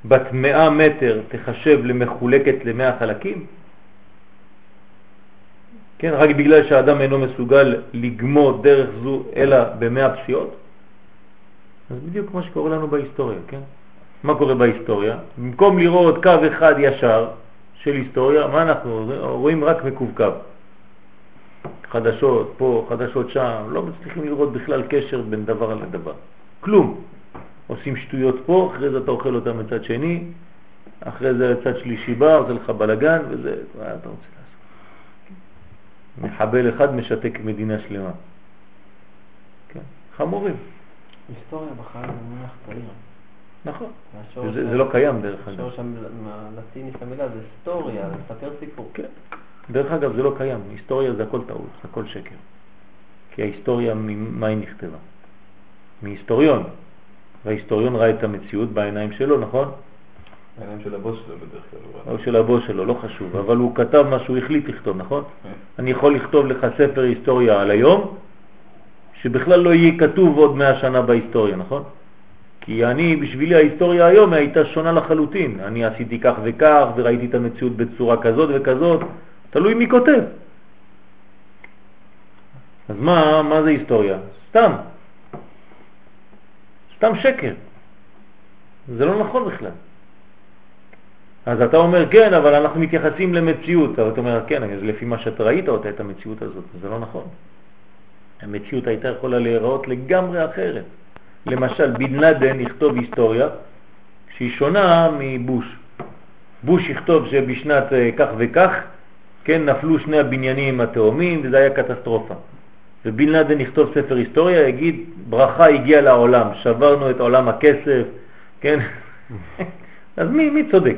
בת מאה מטר תחשב למחולקת למאה חלקים? כן, רק בגלל שהאדם אינו מסוגל לגמור דרך זו אלא במאה פסיעות? אז בדיוק מה שקורה לנו בהיסטוריה, כן? מה קורה בהיסטוריה? במקום לראות קו אחד ישר של היסטוריה, מה אנחנו רואים? רק מקווקו. חדשות פה, חדשות שם, לא מצליחים לראות בכלל קשר בין דבר לדבר. כלום. עושים שטויות פה, אחרי זה אתה אוכל אותם מצד שני, אחרי זה צד שלישי בא, עושה לך בלגן, וזה, מה אתה רוצה לעשות? מחבל אחד משתק מדינה שלמה. כן, חמורים. היסטוריה בחיים זה מונח צעיר. נכון. זה, זה לא קיים דרך אגב. השורש הלטיני של המילה זה היסטוריה, לספר סיפור. כן. דרך אגב זה לא קיים, היסטוריה זה הכל טעות, זה הכל שקר. כי ההיסטוריה, ממה היא נכתבה? מהיסטוריון. וההיסטוריון ראה את המציאות בעיניים שלו, נכון? בעיניים של הבוס שלו בדרך כלל. או של הבוס שלו, לא חשוב, אבל הוא כתב מה שהוא החליט לכתוב, נכון? כן. אני יכול לכתוב לך ספר היסטוריה על היום, שבכלל לא יהיה כתוב עוד מאה שנה בהיסטוריה, נכון? כי אני, בשבילי ההיסטוריה היום הייתה שונה לחלוטין. אני עשיתי כך וכך וראיתי את המציאות בצורה כזאת וכזאת, תלוי מי כותב. אז מה, מה זה היסטוריה? סתם. סתם שקר. זה לא נכון בכלל. אז אתה אומר, כן, אבל אנחנו מתייחסים למציאות. אבל אתה אומר, כן, אז לפי מה שאתה ראית אותה, את המציאות הזאת. זה לא נכון. המציאות הייתה יכולה להיראות לגמרי אחרת. למשל, בן לדן יכתוב היסטוריה שהיא שונה מבוש. בוש יכתוב שבשנת אה, כך וכך, כן, נפלו שני הבניינים התאומים וזה היה קטסטרופה. ובן לדן יכתוב ספר היסטוריה, יגיד, ברכה הגיעה לעולם, שברנו את עולם הכסף, כן? אז מי, מי צודק?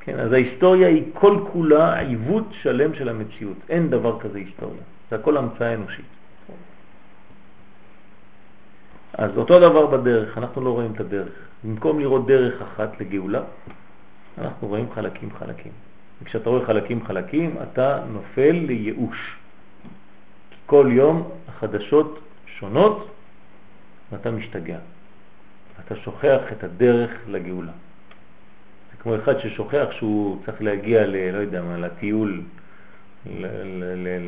כן, אז ההיסטוריה היא כל כולה עיוות שלם של המציאות. אין דבר כזה היסטוריה. זה הכל המצאה אנושית. אז אותו דבר בדרך, אנחנו לא רואים את הדרך. במקום לראות דרך אחת לגאולה, אנחנו רואים חלקים חלקים. וכשאתה רואה חלקים חלקים, אתה נופל לייאוש. כל יום החדשות שונות ואתה משתגע. אתה שוכח את הדרך לגאולה. זה כמו אחד ששוכח שהוא צריך להגיע, ל, לא יודע מה, לטיול,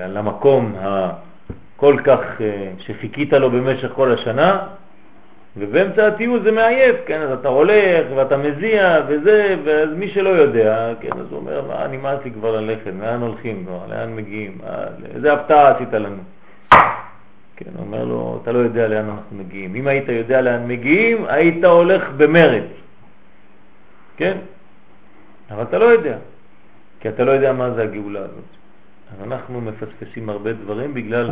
למקום הכל כך אה, שחיכית לו במשך כל השנה, ובאמצע הטיול זה מעייף, כן, אז אתה הולך ואתה מזיע וזה, ואז מי שלא יודע, כן, אז הוא אומר, מה, נמאס לי כבר ללכת, לאן הולכים כבר, לאן מגיעים, איזה הפתעה עשית לנו. כן, אומר לו, אתה לא יודע לאן אנחנו מגיעים. אם היית יודע לאן מגיעים, היית הולך במרד. כן? אבל אתה לא יודע, כי אתה לא יודע מה זה הגאולה הזאת. אז אנחנו מפספסים הרבה דברים בגלל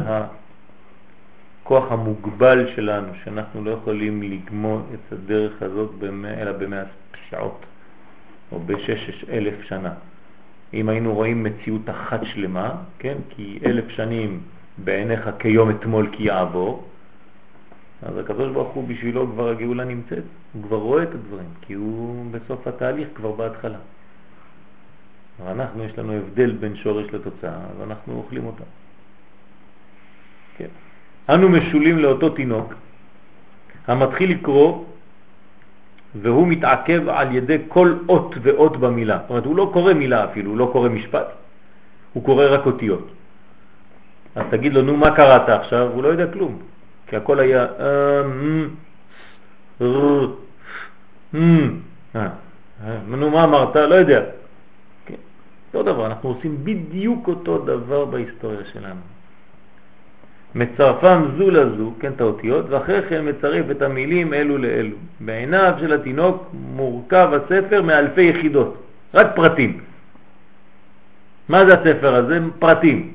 הכוח המוגבל שלנו, שאנחנו לא יכולים לגמור את הדרך הזאת במא, אלא במאה שעות או בשש אלף שנה. אם היינו רואים מציאות אחת שלמה, כן, כי אלף שנים בעיניך כיום אתמול כי יעבור, אז הקדוש ברוך הוא בשבילו כבר הגאולה נמצאת, הוא כבר רואה את הדברים, כי הוא בסוף התהליך כבר בהתחלה. אנחנו, יש לנו הבדל בין שורש לתוצאה, אז אנחנו אוכלים אותה. כן. אנו משולים לאותו תינוק המתחיל לקרוא והוא מתעכב על ידי כל אות ואות במילה. זאת אומרת, הוא לא קורא מילה אפילו, הוא לא קורא משפט, הוא קורא רק אותיות. אז תגיד לו, נו, מה קראת עכשיו? הוא לא יודע כלום, כי הכל היה... אה, אה, נו, מה אמרת? לא יודע. אותו דבר, אנחנו עושים בדיוק אותו דבר בהיסטוריה שלנו. מצרפם זו לזו, כן, את האותיות, ואחרי כן מצרף את המילים אלו לאלו. בעיניו של התינוק מורכב הספר מאלפי יחידות, רק פרטים. מה זה הספר הזה? פרטים.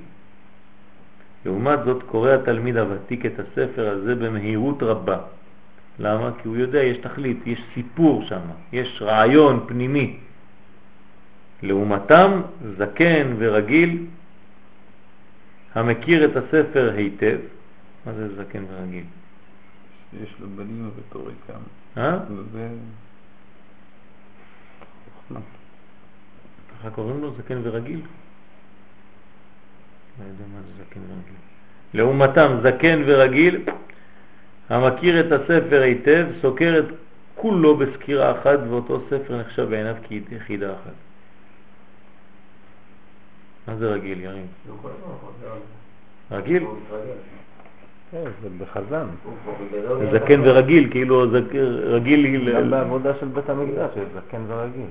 לעומת זאת קורא התלמיד הוותיק את הספר הזה במהירות רבה. למה? כי הוא יודע, יש תכלית, יש סיפור שם, יש רעיון פנימי. לעומתם, זקן ורגיל המכיר את הספר היטב, מה זה זקן ורגיל? יש לו בנים ורטוריקה. אה? זה... ככה קוראים לו זקן ורגיל? לא יודע מה זה זקן ורגיל. לעומתם, זקן ורגיל המכיר את הספר היטב, סוקר את כולו בסקירה אחת, ואותו ספר נחשב בעיניו כיחידה אחת. מה זה רגיל, יריב? רגיל? כן, זה בחזן. זקן ורגיל, כאילו רגיל... גם בעבודה של בית המקדש יש זקן ורגיל.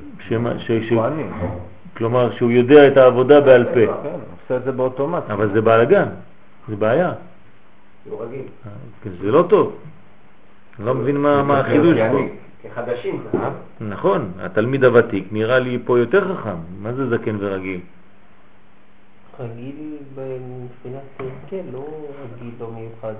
כלומר, שהוא יודע את העבודה בעל פה. כן, עושה את זה באוטומט. אבל זה בלגן, זה בעיה. זה לא טוב. אני לא מבין מה החידוש פה. כחדשים ככה. נכון, התלמיד הוותיק נראה לי פה יותר חכם. מה זה זקן ורגיל? רגיל מבחינת הרכל, לא רגיל לא מיוחד.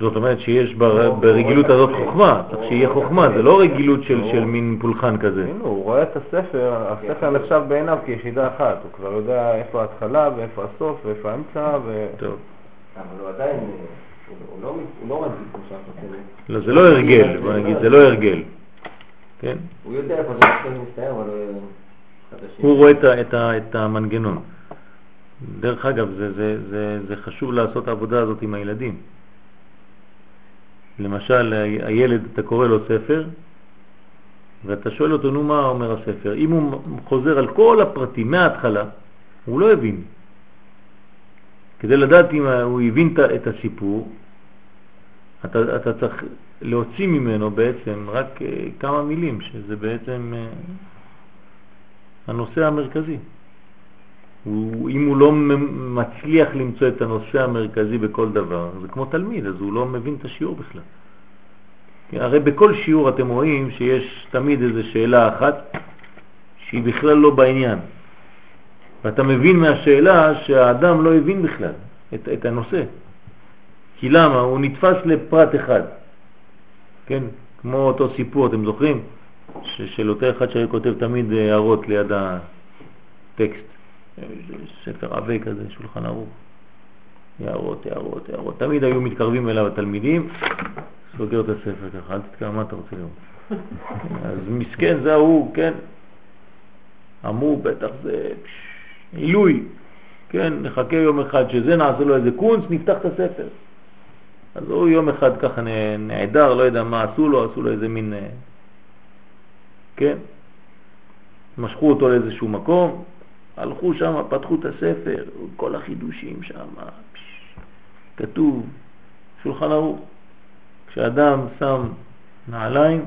זאת אומרת שיש בר- ברגילות הזאת חוכמה, צריך שיהיה חוכמה, זה לא רגילות של של מין פולחן כזה. הנה, הוא רואה את הספר, הספר נחשב בעיניו כיחידה אחת. הוא כבר יודע איפה ההתחלה ואיפה הסוף ואיפה האמצע ו... טוב. אבל הוא עדיין, הוא לא לא רגיל כמו שאנחנו. לא, זה לא הרגל, בוא נגיד, זה לא הרגל. כן? הוא יודע איפה זה מתחיל ומסתיים, אבל הוא רואה את המנגנון. דרך אגב, זה, זה, זה, זה חשוב לעשות העבודה הזאת עם הילדים. למשל, הילד, אתה קורא לו ספר, ואתה שואל אותו, נו, מה אומר הספר? אם הוא חוזר על כל הפרטים מההתחלה, הוא לא הבין. כדי לדעת אם הוא הבין את- את הסיפור, אתה, אתה צריך להוציא ממנו בעצם רק אה, כמה מילים, שזה בעצם אה, הנושא המרכזי. הוא, אם הוא לא מצליח למצוא את הנושא המרכזי בכל דבר, זה כמו תלמיד, אז הוא לא מבין את השיעור בכלל. כי הרי בכל שיעור אתם רואים שיש תמיד איזו שאלה אחת שהיא בכלל לא בעניין. ואתה מבין מהשאלה שהאדם לא הבין בכלל את, את הנושא. כי למה? הוא נתפס לפרט אחד. כן? כמו אותו סיפור, אתם זוכרים? של אותו אחד שכותב תמיד הערות ליד הטקסט. ספר עבה כזה, שולחן ערוך. הערות, הערות, הערות. תמיד היו מתקרבים אליו התלמידים, סוגר את הספר ככה, אל תתקרב, מה אתה רוצה לראות? אז מסכן זה ההוא, כן? אמרו, בטח זה עילוי, כן? נחכה יום אחד שזה, נעשה לו איזה קונץ, נפתח את הספר. אז הוא יום אחד ככה נעדר, לא יודע מה עשו לו, עשו לו איזה מין, אה, כן? משכו אותו לאיזשהו מקום, הלכו שם, פתחו את הספר, כל החידושים שם, כתוב, שולחן ערוך. כשאדם שם נעליים,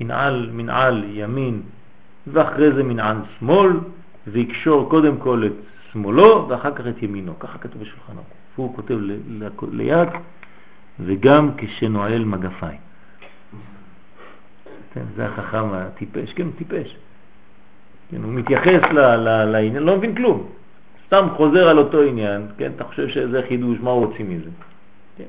ינעל מנעל ימין ואחרי זה מנעל שמאל, ויקשור קודם כל את שמאלו ואחר כך את ימינו, ככה כתוב בשולחן ערוך. הוא כותב ליד, וגם כשנועל מגפיים. כן, זה החכם הטיפש, כן, טיפש. כן, הוא מתייחס ל- ל- לעניין, לא מבין כלום. סתם חוזר על אותו עניין, כן, אתה חושב שזה חידוש, מה רוצים מזה? כן.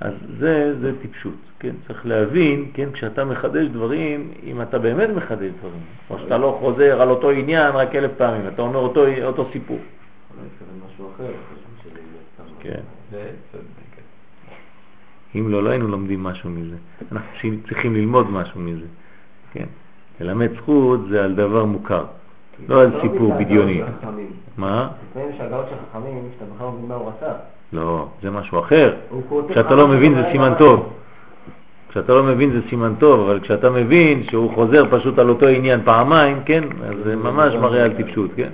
אז זה, זה טיפשות, כן, צריך להבין, כן, כשאתה מחדש דברים, אם אתה באמת מחדש דברים, או שאתה לא חוזר על אותו עניין רק אלף פעמים, אתה אומר אותו, אותו סיפור. אולי התכוון משהו אחר, חשוב שזה יהיה סתם. כן. אם לא, לא היינו לומדים משהו מזה. אנחנו צריכים ללמוד משהו מזה, כן. ללמד זכות זה על דבר מוכר, לא על סיפור בדיוני. מה? לפעמים יש הגאות של חכמים, שאתה בכלל לא מבין מה הוא רצה. לא, זה משהו אחר. כשאתה לא מבין זה סימן טוב. כשאתה לא מבין זה סימן טוב, אבל כשאתה מבין שהוא חוזר פשוט על אותו עניין פעמיים, כן, אז זה ממש מראה על טיפשות, כן.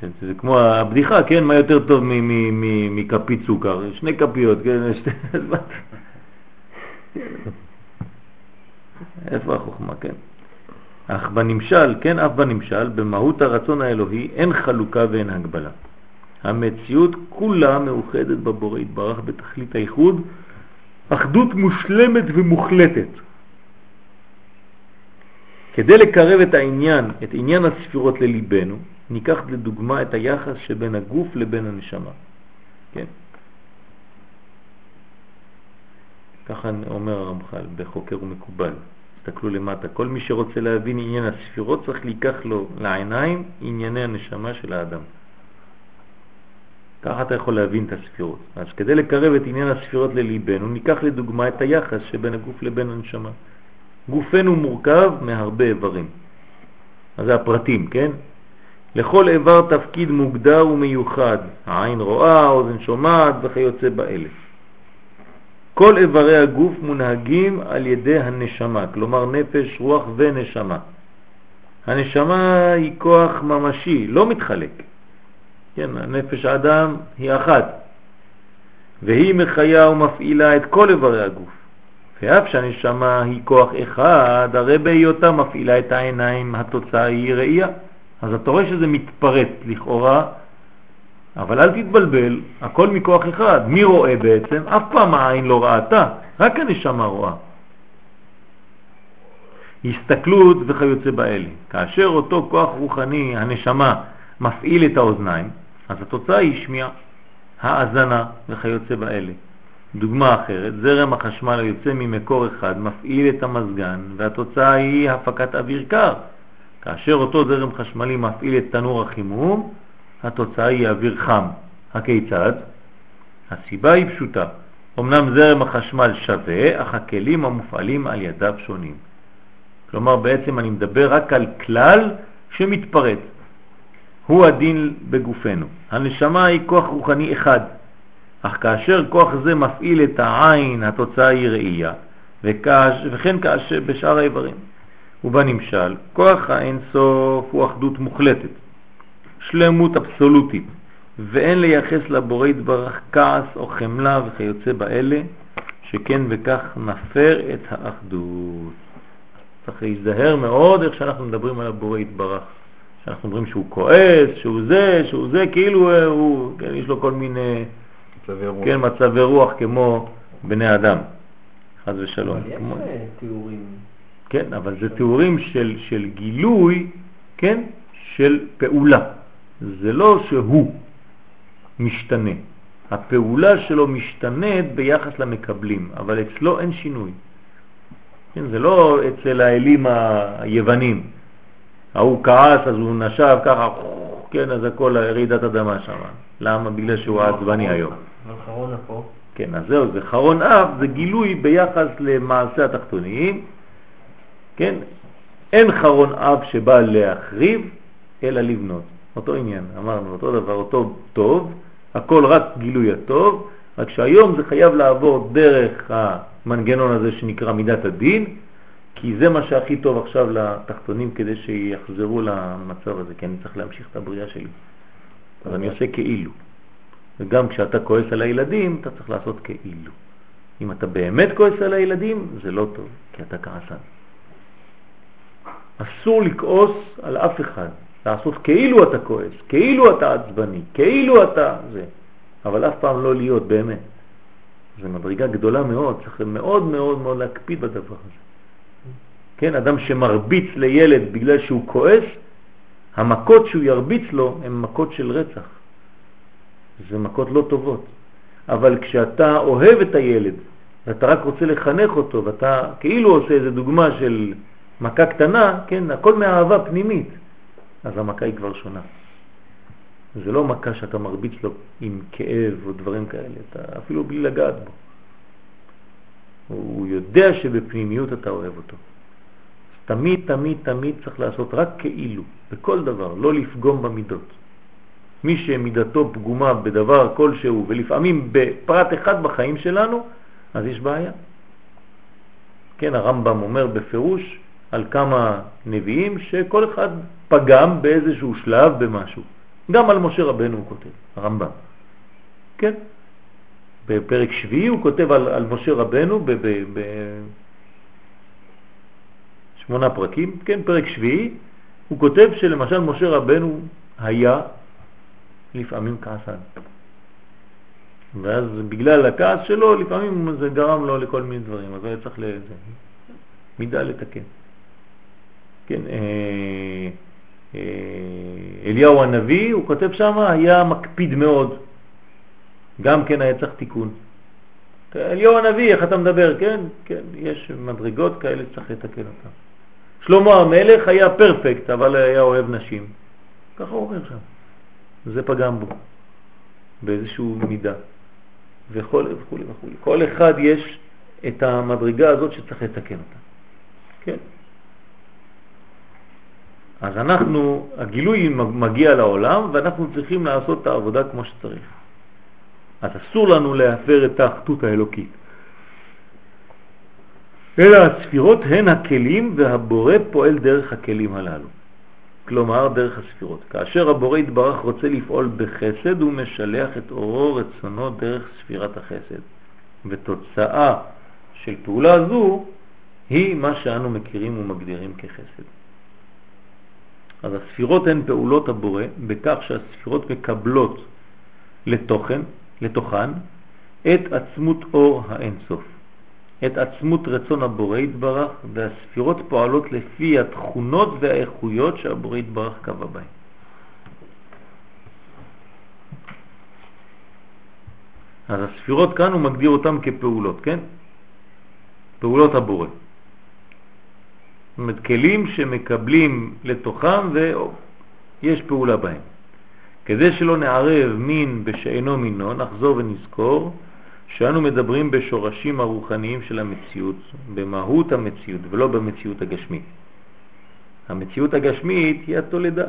כן, זה כמו הבדיחה, כן, מה יותר טוב מכפית סוכר? שני כפיות, כן? איפה החוכמה, כן? אך בנמשל, כן, אף בנמשל, במהות הרצון האלוהי אין חלוקה ואין הגבלה. המציאות כולה מאוחדת בבורא יתברך בתכלית הייחוד, אחדות מושלמת ומוחלטת. כדי לקרב את העניין, את עניין הספירות לליבנו, ניקח לדוגמה את היחס שבין הגוף לבין הנשמה. כן? ככה אומר הרמח"ל בחוקר ומקובל. תסתכלו למטה. כל מי שרוצה להבין עניין הספירות צריך להיקח לו לעיניים ענייני הנשמה של האדם. ככה אתה יכול להבין את הספירות. אז כדי לקרב את עניין הספירות לליבנו, ניקח לדוגמה את היחס שבין הגוף לבין הנשמה. גופנו מורכב מהרבה איברים. אז זה הפרטים, כן? לכל איבר תפקיד מוגדר ומיוחד, העין רואה, האוזן שומעת וכיוצא באלה. כל איברי הגוף מונהגים על ידי הנשמה, כלומר נפש, רוח ונשמה. הנשמה היא כוח ממשי, לא מתחלק. כן, נפש האדם היא אחת, והיא מחיה ומפעילה את כל איברי הגוף. ואף שהנשמה היא כוח אחד, הרי בהיותה מפעילה את העיניים, התוצאה היא ראייה. אז אתה רואה שזה מתפרט לכאורה, אבל אל תתבלבל, הכל מכוח אחד. מי רואה בעצם? אף פעם העין לא ראתה, רק הנשמה רואה. הסתכלות וכיוצא באלה. כאשר אותו כוח רוחני, הנשמה, מפעיל את האוזניים, אז התוצאה היא שמיעה, האזנה וכיוצא באלה. דוגמה אחרת, זרם החשמל היוצא ממקור אחד מפעיל את המזגן והתוצאה היא הפקת אוויר קר. כאשר אותו זרם חשמלי מפעיל את תנור החימום, התוצאה היא אוויר חם. הכיצד? הסיבה היא פשוטה. אמנם זרם החשמל שווה, אך הכלים המופעלים על ידיו שונים. כלומר, בעצם אני מדבר רק על כלל שמתפרט. הוא הדין בגופנו. הנשמה היא כוח רוחני אחד, אך כאשר כוח זה מפעיל את העין, התוצאה היא ראייה, וכאש, וכן כאשר בשאר האיברים. ובנמשל, כוח האין סוף הוא אחדות מוחלטת, שלמות אבסולוטית, ואין לייחס לבורא יתברך כעס או חמלה וכיוצא באלה, שכן וכך נפר את האחדות. צריך להיזהר מאוד איך שאנחנו מדברים על הבורא יתברך. שאנחנו אומרים שהוא כועס, שהוא זה, שהוא זה, כאילו אה, הוא, כן, יש לו כל מיני מצבי רוח. כן, מצבי רוח כמו בני אדם, חז ושלום. אבל יש כמו, אה, תיאורים. כן, אבל זה תיאורים של, של גילוי, כן, של פעולה. זה לא שהוא משתנה. הפעולה שלו משתנית ביחס למקבלים, אבל אצלו אין שינוי. כן, זה לא אצל האלים היוונים. ההוא כעס, אז הוא נשב ככה, כן, אז הכל רעידת אדמה שם. למה? בגלל שהוא עצבני היום. אבל חרונה פה. כן, אז זהו, זה חרון אף, זה גילוי ביחס למעשה התחתוניים, כן? אין חרון אף שבא להחריב, אלא לבנות. אותו עניין, אמרנו, אותו דבר, אותו טוב, הכל רק גילוי הטוב, רק שהיום זה חייב לעבור דרך המנגנון הזה שנקרא מידת הדין, כי זה מה שהכי טוב עכשיו לתחתונים כדי שיחזרו למצב הזה, כי אני צריך להמשיך את הבריאה שלי. אז אני עושה כאילו. וגם כשאתה כועס על הילדים, אתה צריך לעשות כאילו. אם אתה באמת כועס על הילדים, זה לא טוב, כי אתה כעסן. אסור לכעוס על אף אחד, לעשות כאילו אתה כועס, כאילו אתה עצבני, כאילו אתה זה, אבל אף פעם לא להיות באמת. זו מדרגה גדולה מאוד, צריך מאוד מאוד מאוד להקפיד בדבר הזה. כן, אדם שמרביץ לילד בגלל שהוא כועס, המכות שהוא ירביץ לו הן מכות של רצח. זה מכות לא טובות. אבל כשאתה אוהב את הילד ואתה רק רוצה לחנך אותו ואתה כאילו עושה איזה דוגמה של מכה קטנה, כן, הכל מאהבה פנימית, אז המכה היא כבר שונה. זה לא מכה שאתה מרביץ לו עם כאב או דברים כאלה, אתה אפילו בלי לגעת בו. הוא יודע שבפנימיות אתה אוהב אותו. תמיד, תמיד, תמיד צריך לעשות רק כאילו, בכל דבר, לא לפגום במידות. מי שמידתו פגומה בדבר כלשהו, ולפעמים בפרט אחד בחיים שלנו, אז יש בעיה. כן, הרמב"ם אומר בפירוש על כמה נביאים שכל אחד פגם באיזשהו שלב במשהו. גם על משה רבנו הוא כותב, הרמב"ם. כן? בפרק שביעי הוא כותב על, על משה רבנו בשמונה פרקים, כן, פרק שביעי, הוא כותב שלמשל משה רבנו היה לפעמים כעסן. ואז בגלל הכעס שלו, לפעמים זה גרם לו לכל מיני דברים, אז היה צריך לזה, מידה לתקן. כן, אה, אליהו הנביא, הוא כותב שם, היה מקפיד מאוד, גם כן היה צריך תיקון. אליהו הנביא, איך אתה מדבר? כן, כן, יש מדרגות כאלה שצריך לתקן אותן. שלמה המלך היה פרפקט, אבל היה אוהב נשים. ככה הוא אומר שם. זה פגם בו, באיזשהו מידה, וכו' וכו' וכו'. כל אחד יש את המדרגה הזאת שצריך לתקן אותה. כן. אז אנחנו, הגילוי מגיע לעולם ואנחנו צריכים לעשות את העבודה כמו שצריך. אז אסור לנו להפר את האחדות האלוקית. אלא הספירות הן הכלים והבורא פועל דרך הכלים הללו. כלומר דרך הספירות. כאשר הבורא יתברך רוצה לפעול בחסד הוא משלח את אורו רצונו דרך ספירת החסד. ותוצאה של פעולה זו היא מה שאנו מכירים ומגדירים כחסד. אז הספירות הן פעולות הבורא בכך שהספירות מקבלות לתוכן, לתוכן את עצמות אור האינסוף. את עצמות רצון הבורא יתברך, והספירות פועלות לפי התכונות והאיכויות שהבורא יתברך קבע בהן. אז הספירות כאן הוא מגדיר אותן כפעולות, כן? פעולות הבורא. זאת אומרת, כלים שמקבלים לתוכם ויש פעולה בהם. כדי שלא נערב מין בשאינו מינו, נחזור ונזכור שאנו מדברים בשורשים הרוחניים של המציאות, במהות המציאות ולא במציאות הגשמית. המציאות הגשמית היא התולדה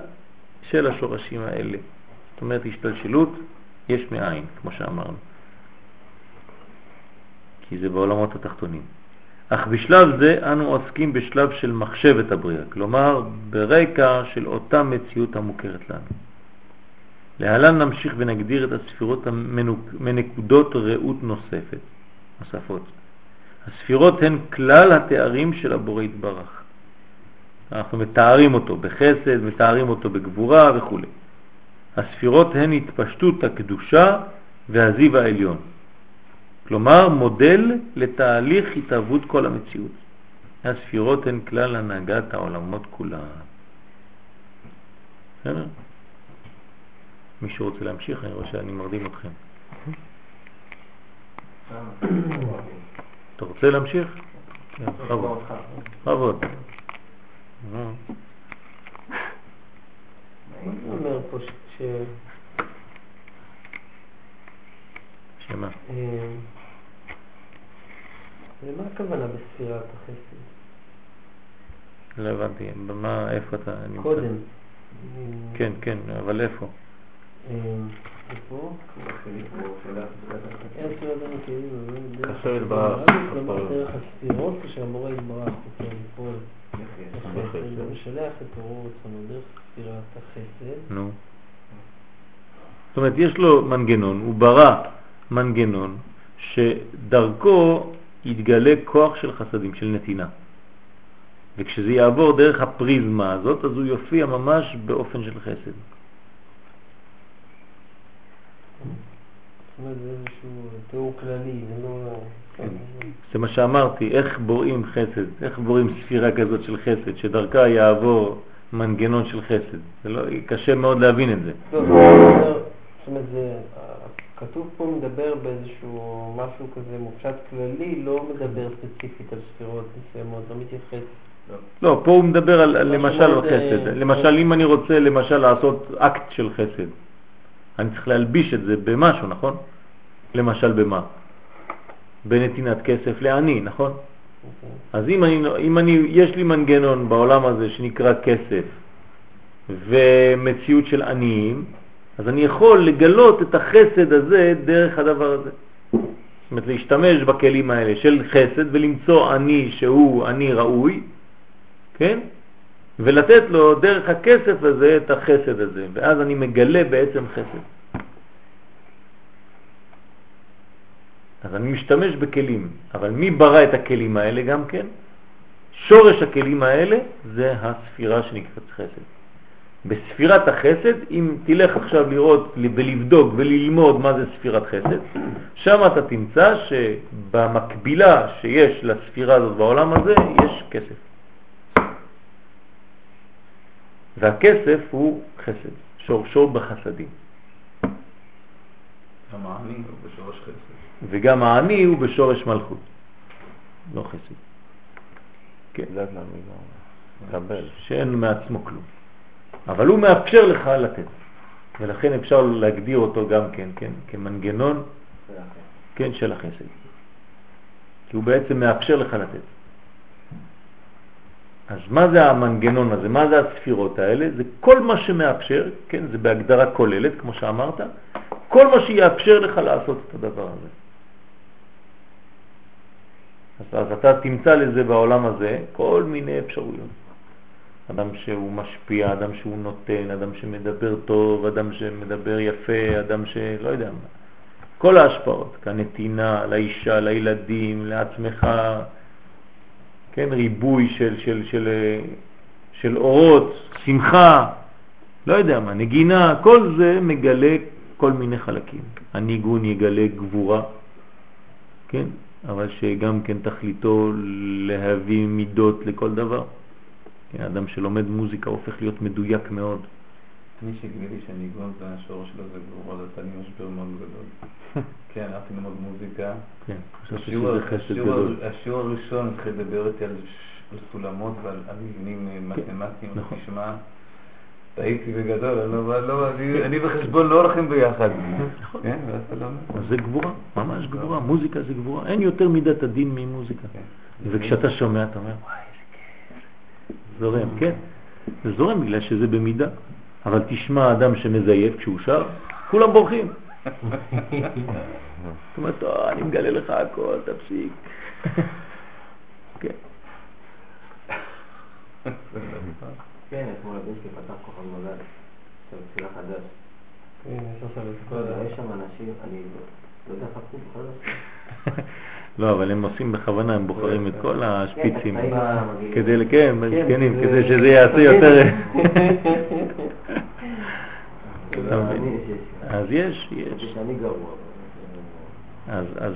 של השורשים האלה. זאת אומרת, השתלשלות יש מאין, כמו שאמרנו. כי זה בעולמות התחתונים. אך בשלב זה אנו עוסקים בשלב של מחשבת הבריאה, כלומר ברקע של אותה מציאות המוכרת לנו. להלן נמשיך ונגדיר את הספירות מנקודות ראות נוספת, נוספות. הספירות הן כלל התארים של הבורא יתברך. אנחנו מתארים אותו בחסד, מתארים אותו בגבורה וכו'. הספירות הן התפשטות הקדושה והזיו העליון. כלומר, מודל לתהליך התאבות כל המציאות. הספירות הן כלל הנהגת העולמות כולם. בסדר? מישהו רוצה להמשיך? אני רואה שאני מרדים אתכם. אתה רוצה להמשיך? כן, בכבוד. בכבוד. שמה? למה הכוונה בספירת החסד? לא הבנתי, במה, איפה אתה נמצא? קודם. כן, כן, אבל איפה? כאשר יתברך, דרך הספירות, כשהמורה יתברך רוצה לפעול הוא משלח את אורו רצונו דרך ספירת החסד. נו. זאת אומרת, יש לו מנגנון, הוא ברא מנגנון שדרכו יתגלה כוח של חסדים, של נתינה. וכשזה יעבור דרך הפריזמה הזאת, אז הוא יופיע ממש באופן של חסד. זה לא... כן. זה מה שאמרתי, איך בוראים חסד, איך בוראים ספירה כזאת של חסד, שדרכה יעבור מנגנון של חסד. זה לא, קשה מאוד להבין את זה. לא, זאת אומרת, זה... כתוב פה מדבר באיזשהו משהו כזה מופשט כללי, לא מדבר ספציפית על ספירות מסוימות, לא מתייחס. לא, פה הוא מדבר על, משהו למשל על חסד. למשל, אם אני רוצה למשל לעשות אקט של חסד, אני צריך להלביש את זה במשהו, נכון? למשל במה? בנתינת כסף לעני, נכון? אוקיי. אז אם אני, אם אני, יש לי מנגנון בעולם הזה שנקרא כסף ומציאות של עניים, אז אני יכול לגלות את החסד הזה דרך הדבר הזה. זאת אומרת, להשתמש בכלים האלה של חסד ולמצוא עני שהוא עני ראוי, כן? ולתת לו דרך הכסף הזה את החסד הזה, ואז אני מגלה בעצם חסד. אז אני משתמש בכלים, אבל מי ברא את הכלים האלה גם כן? שורש הכלים האלה זה הספירה שנקראת חסד. בספירת החסד, אם תלך עכשיו לראות ולבדוק וללמוד מה זה ספירת חסד, שם אתה תמצא שבמקבילה שיש לספירה הזאת בעולם הזה, יש כסף. והכסף הוא חסד, שורשו בחסדים. המעני הוא בשורש חסד. וגם העני הוא בשורש מלכות, לא חסד. כן, למילה, לקבל. שאין מעצמו כלום. אבל הוא מאפשר לך לתת, ולכן אפשר להגדיר אותו גם כן, כן כמנגנון כן, של החסד. כי הוא בעצם מאפשר לך לתת. אז מה זה המנגנון הזה? מה זה הספירות האלה? זה כל מה שמאפשר, כן, זה בהגדרה כוללת, כמו שאמרת, כל מה שיאפשר לך לעשות את הדבר הזה. אז, אז אתה תמצא לזה בעולם הזה כל מיני אפשרויות. אדם שהוא משפיע, אדם שהוא נותן, אדם שמדבר טוב, אדם שמדבר יפה, אדם שלא יודע מה. כל ההשפעות, כנתינה, לאישה, לילדים, לעצמך, כן, ריבוי של, של, של, של אורות, שמחה, לא יודע מה, נגינה, כל זה מגלה כל מיני חלקים. הניגון יגלה גבורה, כן, אבל שגם כן תכליתו להביא מידות לכל דבר. כן, אדם שלומד מוזיקה הופך להיות מדויק מאוד. אני שגיליתי שהניגון והשורש שלו זה גבורה, זה עשה לי משבר מאוד גדול. כן, הלכתי ללמוד מוזיקה. כן, חשבתי שזה חסד גדול. השיעור הראשון התחיל לדבר איתי על סולמות ועל על מבנים אה, מתמטיים, נכון. תשמע, טעיתי בגדול, אני לא- לא- וחשבון לא הולכים ביחד. נכון. כן. אז זה גבורה, ממש גבורה, מוזיקה זה גבורה, אין יותר מידת הדין ממוזיקה. כן. וכשאתה שומע אתה אומר, וואי. זורם, כן. זה זורם בגלל שזה במידה. אבל תשמע אדם שמזייף כשהוא שר, כולם בורחים. זאת אומרת, "טוב, אני מגלה לך הכל, תפסיק. כן. כן, אתמול הבן שלי פתח כוכב נולד, עכשיו תפילה חדש. כן, יש לא שם אנשים, אני לא יודע איך הפכו בכלל לעשות. לא, אבל הם עושים בכוונה, הם בוחרים את כל השפיצים. כן, המגעילים. כדי, כן, זקנים, זה- כדי שזה יעשה יותר... לא, אז יש, יש. אז, אז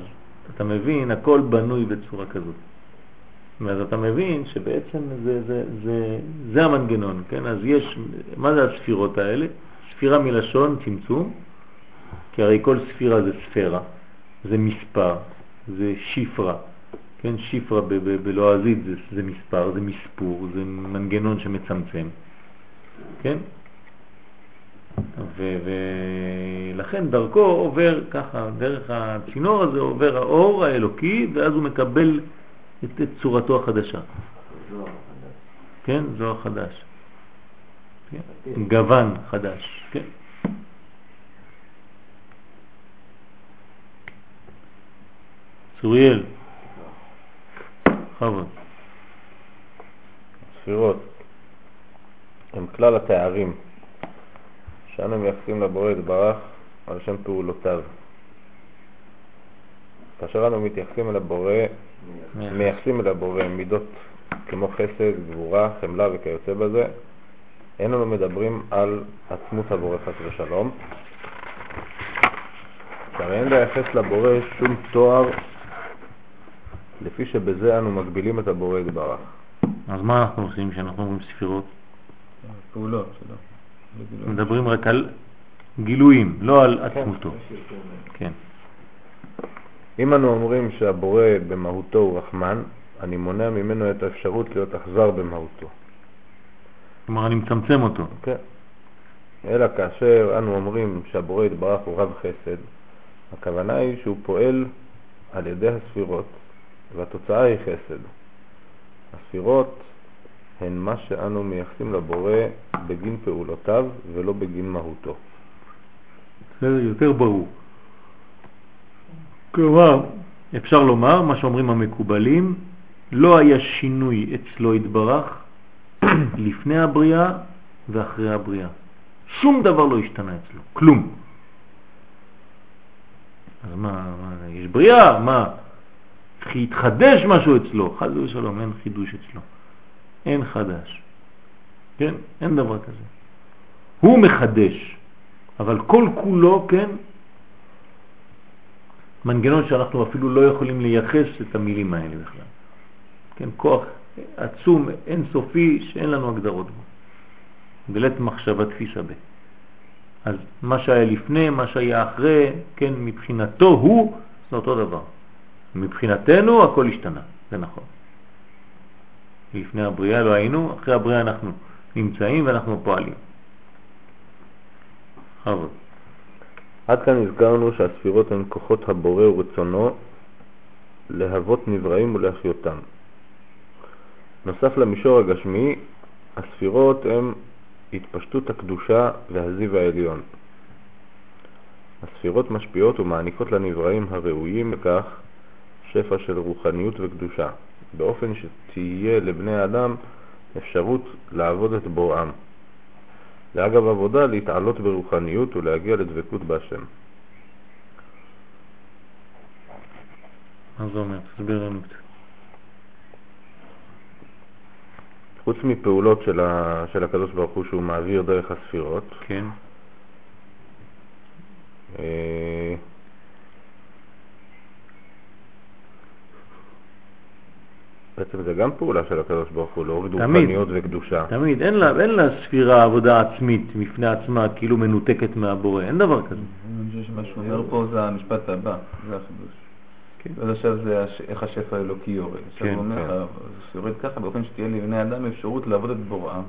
אתה מבין, הכל בנוי בצורה כזאת. ואז אתה מבין שבעצם זה, זה, זה, זה המנגנון, כן? אז יש, מה זה הספירות האלה? ספירה מלשון צמצום, כי הרי כל ספירה זה ספירה, זה מספר, זה שיפרה, כן? שיפרה ב- ב- בלועזית זה, זה מספר, זה מספור, זה מנגנון שמצמצם, כן? ו- ולכן דרכו עובר ככה, דרך הצינור הזה עובר האור האלוקי, ואז הוא מקבל את, את צורתו החדשה. זוהר חדש. כן? זוהר חדש. כן? גוון חדש. כן? צוריאל. בכבוד. ספירות הם כלל התארים שאנו מייחסים לבורא יתברך על שם פעולותיו. כאשר אנו מתייחסים אל הבורא, מייחסים אל הבורא מידות כמו חסד, גבורה, חמלה וכיוצא בזה, אין אנו מדברים על עצמות הבורא חס ושלום, שהרי אין לייחס לבורא שום תואר לפי שבזה אנו מגבילים את הבורא יתברך. אז מה אנחנו עושים כשאנחנו אומרים ספירות? פעולות שלו. מדברים רק על גילויים, לא על עצמותו. כן. אם אנו אומרים שהבורא במהותו הוא רחמן, אני מונע ממנו את האפשרות להיות אכזר במהותו. כלומר, אני מצמצם אותו. כן. אלא כאשר אנו אומרים שהבורא יתברך הוא רב חסד, הכוונה היא שהוא פועל על ידי הספירות, והתוצאה היא חסד. הספירות הן מה שאנו מייחסים לבורא בגין פעולותיו ולא בגין מהותו. בסדר, יותר ברור. כלומר, אפשר לומר, מה שאומרים המקובלים, לא היה שינוי אצלו התברך לפני הבריאה ואחרי הבריאה. שום דבר לא השתנה אצלו, כלום. אז מה, מה יש בריאה? מה? התחדש משהו אצלו? חד ושלום, אין חידוש אצלו. אין חדש. כן? אין דבר כזה. הוא מחדש, אבל כל כולו, כן, מנגנון שאנחנו אפילו לא יכולים לייחס את המילים האלה בכלל. כן, כוח עצום, אינסופי, שאין לנו הגדרות בו. בלית מחשבה תפיסה ב. אז מה שהיה לפני, מה שהיה אחרי, כן, מבחינתו הוא, זה אותו דבר. מבחינתנו הכל השתנה, זה נכון. לפני הבריאה לא היינו, אחרי הבריאה אנחנו נמצאים ואנחנו פועלים. חבוד. עד כאן הזכרנו שהספירות הן כוחות הבורא ורצונו להוות נבראים ולהחיותם. נוסף למישור הגשמי, הספירות הן התפשטות הקדושה והזיו העליון. הספירות משפיעות ומעניקות לנבראים הראויים לכך שפע של רוחניות וקדושה, באופן שתהיה לבני האדם אפשרות לעבוד את בוראם. ואגב עבודה להתעלות ברוחניות ולהגיע לדבקות בהשם. מה זה אומר? תסביר לנו קצת. חוץ מפעולות של, ה... של הקדוש ברוך הוא שהוא מעביר דרך הספירות, כן. אה, בעצם זה גם פעולה של הקדוש ברוך הוא, להוריד. רוחניות וקדושה. תמיד, אין לה, אין לה ספירה עבודה עצמית מפני עצמה, כאילו מנותקת מהבורא, אין דבר כזה. אני חושב שמה שהוא אומר פה זה המשפט הבא, זה החידוש. כן. אז עכשיו זה הש- איך השפע האלוקי יורד. עכשיו כן, הוא אומר, כן. לך, זה יורד ככה באופן שתהיה לבני אדם אפשרות לעבוד את בוראם.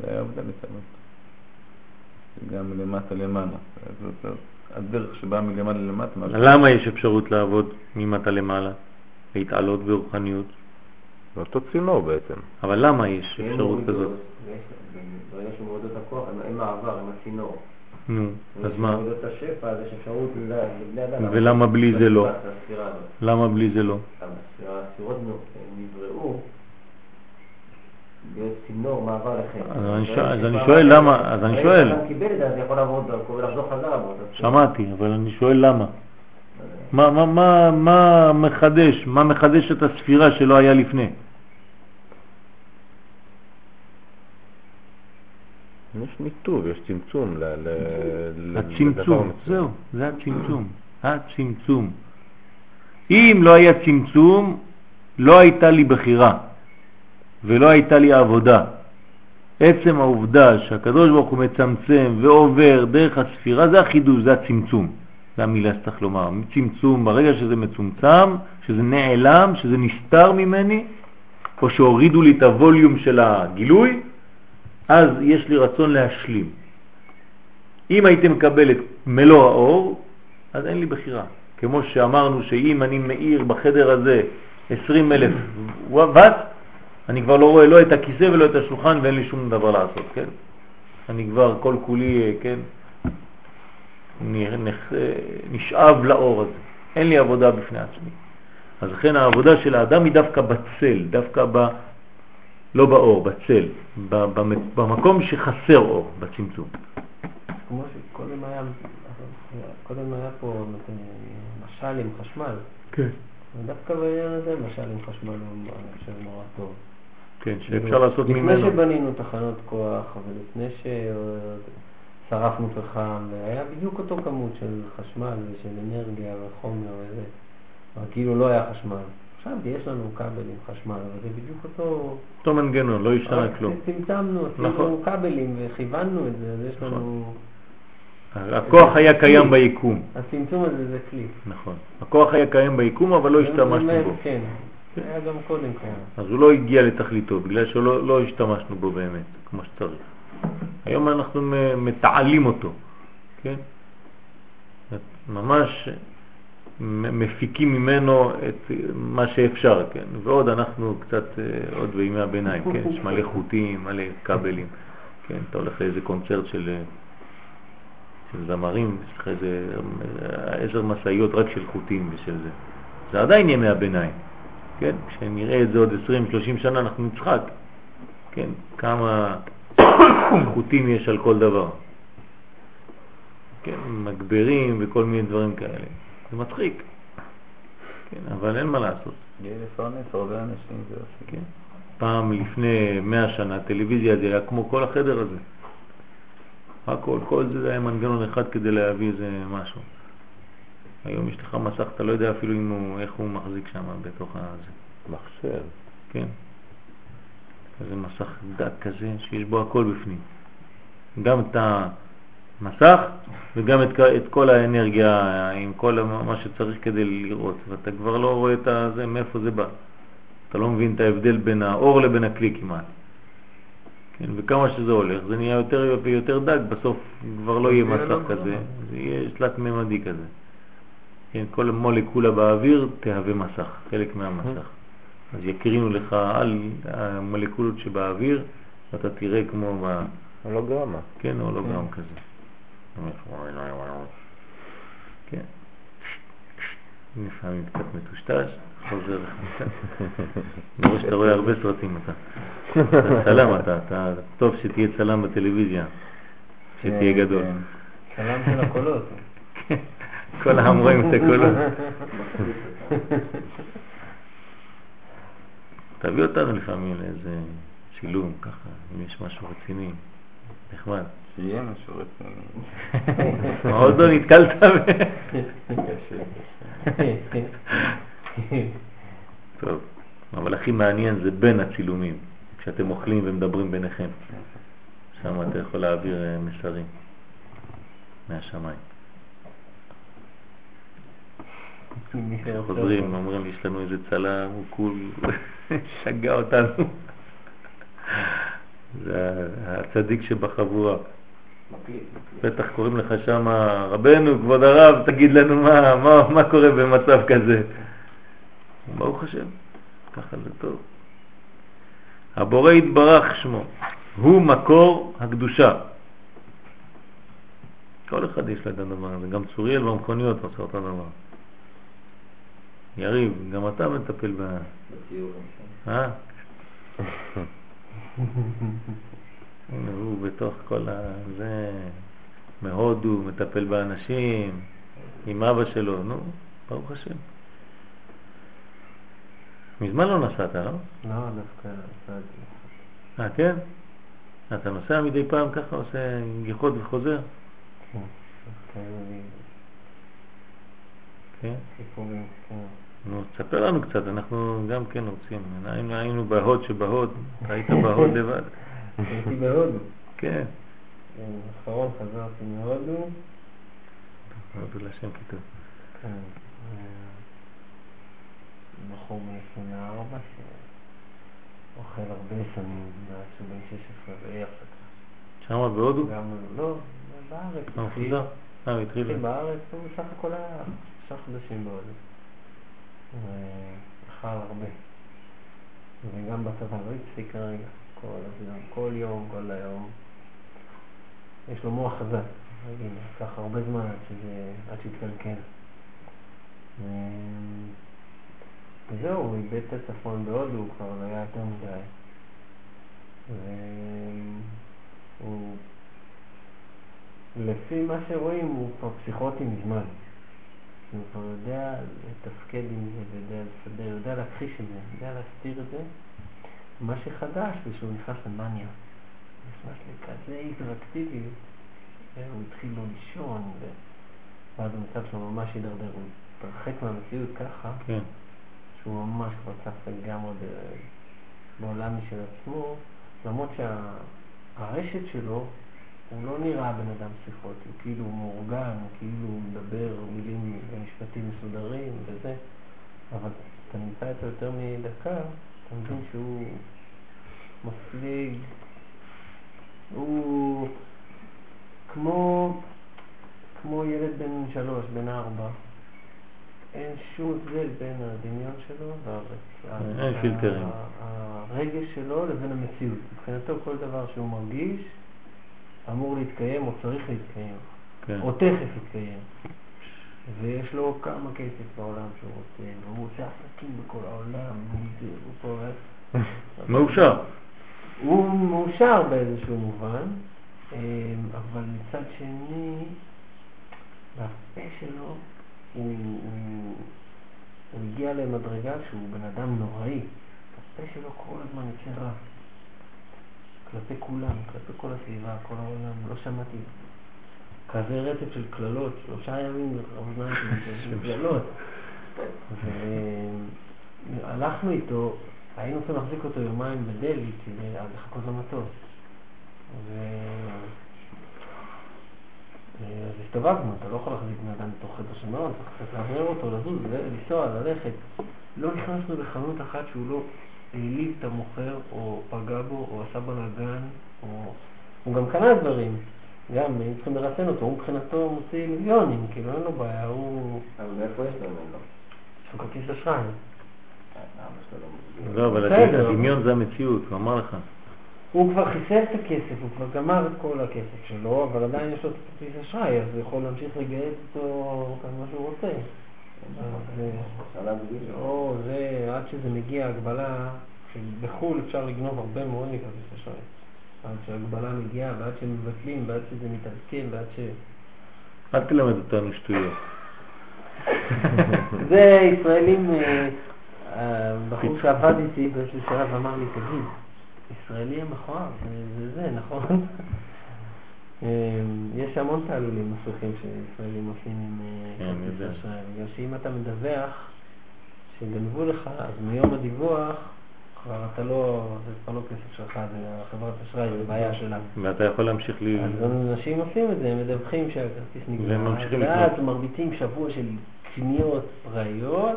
זה היה עבודה מצוות. זה גם מלמטה למעלה. זאת- הדרך שבאה מלמעלה למטה. למה יש אפשרות לעבוד ממטה למעלה? להתעלות ברוחניות? זה אותו צינור בעצם. אבל למה יש אפשרות כזאת? ברגע שהוא מוריד את הכוח, אין- מעבר, אין הצינור. נו, אז מה? מוריד את השפע, אז יש אפשרות ל- לבני אדם. ולמה בלי זה לא? למה בלי זה לא? הספירות נבראו להיות צינור מעבר לחטא. אז אני שואל- אז אני שכבר- שואל למה- אז אני שואל. שאדם קיבל את זה, אז יכול לעבור דרכו ולחזור חזרה בו. שמעתי, אבל אני שואל למה. מה, מה, מה, מה מחדש? מה מחדש את הספירה שלא היה לפני? יש ניתוב, יש צמצום. ל- ל- הצמצום. זהו, זה הצמצום, הצמצום. אם לא היה צמצום, לא הייתה לי בחירה ולא הייתה לי עבודה. עצם העובדה שהקדוש ברוך הוא מצמצם ועובר דרך הספירה, זה החידוש, זה הצמצום. זה המילה שצריך לומר. צמצום, ברגע שזה מצומצם, שזה נעלם, שזה נסתר ממני, או שהורידו לי את הווליום של הגילוי, אז יש לי רצון להשלים. אם הייתי מקבל את מלוא האור, אז אין לי בחירה. כמו שאמרנו שאם אני מאיר בחדר הזה 20 אלף וואט, אני כבר לא רואה לא את הכיסא ולא את השולחן ואין לי שום דבר לעשות, כן? אני כבר כל כולי, אה, כן, נשאב לאור הזה. אין לי עבודה בפני עצמי. אז לכן העבודה של האדם היא דווקא בצל, דווקא ב... לא באור, בצל, במקום שחסר אור, בצמצום. כמו שקודם היה קודם היה פה אה, משל עם חשמל. כן. ודווקא בעניין הזה משל עם חשמל הוא, חושב, נורא טוב. כן, שאפשר לעשות לפני ממנו. שבנינו תחנות כוח, ולפני ששרפנו פחם, והיה בדיוק אותו כמות של חשמל ושל אנרגיה וחומר וזה, אבל כאילו לא היה חשמל. עכשיו יש לנו כבל עם חשמל, אבל זה בדיוק אותו... אותו מנגנון, לא השתנה כלום. צמצמנו, נכון. עשינו כבלים וכיוונו את זה, אז יש לנו... הכוח היה קיים ביקום. הצמצום הזה זה כלי. נכון. הכוח היה קיים ביקום, אבל לא השתמשנו בו. כן, היה גם קודם קיים. אז הוא לא הגיע לתכליתו, בגלל שלא לא השתמשנו בו באמת, כמו שצריך. היום אנחנו מתעלים אותו, כן? ממש מפיקים ממנו את מה שאפשר, כן? ועוד אנחנו קצת, אה, עוד בימי הביניים, כן? יש מלא חוטים, מלא כבלים, כן? אתה הולך לאיזה קונצרט של, אה, של זמרים, יש לך איזה אה, עשר משאיות רק של חוטים ושל זה. זה עדיין ימי הביניים. כן? כשנראה את זה עוד 20-30 שנה אנחנו נצחק, כן? כמה חוטים יש על כל דבר. כן, מגברים וכל מיני דברים כאלה. זה מצחיק, כן, אבל אין מה לעשות. לפרנס הרבה אנשים, זה יופי. כן? פעם לפני 100 שנה טלוויזיה זה היה כמו כל החדר הזה. הכל, כל זה היה מנגנון אחד כדי להביא איזה משהו. היום יש לך מסך, אתה לא יודע אפילו הוא, איך הוא מחזיק שם בתוך הזה. מחשב. כן. כזה מסך דק כזה שיש בו הכל בפנים. גם את המסך וגם את, את כל האנרגיה עם כל מה שצריך כדי לראות. ואתה כבר לא רואה את זה, מאיפה זה בא. אתה לא מבין את ההבדל בין האור לבין הכלי כמעט. כן, וכמה שזה הולך, זה נהיה יותר ויותר דק, בסוף כבר לא יהיה זה מסך לא כזה. זה יהיה תלת-ממדי כזה. כן, כל מולקולה באוויר תהווה מסך, חלק מהמסך. אז יקרינו לך על המולקולות שבאוויר, ואתה תראה כמו, ב, הולוגרמה. כן, הולוגרם כזה. כן. לפעמים קצת מטושטש, חוזר לחמישה. אני רואה שאתה רואה הרבה סרטים אתה. אתה צלם אתה, אתה טוב שתהיה צלם בטלוויזיה, שתהיה כן, גדול. כן. צלם של הקולות. כל העם רואים את הקולות. תביא אותנו לפעמים לאיזה שילום ככה, אם יש משהו רציני, נחמד. שיהיה משהו רציני. עוד לא נתקלת ב... טוב, אבל הכי מעניין זה בין הצילומים, כשאתם אוכלים ומדברים ביניכם. שם אתה יכול להעביר אה, מסרים מהשמיים. מי שרוצה חוזרים. אומרים, יש לנו איזה צלם, הוא כול שגע אותנו. זה הצדיק שבחבורה. בטח קוראים לך שם, רבנו, כבוד הרב, תגיד לנו מה, מה, מה קורה במצב כזה. ברוך השם, ככה זה טוב. הבורא יתברך שמו, הוא מקור הקדושה. כל אחד יש לה את הדבר הזה, גם צוריאל במכוניות עושה אותו דבר. יריב, גם אתה מטפל ב... בציור. אה? הנה, הוא בתוך כל ה... זה... מהודו, מטפל באנשים, עם אבא שלו, נו, ברוך השם. מזמן לא נסעת, לא? לא, דווקא נסעתי. אה, כן? אתה נוסע מדי פעם ככה, עושה גיחות וחוזר? כן, כן? סיפורים, כן. נו, תספר לנו קצת, אנחנו גם כן רוצים. היינו, היינו בהוד שבהוד, היית בהוד לבד. הייתי בהודו. כן. האחרון חזרתי מהודו. הודו לשם כיתוב. כן. אה, בחור בן 24 שאוכל הרבה סמים מאז שהוא בן 16 באי הפסקה. שם בהודו? גם, לא, בארץ. אה, הוא? אה, הוא. התחיל בארץ, הוא בסך הכל היה שלושה חודשים בהודו. ואכל הרבה. וגם בצבא לא הפסיק כרגע, כל הזמן, כל יום, כל היום. יש לו מוח חזק, רגיל, לקח הרבה זמן עד שזה, עד שהתקלקל. ו- וזהו, הוא איבד את הצפון בהודו, הוא כבר לא היה יותר מדי. והוא לפי מה שרואים הוא כבר פסיכוטי מזמן. הוא כבר יודע לתפקד עם זה, ויודע לסדר, יודע להכחיש את זה, יודע להסתיר את זה. מה שחדש זה שהוא נכנס למאניה. נכנס לכזה היפראקטיביות, והוא התחיל לא לישון. ואז המצב שלו ממש הידרדר, הוא התרחק מהמציאות ככה, כן. שהוא ממש כבר צף לגמרי בעולם משל עצמו, למרות שהרשת שלו, הוא לא נראה בן אדם פסיכוטי, הוא כאילו מאורגן, הוא כאילו מדבר מילים ומשפטים מסודרים וזה, אבל אתה נמצא איתו יותר מדקה, אתה מבין שהוא מפליג, הוא כמו, כמו ילד בן שלוש, בן ארבע. אין שום הבדל בין הדמיון שלו והרצ- אין ה- פילטרים. ה- הרגש שלו לבין המציאות. מבחינתו כל דבר שהוא מרגיש אמור להתקיים או צריך להתקיים, כן. או תכף יתקיים. ויש לו כמה כסף בעולם שהוא רוצה, והוא עושה עסקים בכל העולם, הוא פה... מאושר. הוא מאושר באיזשהו מובן, אמ, אבל מצד שני, בפה שלו הוא, הוא, הוא הגיע למדרגה שהוא בן אדם נוראי. הפה שלו כל הזמן יוצא רע. כלפי כולם, כלפי כל הסביבה, כל העולם, לא שמעתי כזה רצף של קללות, שלושה ימים האוזניים שלי של קללות. והלכנו איתו, היינו צריכים להחזיק אותו יומיים בדלהי כדי לחכות למטוס. ו... אז הסתובבנו, אתה לא יכול להחזיק בן אדם בתוך חדר של מעון, צריך קצת לאוורר אותו, לזוז, לנסוע, ללכת. לא נכנסנו לחנות אחת שהוא לא העליב את המוכר, או פגע בו, או עשה בלאגן, או... הוא גם קנה דברים. גם, היינו צריכים לרסן אותו, הוא מבחינתו מוציא מיליונים, כאילו אין לו בעיה, הוא... אבל מאיפה יש לו ממנו? יש לו כרטיס אשראי. לא אבל בסדר. הדמיון זה המציאות, הוא אמר לך. הוא כבר חיסל את הכסף, הוא כבר גמר את כל הכסף שלו, אבל עדיין יש לו את הכרטיס אשראי, אז הוא יכול להמשיך לגייס אותו כמה שהוא רוצה. אה. או זה, עד שזה מגיע הגבלה, בחו"ל אפשר לגנוב הרבה מאוד מכרטיס אשראי. עד שההגבלה מגיעה, ועד שמבטלים, ועד שזה מתעדכן, ועד ש... אל תלמד אותנו שטויות. זה ישראלים, אה, הבחור שעבד איתי באיזשהו שלב אמר לי, תגיד, ישראלי המכוער, זה, זה נכון? אה, יש המון תעלולים מסריחים שישראלים עושים עם אה, כן, כרטיס. אשראי, בגלל שאם אתה מדווח שגנבו לך, אז מיום הדיווח כבר אתה לא, זה כבר לא כסף שלך, זה החברת אשראי, זה בעיה שלה. ואתה יכול להמשיך לי... אז אנשים עושים את זה, הם מדווחים שהכרטיס והם נגמר, ואז. מרביצים שבוע של קניות פראיות,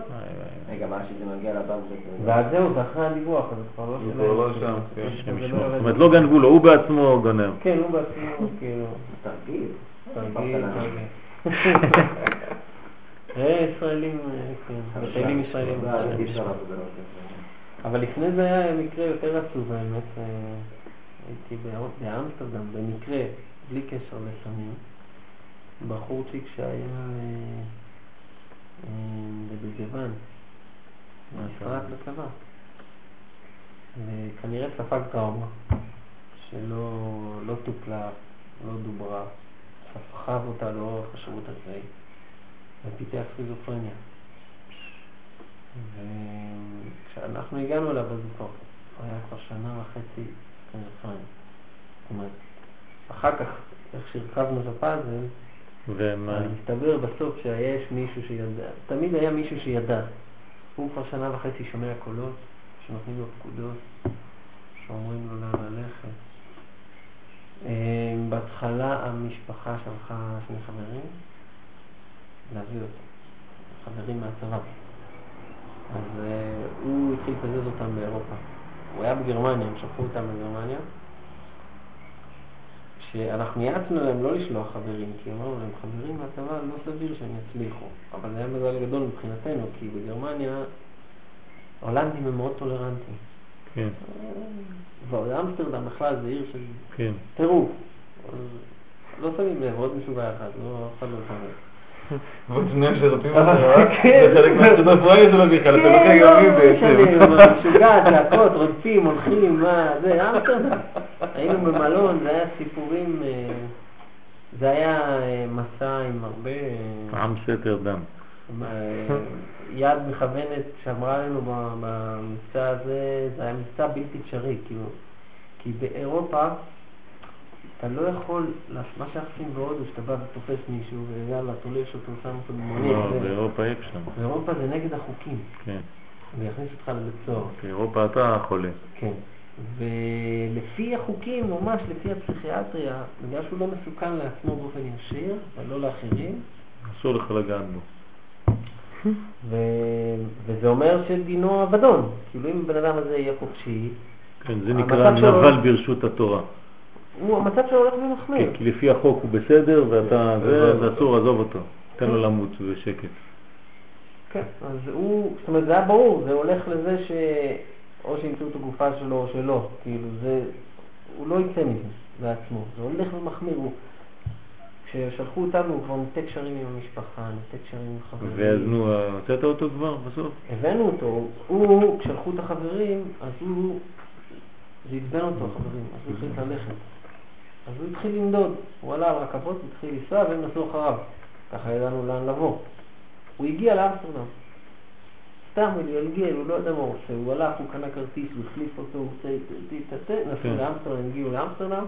רגע, מה שזה מגיע לבנק. ואז זהו, זה אחרי הדיווח, אז זה כבר לא שלהם. כבר לא שם, כן. יורד. זאת אומרת, לא גנבו לו, הוא בעצמו גונב. כן, הוא בעצמו, כאילו, תרגיל. תרגיל. אה, ישראלים, אה, כן, מטיילים ישראלים. לא, כזה. אבל לפני זה היה מקרה יותר עצוב האמת, אה, הייתי בא- באמסטרדם במקרה, בלי קשר לסמים, בחורצ'יק שהיה אה, אה, נפרק לצבא, וכנראה ספג טראומה שלא לא טופלה, לא דוברה, סחב אותה לאורך השירות הצבאי ופיתח סכיזופרניה. וכשאנחנו הגענו אליו, אז הוא כבר הוא היה כבר שנה וחצי סכיזופרניה. זאת אומרת, אחר כך, איך שהרכבנו את הפאזל, ומה... אז הסתבר בסוף שיש מישהו שידע, תמיד היה מישהו שידע. הוא כבר שנה וחצי שומע קולות, שנותנים לו פקודות, שאומרים לו לאן ללכת. אה, בהתחלה המשפחה שלחה שני חברים להביא אותו, חברים מהצבא. אז אה, הוא התחיל לקזז אותם באירופה. הוא היה בגרמניה, הם שלחו אותם לגרמניה. שאנחנו יעצנו להם לא לשלוח חברים, כי אמרנו להם, חברים מהצבא לא סביר שהם יצליחו. אבל זה היה מזל גדול מבחינתנו, כי בגרמניה ההולנדים הם מאוד טולרנטים. כן, ואמסטרדם בכלל זה עיר של כן. טירוף. לא שמים לב, עוד משוגע אחד, לא, אף אחד לא שם שרוצים אבל אותך, כן. זה חלק מהסטודנטואי שלו בכלל, אתה כן, לא משנה, בעצם. משוגע, צעקות, רודפים, הולכים, מה, זה, אמסטרדם. היינו במלון, זה היה סיפורים, אה, זה היה אה, מסע עם הרבה... אה, עם סתר דם. אה, יד מכוונת שאמרה לנו במבצע הזה, זה היה מבצע בלתי אפשרי, כאילו, כי באירופה אתה לא יכול, מה שאנחנו עושים בהודו, שאתה בא ותופס מישהו ויאללה, תולש אותו, שם אותו במונית, לא, באירופה אי אפשר. באירופה זה נגד החוקים, כן. ויכניס אותך לבית סוהר. באירופה אתה חולה. כן. ולפי החוקים, ממש לפי הפסיכיאטריה, בגלל שהוא לא מסוכן לעצמו באופן ישיר, ולא לאחרים, אסור לך לגעת בו. ו... וזה אומר שדינו אבדון. כאילו אם הבן אדם הזה יהיה חופשי, כן, זה נקרא נבל ברשות התורה. הוא, המצב שלו הולך ומחמיר. כן, כי לפי החוק הוא בסדר, ואתה, זה, עזוב זה. אסור, עזוב אותו. תן לו למות בשקט. כן, אז הוא, זאת אומרת, זה היה ברור, זה הולך לזה ש... או שימצאו את הגופה שלו או שלא, כאילו זה, הוא לא יצא מזה בעצמו, זה הולך ומחמיר, הוא... כששלחו אותנו הוא כבר ניתק קשרים עם המשפחה, ניתק קשרים עם חברים. ואז נו, הוצאת אותו כבר בסוף? הבאנו אותו, הוא, כשהלכו את החברים, אז הוא, זה עצבן אותו החברים, אז הוא החליט ללכת. אז הוא התחיל לנדוד, הוא עלה על רכבות, התחיל לנסוע והם נסעו אחריו. ככה ידענו לאן לבוא. הוא הגיע לאמסטרדם. סתם, הוא התגלגל, הוא לא יודע מה הוא עושה, הוא הלך, הוא קנה כרטיס, הוא החליף אותו, הוא עושה, נסעו כן. לאמסטרדם, הגיעו לאמסטרדם,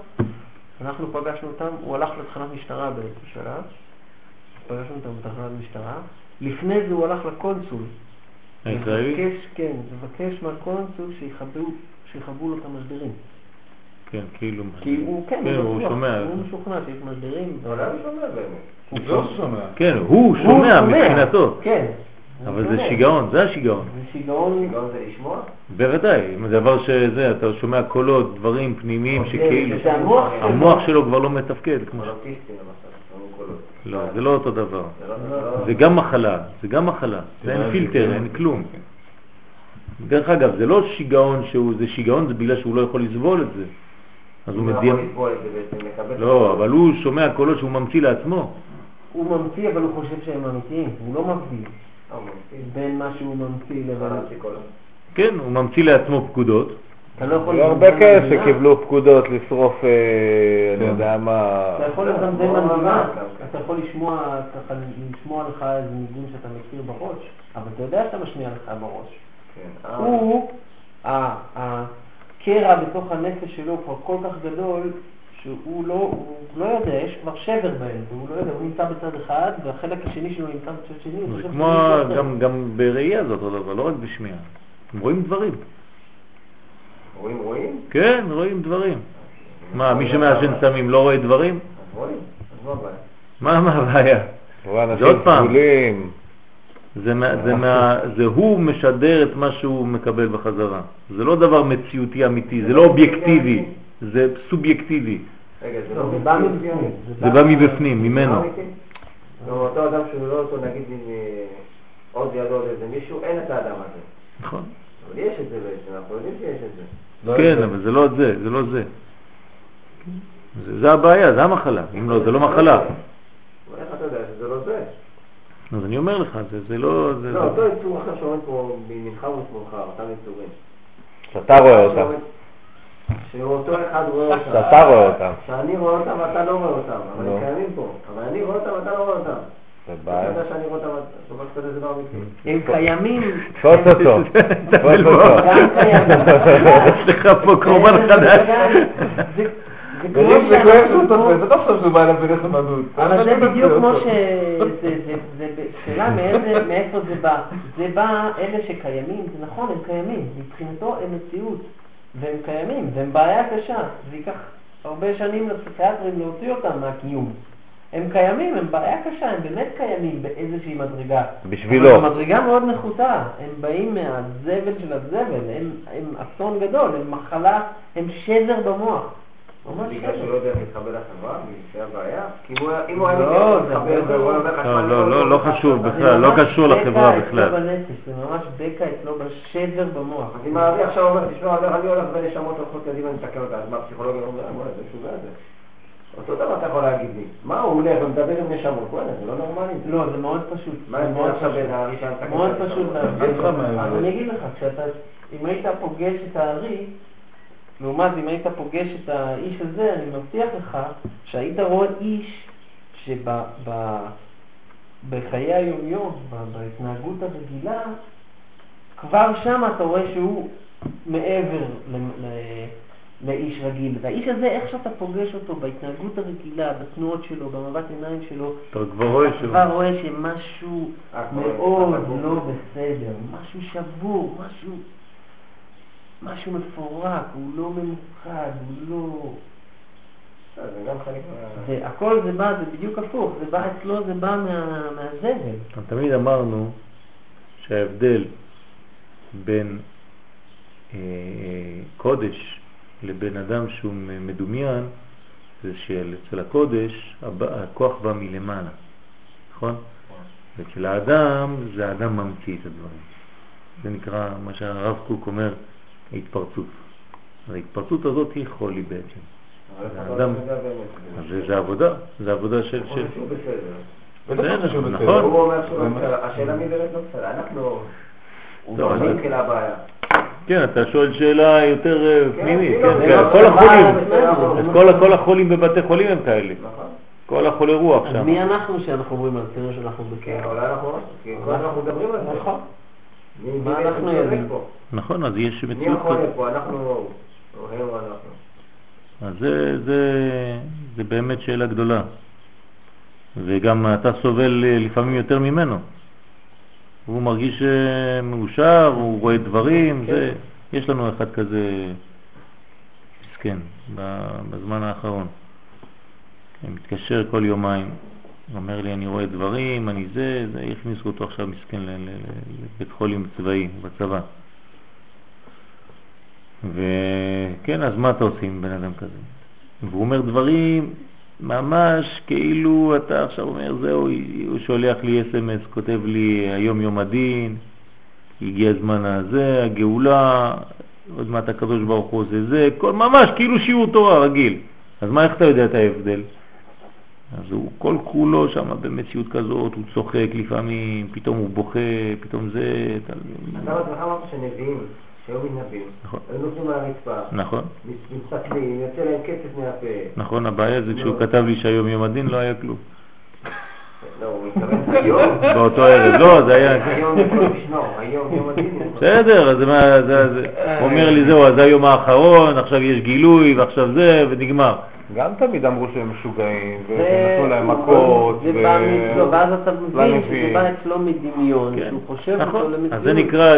אנחנו פגשנו אותם, הוא הלך לתחנת משטרה באיזשהו שלב, פגשנו אותם בתחנת משטרה, לפני זה הוא הלך לקונסול, הישראלי? כן, לבקש מהקונסול שיכבו, שיכבו לו את המשדרים. כן, כאילו. כי הוא, כן, כן, הוא שומע. הוא משוכנע שיש משדרים. אבל אני שומע באמת. הוא לא שומע. כן, הוא שומע מבחינתו. כן. הוא אבל זה. שיגעון, זה השיגעון. זה שיגעון. שיגעון זה לשמוע? בוודאי, אם זה דבר שזה, אתה שומע קולות, דברים פנימיים שכאילו, זה המוח שלו. המוח שלו כבר לא מתפקד כמו. לא, זה לא אותו דבר. זה לא- לא- זה גם מחלה, זה גם מחלה, זה אין פילטר, אין כלום. דרך אגב, זה לא שיגעון שהוא, זה שיגעון, זה בגלל שהוא לא יכול לסבול את זה. אז הוא את לא. אבל הוא שומע קולות שהוא ממציא לעצמו. הוא ממציא, אבל הוא חושב שהם אמיתיים. הוא לא מבדיל אה. בין מה שהוא ממציא לבין... קולות. כן, הוא ממציא לעצמו פקודות. אתה לא הרבה כאלה. שקיבלו פקודות לשרוף, אה, אני כן. יודע מה... אתה יכול לא, לזמזם כן. אתה יכול לשמוע, לשמוע לך איזה ניגון שאתה מכיר בראש, אבל אתה יודע שאתה משמיע לך בראש. כן. אה, הוא, הקרע בתוך הנפש שלו כבר כל כך גדול, שהוא לא, הוא לא יודע, יש כבר שבר באמצע, הוא לא יודע, הוא נמצא בצד אחד, והחלק השני שלו נמצא בצד שני, זה כמו. גם- גם בראייה זה אותו דבר, לא רק בשמיעה. הם רואים דברים. רואים, רואים? כן, רואים דברים. מה, מי שמעשן סמים לא רואה דברים? רואים, אז מה הבעיה? מה מה הבעיה? זה אנשים עוד פעם. זה, מה- זה, מה, זה הוא משדר את מה שהוא מקבל בחזרה. זה לא דבר מציאותי אמיתי, זה לא אובייקטיבי, זה סובייקטיבי. רגע, זה לא, זה בא מבפנים. זה בא מבפנים, ממנו. אותו אדם שהוא לא אותו, נגיד, עם אה, עוד לידו עוד איזה מישהו, אין את האדם הזה. נכון. אבל יש את זה בעצם, אנחנו יודעים שיש את זה. לא כן. אבל זה לא זה, זה לא זה. זה, זה הבעיה, זה המחלה. אם לא, זה לא מחלה. אבל איך אתה יודע שזה לא זה? אז אני אומר לך, זה, זה לא... זה, לא, זה... אותו יצור אחר שעומד פה מימינך ומשמאלך, אותם יצורים. שאתה רואה אותם. שאותו אחד רואה אותם. שאתה רואה אותם. שאני רואה אותם ואתה לא רואה אותם, אבל לא. הם קיימים פה. אבל אני רואה אותם ואתה לא רואה אותם. זה אתה בעיה. יודע שאני רואה אותם, דבר כזה זה לא אמיתי. הם קיימים. תפוס אותו. תפוס אותו. יש לך פה קורבן חדש. זה- כואב אותו, לא חשוב שהוא בא אליו בדרך המדות. אבל זה בדיוק כמו ש... זה- זה- זה שאלה מאיזה- מאיפה זה בא. זה בא, אלה שקיימים, זה נכון, הם קיימים. מבחינתו הם מציאות. והם קיימים, והם בעיה קשה. זה ייקח הרבה שנים לפסיכיאטרים להוציא אותם מהקיום. הם קיימים, הם בעיה קשה, הם באמת קיימים באיזושהי מדרגה. בשבילו. אבל מדרגה מאוד נחותה. הם באים מהזבל של הזבל, הם, הם אסון גדול, הם מחלה, הם שבר במוח. בגלל שהוא לא שבר. יודע איך להתחבר לחברה, זה הבעיה? כי אם הוא היה- אם הוא היה לא, והוא היה אומר לך, לא, "שמע, לא, לא, לא חשוב ככה". בכלל, לא ממש קשור בקע לחברה אצלו בכלל. בנפש, זה ממש בקע אצלו בשבר במוח. אז אם הארי עכשיו אומר, תשמע, אני- הולך ונשמות הולכות קדימה, אני מתקן אותה, אז מה הפסיכולוגיה אומר, "אה, זה משוגע זה. אותו דבר אתה יכול להגיד לי. מה הוא הולך ומדבר עם נשמות? וואלה, זה לא נורמלי. לא, זה מאוד פשוט. מה זה ההבדל מאוד עכשיו פשוט. בין הארי שהיה מתקן מאוד? פשוט מה אני אגיד לך, כשאתה, אם היית פוגש את הארי, לעומת אם היית פוגש את האיש הזה, אני מבטיח לך שהיית רואה איש שבחיי היום-יום, ב- בהתנהגות הרגילה, כבר שם אתה רואה שהוא מעבר ל- ל- לאיש רגיל. והאיש הזה, איך שאתה פוגש אותו בהתנהגות הרגילה, בתנועות שלו, במבט עיניים שלו, אתה כבר רואה אתה. כבר רואה שמשהו אה, מאוד לא. בסדר, משהו שבור, משהו, משהו מפורק, הוא לא ממוקד, הוא לא... אה, זה גם חלק מה... והכל זה בא, זה בדיוק הפוך, זה בא אצלו, זה בא מה, מהזבל. תמיד אמרנו שההבדל בין אה, קודש לבין אדם שהוא מדומיין זה שאצל הקודש הכוח בא מלמעלה, נכון? ואצל האדם זה האדם ממציא את הדברים. זה נקרא מה שהרב קוק אומר ההתפרצות. ההתפרצות הזאת היא חולי בעצם. האדם- לא זה, זה עבודה, זה עבודה של... הוא. נכון. הוא אומר לא זה השאלה מי באמת לא בסדר, אנחנו... לא, לא, אבל- התחילה הבעיה. כן, אתה שואל שאלה יותר אה, כן, פנימית, כן, זה כן, לא- כל זה החולים, לא זה כל, כל החולים בבתי חולים הם כאלה, נכון? כל החולי רוח שם. מי אנחנו שאנחנו אומרים על תראה שאנחנו כן, בכאילו? אולי אנחנו... אנחנו מדברים על זה. נכון. מי- מי מה אנחנו יודעים? נכון, אז יש מי מציאות החולה כזאת. פה? אנחנו או הם או אנחנו? אז זה, זה, זה באמת שאלה גדולה. וגם אתה סובל אה, לפעמים יותר ממנו. הוא מרגיש אה, מאושר, הוא רואה דברים, כן. זה, יש לנו אחד כזה מסכן בזמן האחרון. מתקשר כל יומיים, אומר לי אני רואה דברים, אני זה, זה, הכניסו אותו עכשיו מסכן לבית חולים צבאי בצבא. וכן, אז מה אתה עושה עם בן אדם כזה? והוא אומר דברים ממש כאילו אתה עכשיו אומר, זהו, הוא שולח לי אס.אם.אס, כותב לי היום יום הדין, הגיע הזמן הזה, הגאולה, עוד מעט הקדוש ברוך הוא עושה זה, כל, ממש כאילו שיעור תורה רגיל. אז מה, איך אתה יודע את ההבדל? אז הוא כל כולו שם במציאות כזאת, הוא צוחק לפעמים, פתאום הוא בוכה, פתאום זה... אתה... בעצמך אמרת שנביאים, שהיו מתנבאים, נכון. היו נופלים על הרצפה, נכון, מסתכלים, יוצא להם קצף מהפה. נכון, הבעיה זה כשהוא לא. כתב לי שהיום יום הדין לא היה כלום. לא, הוא התכוון היום. באותו ערב, לא, זה היה... היום יום הדין. בסדר, אז מה, זה, אומר לי זהו, אז זה היום האחרון, עכשיו יש גילוי, ועכשיו זה, ונגמר. גם תמיד אמרו שהם משוגעים, ונתנו להם מכות, זה ו- בא מאצלו, ואז אתה מבין שזה לנביאים. בא אצלו מדמיון, כן, שהוא חושב נכון. אותו למציאות. אז זה נקרא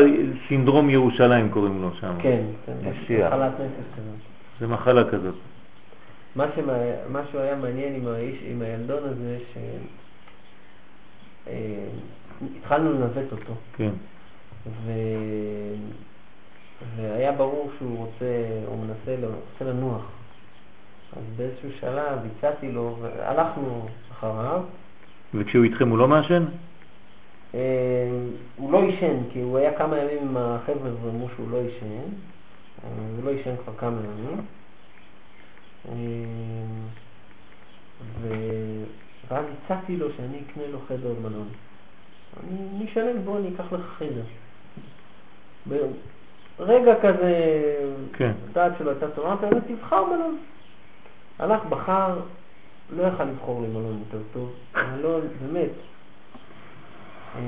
סינדרום ירושלים קוראים לו שם. כן, כן. מחלת נפש. זה מחלה כזאת. מה שמה- משהו היה מעניין עם האיש, עם הילדון הזה, שהתחלנו לנווט אותו, כן. ו... והיה ברור שהוא רוצה, הוא מנסה, ל- רוצה לנוח. אז באיזשהו שלב הצעתי לו, והלכנו אחריו. וכשהוא איתכם הוא לא מעשן? אה, הוא לא עישן, כי הוא היה כמה ימים עם החבר'ה ואמרו שהוא לא עישן. אה, הוא לא עישן כבר כמה ימים. אה, ואז הצעתי לו שאני אקנה לו חדר מלון. אני אשלם, בוא אני אקח לך חדר. ברגע כזה, כן. הדעת שלו הייתה לו, תבחר מלון. הלך, בחר, לא יכל לבחור לי מלון יותר טוב. מלון, באמת, אה,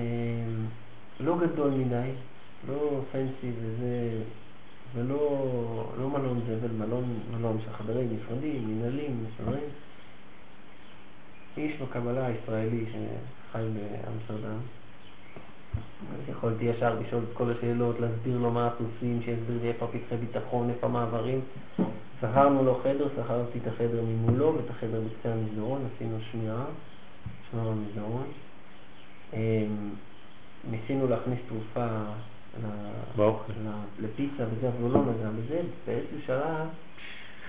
לא גדול מדי, לא פנסי וזה, ולא לא מלון זבל, מלון, מלון של חדרים נפרדים, מנהלים, מסודרים. איש בקבלה הישראלי שחי באמסטרדם. אז יכולתי ישר לשאול את כל השאלות, להסביר לו מה עושים, שיסביר לי איפה פתחי ביטחון, איפה המעברים. שכרנו לו חדר, שכרתי את החדר ממולו ואת החדר בקצה המסדרון, עשינו שמירה, שמירה במסדרון. אמ, ניסינו להכניס תרופה לפיצה וזה, אבל הוא לא נגע בזה. באיזשהו שלב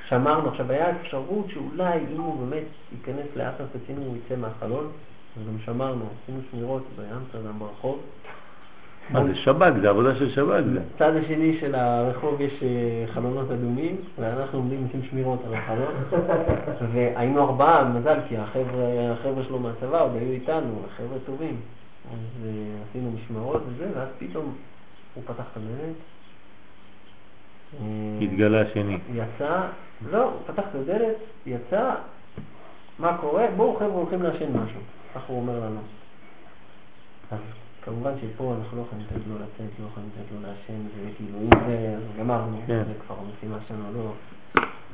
שמרנו, עכשיו היה אפשרות שאולי אם הוא באמת ייכנס לאט רצינו הוא יצא מהחלון, אז גם שמרנו, עשינו שמירות באמסטרדם ברחוב. מה זה שב"כ, זה עבודה של שב"כ. זה. בצד השני של הרחוב יש אה, חלונות אדומים, ואנחנו עומדים עושים שמירות על החלון. והיינו ארבעה, מזל, כי החבר'ה שלו מהצבא עוד היו איתנו, חבר'ה טובים. אז אה, עשינו משמרות וזה, ואז פתאום הוא פתח את הדלת. אה, התגלה השני. יצא, לא, הוא פתח את הדלת, יצא, מה קורה? בואו חבר'ה הולכים לעשן משהו, ככה הוא אומר לנו. אז כמובן שפה אנחנו לא יכולים לתת לו לצאת, לא יכולים לתת לו לעשן, וכאילו אם זה, אז גמרנו, כן. זה כבר משימה שלנו, לא.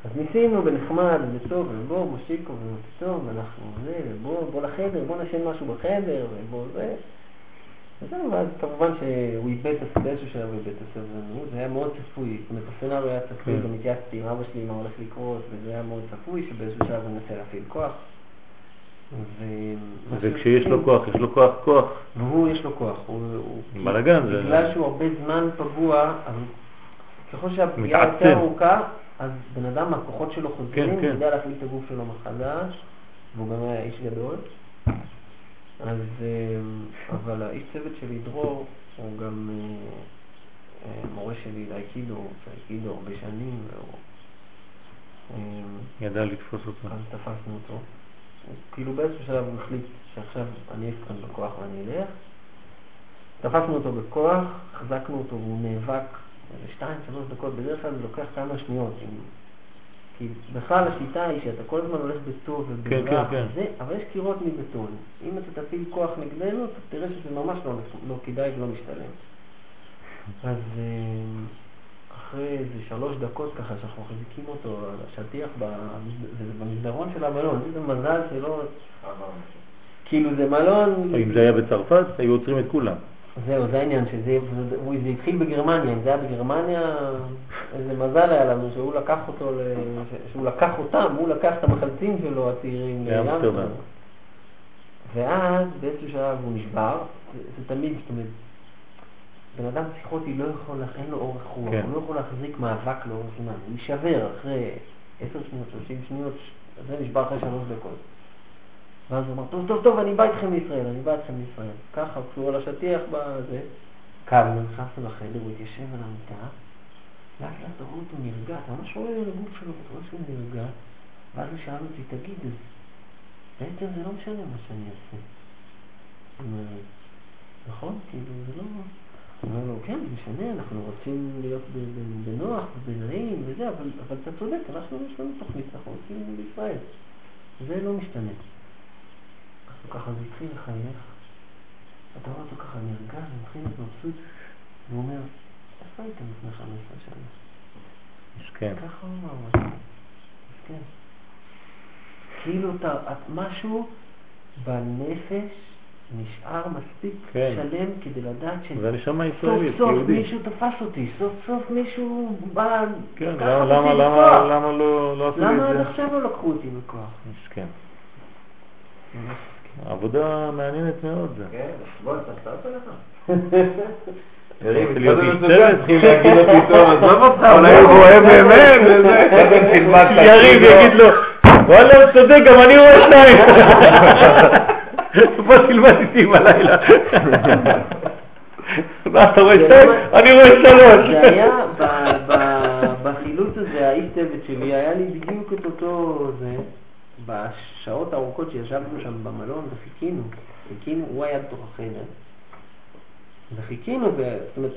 אז ניסינו בנחמד וטוב, ובוא מושיקו ומוצטוב, ואנחנו זה, ובוא בוא לחדר, בוא נשן משהו בחדר, ובוא זה. וזהו, ואז כמובן שהוא איבד את באיזשהו שלב הוא איבד את הסבלנות, זה היה מאוד צפוי, זאת אומרת הסצנריו היה צפוי. גם התייעצתי עם אבא שלי מה הולך לקרות, וזה היה מאוד צפוי שבאיזשהו שלב הוא ינסה להפעיל כוח. ו- וכשיש לו כוח, יש לו כוח כוח. והוא יש לו כוח, הוא, בלאגן, זה- בגלל שהוא הרבה זמן פגוע, אז ככל שהפגיעה. יותר ארוכה, אז בן אדם, הכוחות שלו חוזרים, כן, הוא כן. יודע להחליט את הגוף שלו מחדש, והוא גם היה איש גדול. אז, אה, אבל האיש צוות שלי, דרור, הוא גם אה, אה, מורה שלי לאייקידו, הוא עושה אייקידו הרבה שנים, והוא... אה, ידע לתפוס אותו. אז תפסנו אותו. כאילו באיזשהו שלב הוא החליט שעכשיו אני אהיה כאן בכוח ואני אלך. תפסנו אותו בכוח, החזקנו אותו והוא נאבק איזה שתיים, שלוש דקות, בדרך כלל זה לוקח כמה שניות. כי בכלל השיטה היא שאתה כל הזמן הולך בטוב ובברח כן, כן. וזה, אבל יש קירות מבטון. אם אתה תפעיל כוח נגדנו, אתה תראה שזה ממש לא, לא כדאי ולא משתלם. אז אה, אחרי איזה שלוש דקות ככה שאנחנו מחזיקים אותו על השטיח במסדרון של המלון, איזה מזל שלא... כאילו זה מלון... אם זה היה בצרפת, היו עוצרים את כולם. זהו, זה העניין, שזה זה- התחיל בגרמניה, אם זה היה בגרמניה, איזה מזל היה לנו שהוא לקח אותו, שהוא לקח אותם, הוא לקח את המחלצים שלו, הצעירים, לאמסטרדם. ואז באיזשהו שלב הוא נשבר, זה תמיד, זאת אומרת, בן אדם פסיכוטי לא יכול, אין לו אורך רוח, כן. הוא לא יכול להחזיק מאבק לאורך זמן, הוא יישבר אחרי עשר שניות, שלושים שניות, זה נשבר אחרי שלוש דקות. ואז הוא אמר, טוב, טוב, טוב, אני בא איתכם לישראל, אני בא איתכם לישראל. ככה, כשהוא על השטיח בזה, קמנו, נכנסנו לחדר, הוא התיישב על המיטה, לאט לאט רואה אותו נרגע, אתה ממש רואה על הגוף שלו, אתה רואה שהוא נרגע, ואז הוא שאל אותי, תגיד, אז בעצם זה לא משנה מה שאני אעשה. נכון? כאילו, זה לא... אומר לו, כן, זה משנה, אנחנו רוצים להיות בנוח ובנעים וזה, אבל, אבל אתה צודק, אנחנו, יש לנו תוכנית, אנחנו רוצים בישראל. זה לא משתנה. אז הוא ככה, התחיל לחייך, אתה רואה אותו ככה נרגע, ומתחיל להיות מבסוט, והוא אומר, איפה הייתם לפני 15 שנה? מסכן. ככה הוא אמר משהו. כן. כאילו אתה, את- משהו בנפש נשאר מספיק כן. שלם כדי לדעת זה נשמה שסוף ישראלית, סוף יהודי. מישהו תפס אותי, סוף סוף מישהו בא כן, למה- למה- למה. למה לא לא עשו לי למה עד את זה? עכשיו לא לקחו אותי בכוח? מסכן. עבודה מעניינת מאוד זה. כן, בוא, עושה לך. אולי הוא רואה באמת, את יריב. יגיד לו, וואלה, הוא צודק, גם אני רואה שניים. בוא תלמד איתי בלילה. מה, אתה רואה שתיים? לא- אני רואה שלוש. זה היה, בחילוץ הזה, האיש צוות שלי, היה לי בדיוק את אותו זה, בשעות הארוכות שישבנו שם במלון וחיכינו, חיכינו, הוא היה בתוך החדר, וחיכינו. זאת אומרת,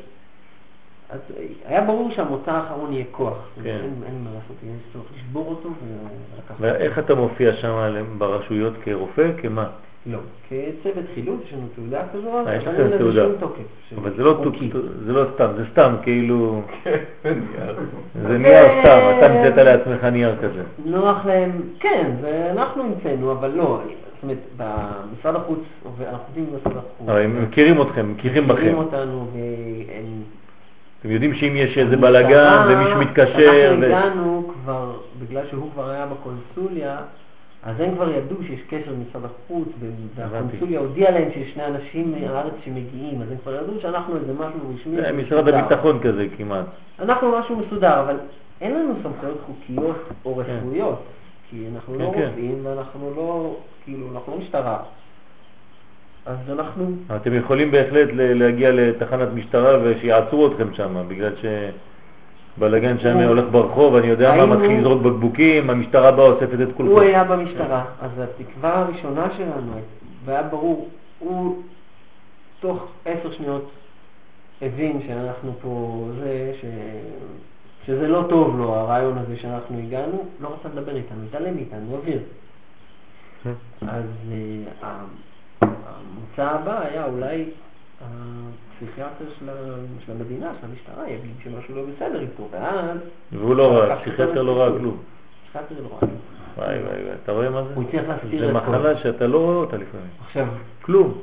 אז היה ברור שהמוצא האחרון יהיה כוח, כן. אין מה לעשות, יש צורך לשבור אותו ולקחת ואיך אתה מופיע שם ברשויות כרופא? כמה? לא, כצוות חילוץ, יש לנו תעודה כזו, אה, אבל לכם אין לזה. שום תוקף. אבל זה לא זה לא סתם, זה סתם, כאילו, זה אוקיי. נייר סתם, אתה המצאת לעצמך נייר כזה. נוח להם, כן, ואנחנו המצאנו, אבל לא, זאת אומרת, במשרד החוץ, אנחנו עובדים במשרד החוץ. אבל הם מכירים אתכם, מכירים מכירים בכם. אותנו, והם... אתם יודעים שאם יש איזה בלאגן ומישהו מתקשר, אנחנו הגענו כבר, בגלל שהוא כבר היה בקונסוליה, אז הם כבר ידעו שיש קשר עם משרד החוץ, והקונסוליה הודיעה להם שיש שני אנשים מהארץ שמגיעים, אז הם כבר ידעו שאנחנו איזה משהו רשמי. זה משרד. הביטחון כזה כמעט. אנחנו משהו מסודר, אבל אין לנו סמכויות חוקיות או כן. רפואיות, כי אנחנו כן, לא כן. רופאים ואנחנו לא, כאילו, אנחנו לא משטרה. אז אנחנו, אתם יכולים בהחלט להגיע לתחנת משטרה ושיעצרו אתכם שם, בגלל שבלאגן שם הוא- הולך ברחוב, אני יודע מה, מתחיל לזרוק בקבוקים, המשטרה באה אוספת את כולכם. הוא היה במשטרה, אז התקווה הראשונה שלנו, והיה ברור, הוא תוך עשר שניות הבין שאנחנו פה, זה, ש... שזה לא טוב לו, הרעיון הזה שאנחנו הגענו, לא רצה לדבר איתנו, התעלם מאיתנו, אוויר. אז אה, המוצא הבא היה אולי הפסיכיאטר של המדינה, של המשטרה, יגיד שמשהו לא בסדר איתו, ואז... והוא לא ראה, הפסיכיאטר לא ראה כלום. הפסיכיאטר לא ראה. וואי וואי וואי, אתה רואה מה זה? הוא הצליח להסתיר זה את הכל. מחלה שאתה לא רואה אותה לפעמים. עכשיו, כלום.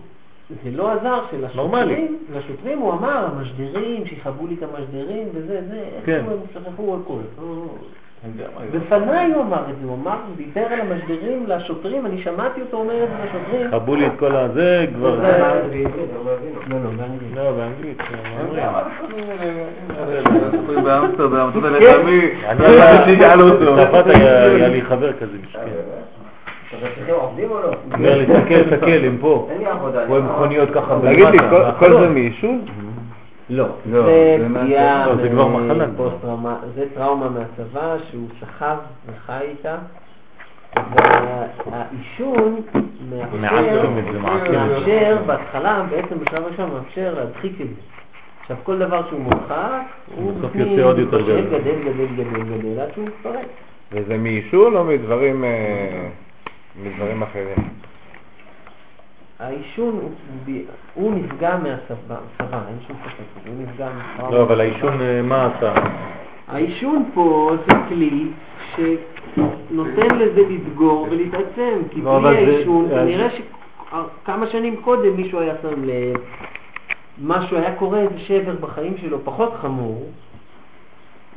זה לא עזר. שלשוטרים, לשוטרים הוא אמר, המשדרים, שיכבו לי את המשדרים וזה, זה, כן. איך הם שכחו הכל. בפניי הוא אמר את זה, הוא אמר, הוא דיבר על המשדרים לשוטרים, אני שמעתי אותו אומר את זה לשוטרים. חבו לי את כל הזה, כבר... לא. לא, לא, באנגלית. לא, באמסטרדם, אתה. צרפת היה לי חבר כזה. אז אצלכם עובדים או לא? אומר לי, תסתכל, תסתכל, הם פה. אין לי עבודה. אני רואה לא- מכוניות ככה תגיד לי, כל- כל בחלון. זה מעישון? לא, לא, זה פגיעה, לא, זה טראומה מהצבא שהוא סחב וחי איתה. והעישון מאפשר, בהתחלה, בעצם בשלב הראשון, מאפשר להדחיק את זה. עכשיו כל דבר שהוא מורחק, הוא בסוף יוצא עוד יותר גדול. גדל, גדל, גדל, גדל, עד שהוא מתפרק. וזה מעישון או מדברים אה, מדברים אחרים? העישון, הוא- נפגע צבא, אין שום ספק, הוא נפגע מטראומה. לא, אבל העישון, אה, מה עשה? העישון פה זה כלי שנותן לזה לדגור ולהתעצם, כי לא, בלי העישון, אז- כנראה שכמה שנים קודם מישהו היה שם לב, משהו היה קורה, איזה שבר בחיים שלו פחות חמור,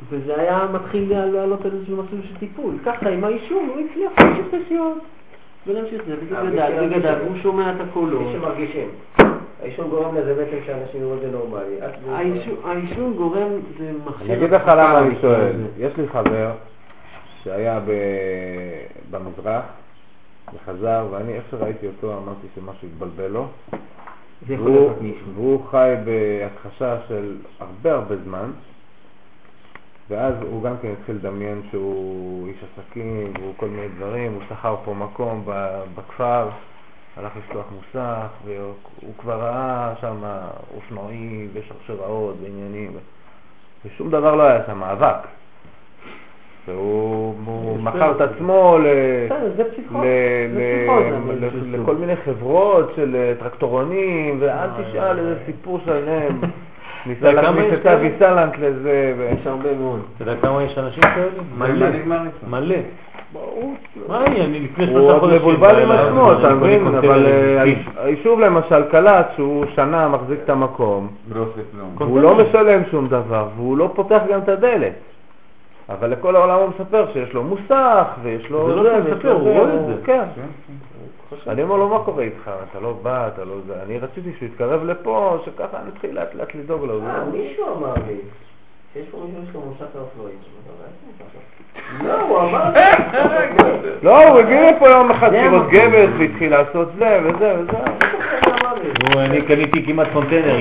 וזה היה מתחיל לעלות על איזשהו מסלול של טיפול. ככה עם העישון הוא הצליח להמשיך לחיות ולהמשיך זה, וזה אה, גדל וגדל. והוא שומע את הקולות. בלי שמרגישים. העישון גורם לזה בעצם שאנשים יראו את זה נורמלי. העישון- גורם, זה מכשיר... אני אגיד לך למה אני שואל. יש לי חבר שהיה ב- במזרח וחזר, ואני איך שראיתי אותו אמרתי שמשהו התבלבל לו. והוא חי בהכחשה של הרבה הרבה זמן, ואז הוא גם כן התחיל לדמיין שהוא איש עסקים והוא כל מיני דברים, הוא שכר פה מקום בכפר, הלך לפתוח מוסך, והוא כבר ראה שם אופנועים ושרשראות ועניינים, ושום דבר לא היה שם, מאבק. והוא הוא מכר את עצמו לכל. מיני חברות של אה, טרקטורונים, ואל תשאל איזה סיפור שלם. ניסה להכניס את? אבי סלנט לזה, ו- יש הרבה מאוד. אתה יודע כמה יש אנשים כאלה? מלא. מלא. מה? אני לפני הוא שלושה עוד חודשים... מבולבל בא עם אליי, עצמו, אני אתה מבין? אבל אה, עם. היישוב למשל קלט שהוא שנה מחזיק את המקום, לא. והוא לא משלם שום דבר, והוא לא פותח גם את הדלת. אבל לכל העולם הוא מספר שיש לו מוסך, ויש לו... זה לא שהוא ויש מספר, הוא רואה את זה. כן. כן, אני אומר לו, מה קורה איתך? אתה לא בא, אתה לא זה. אני רציתי שהוא יתקרב לפה, שככה נתחיל לאט לאט לדאוג לו. אה, מישהו אמר לי שיש פה מישהו שיש לו מוסך לאופנועים. לא, הוא אמר לי. לא, הוא הגיע לפה יום אחד המקום. גבס והתחיל לעשות זה וזה וזה. אני קניתי כמעט קונטיינר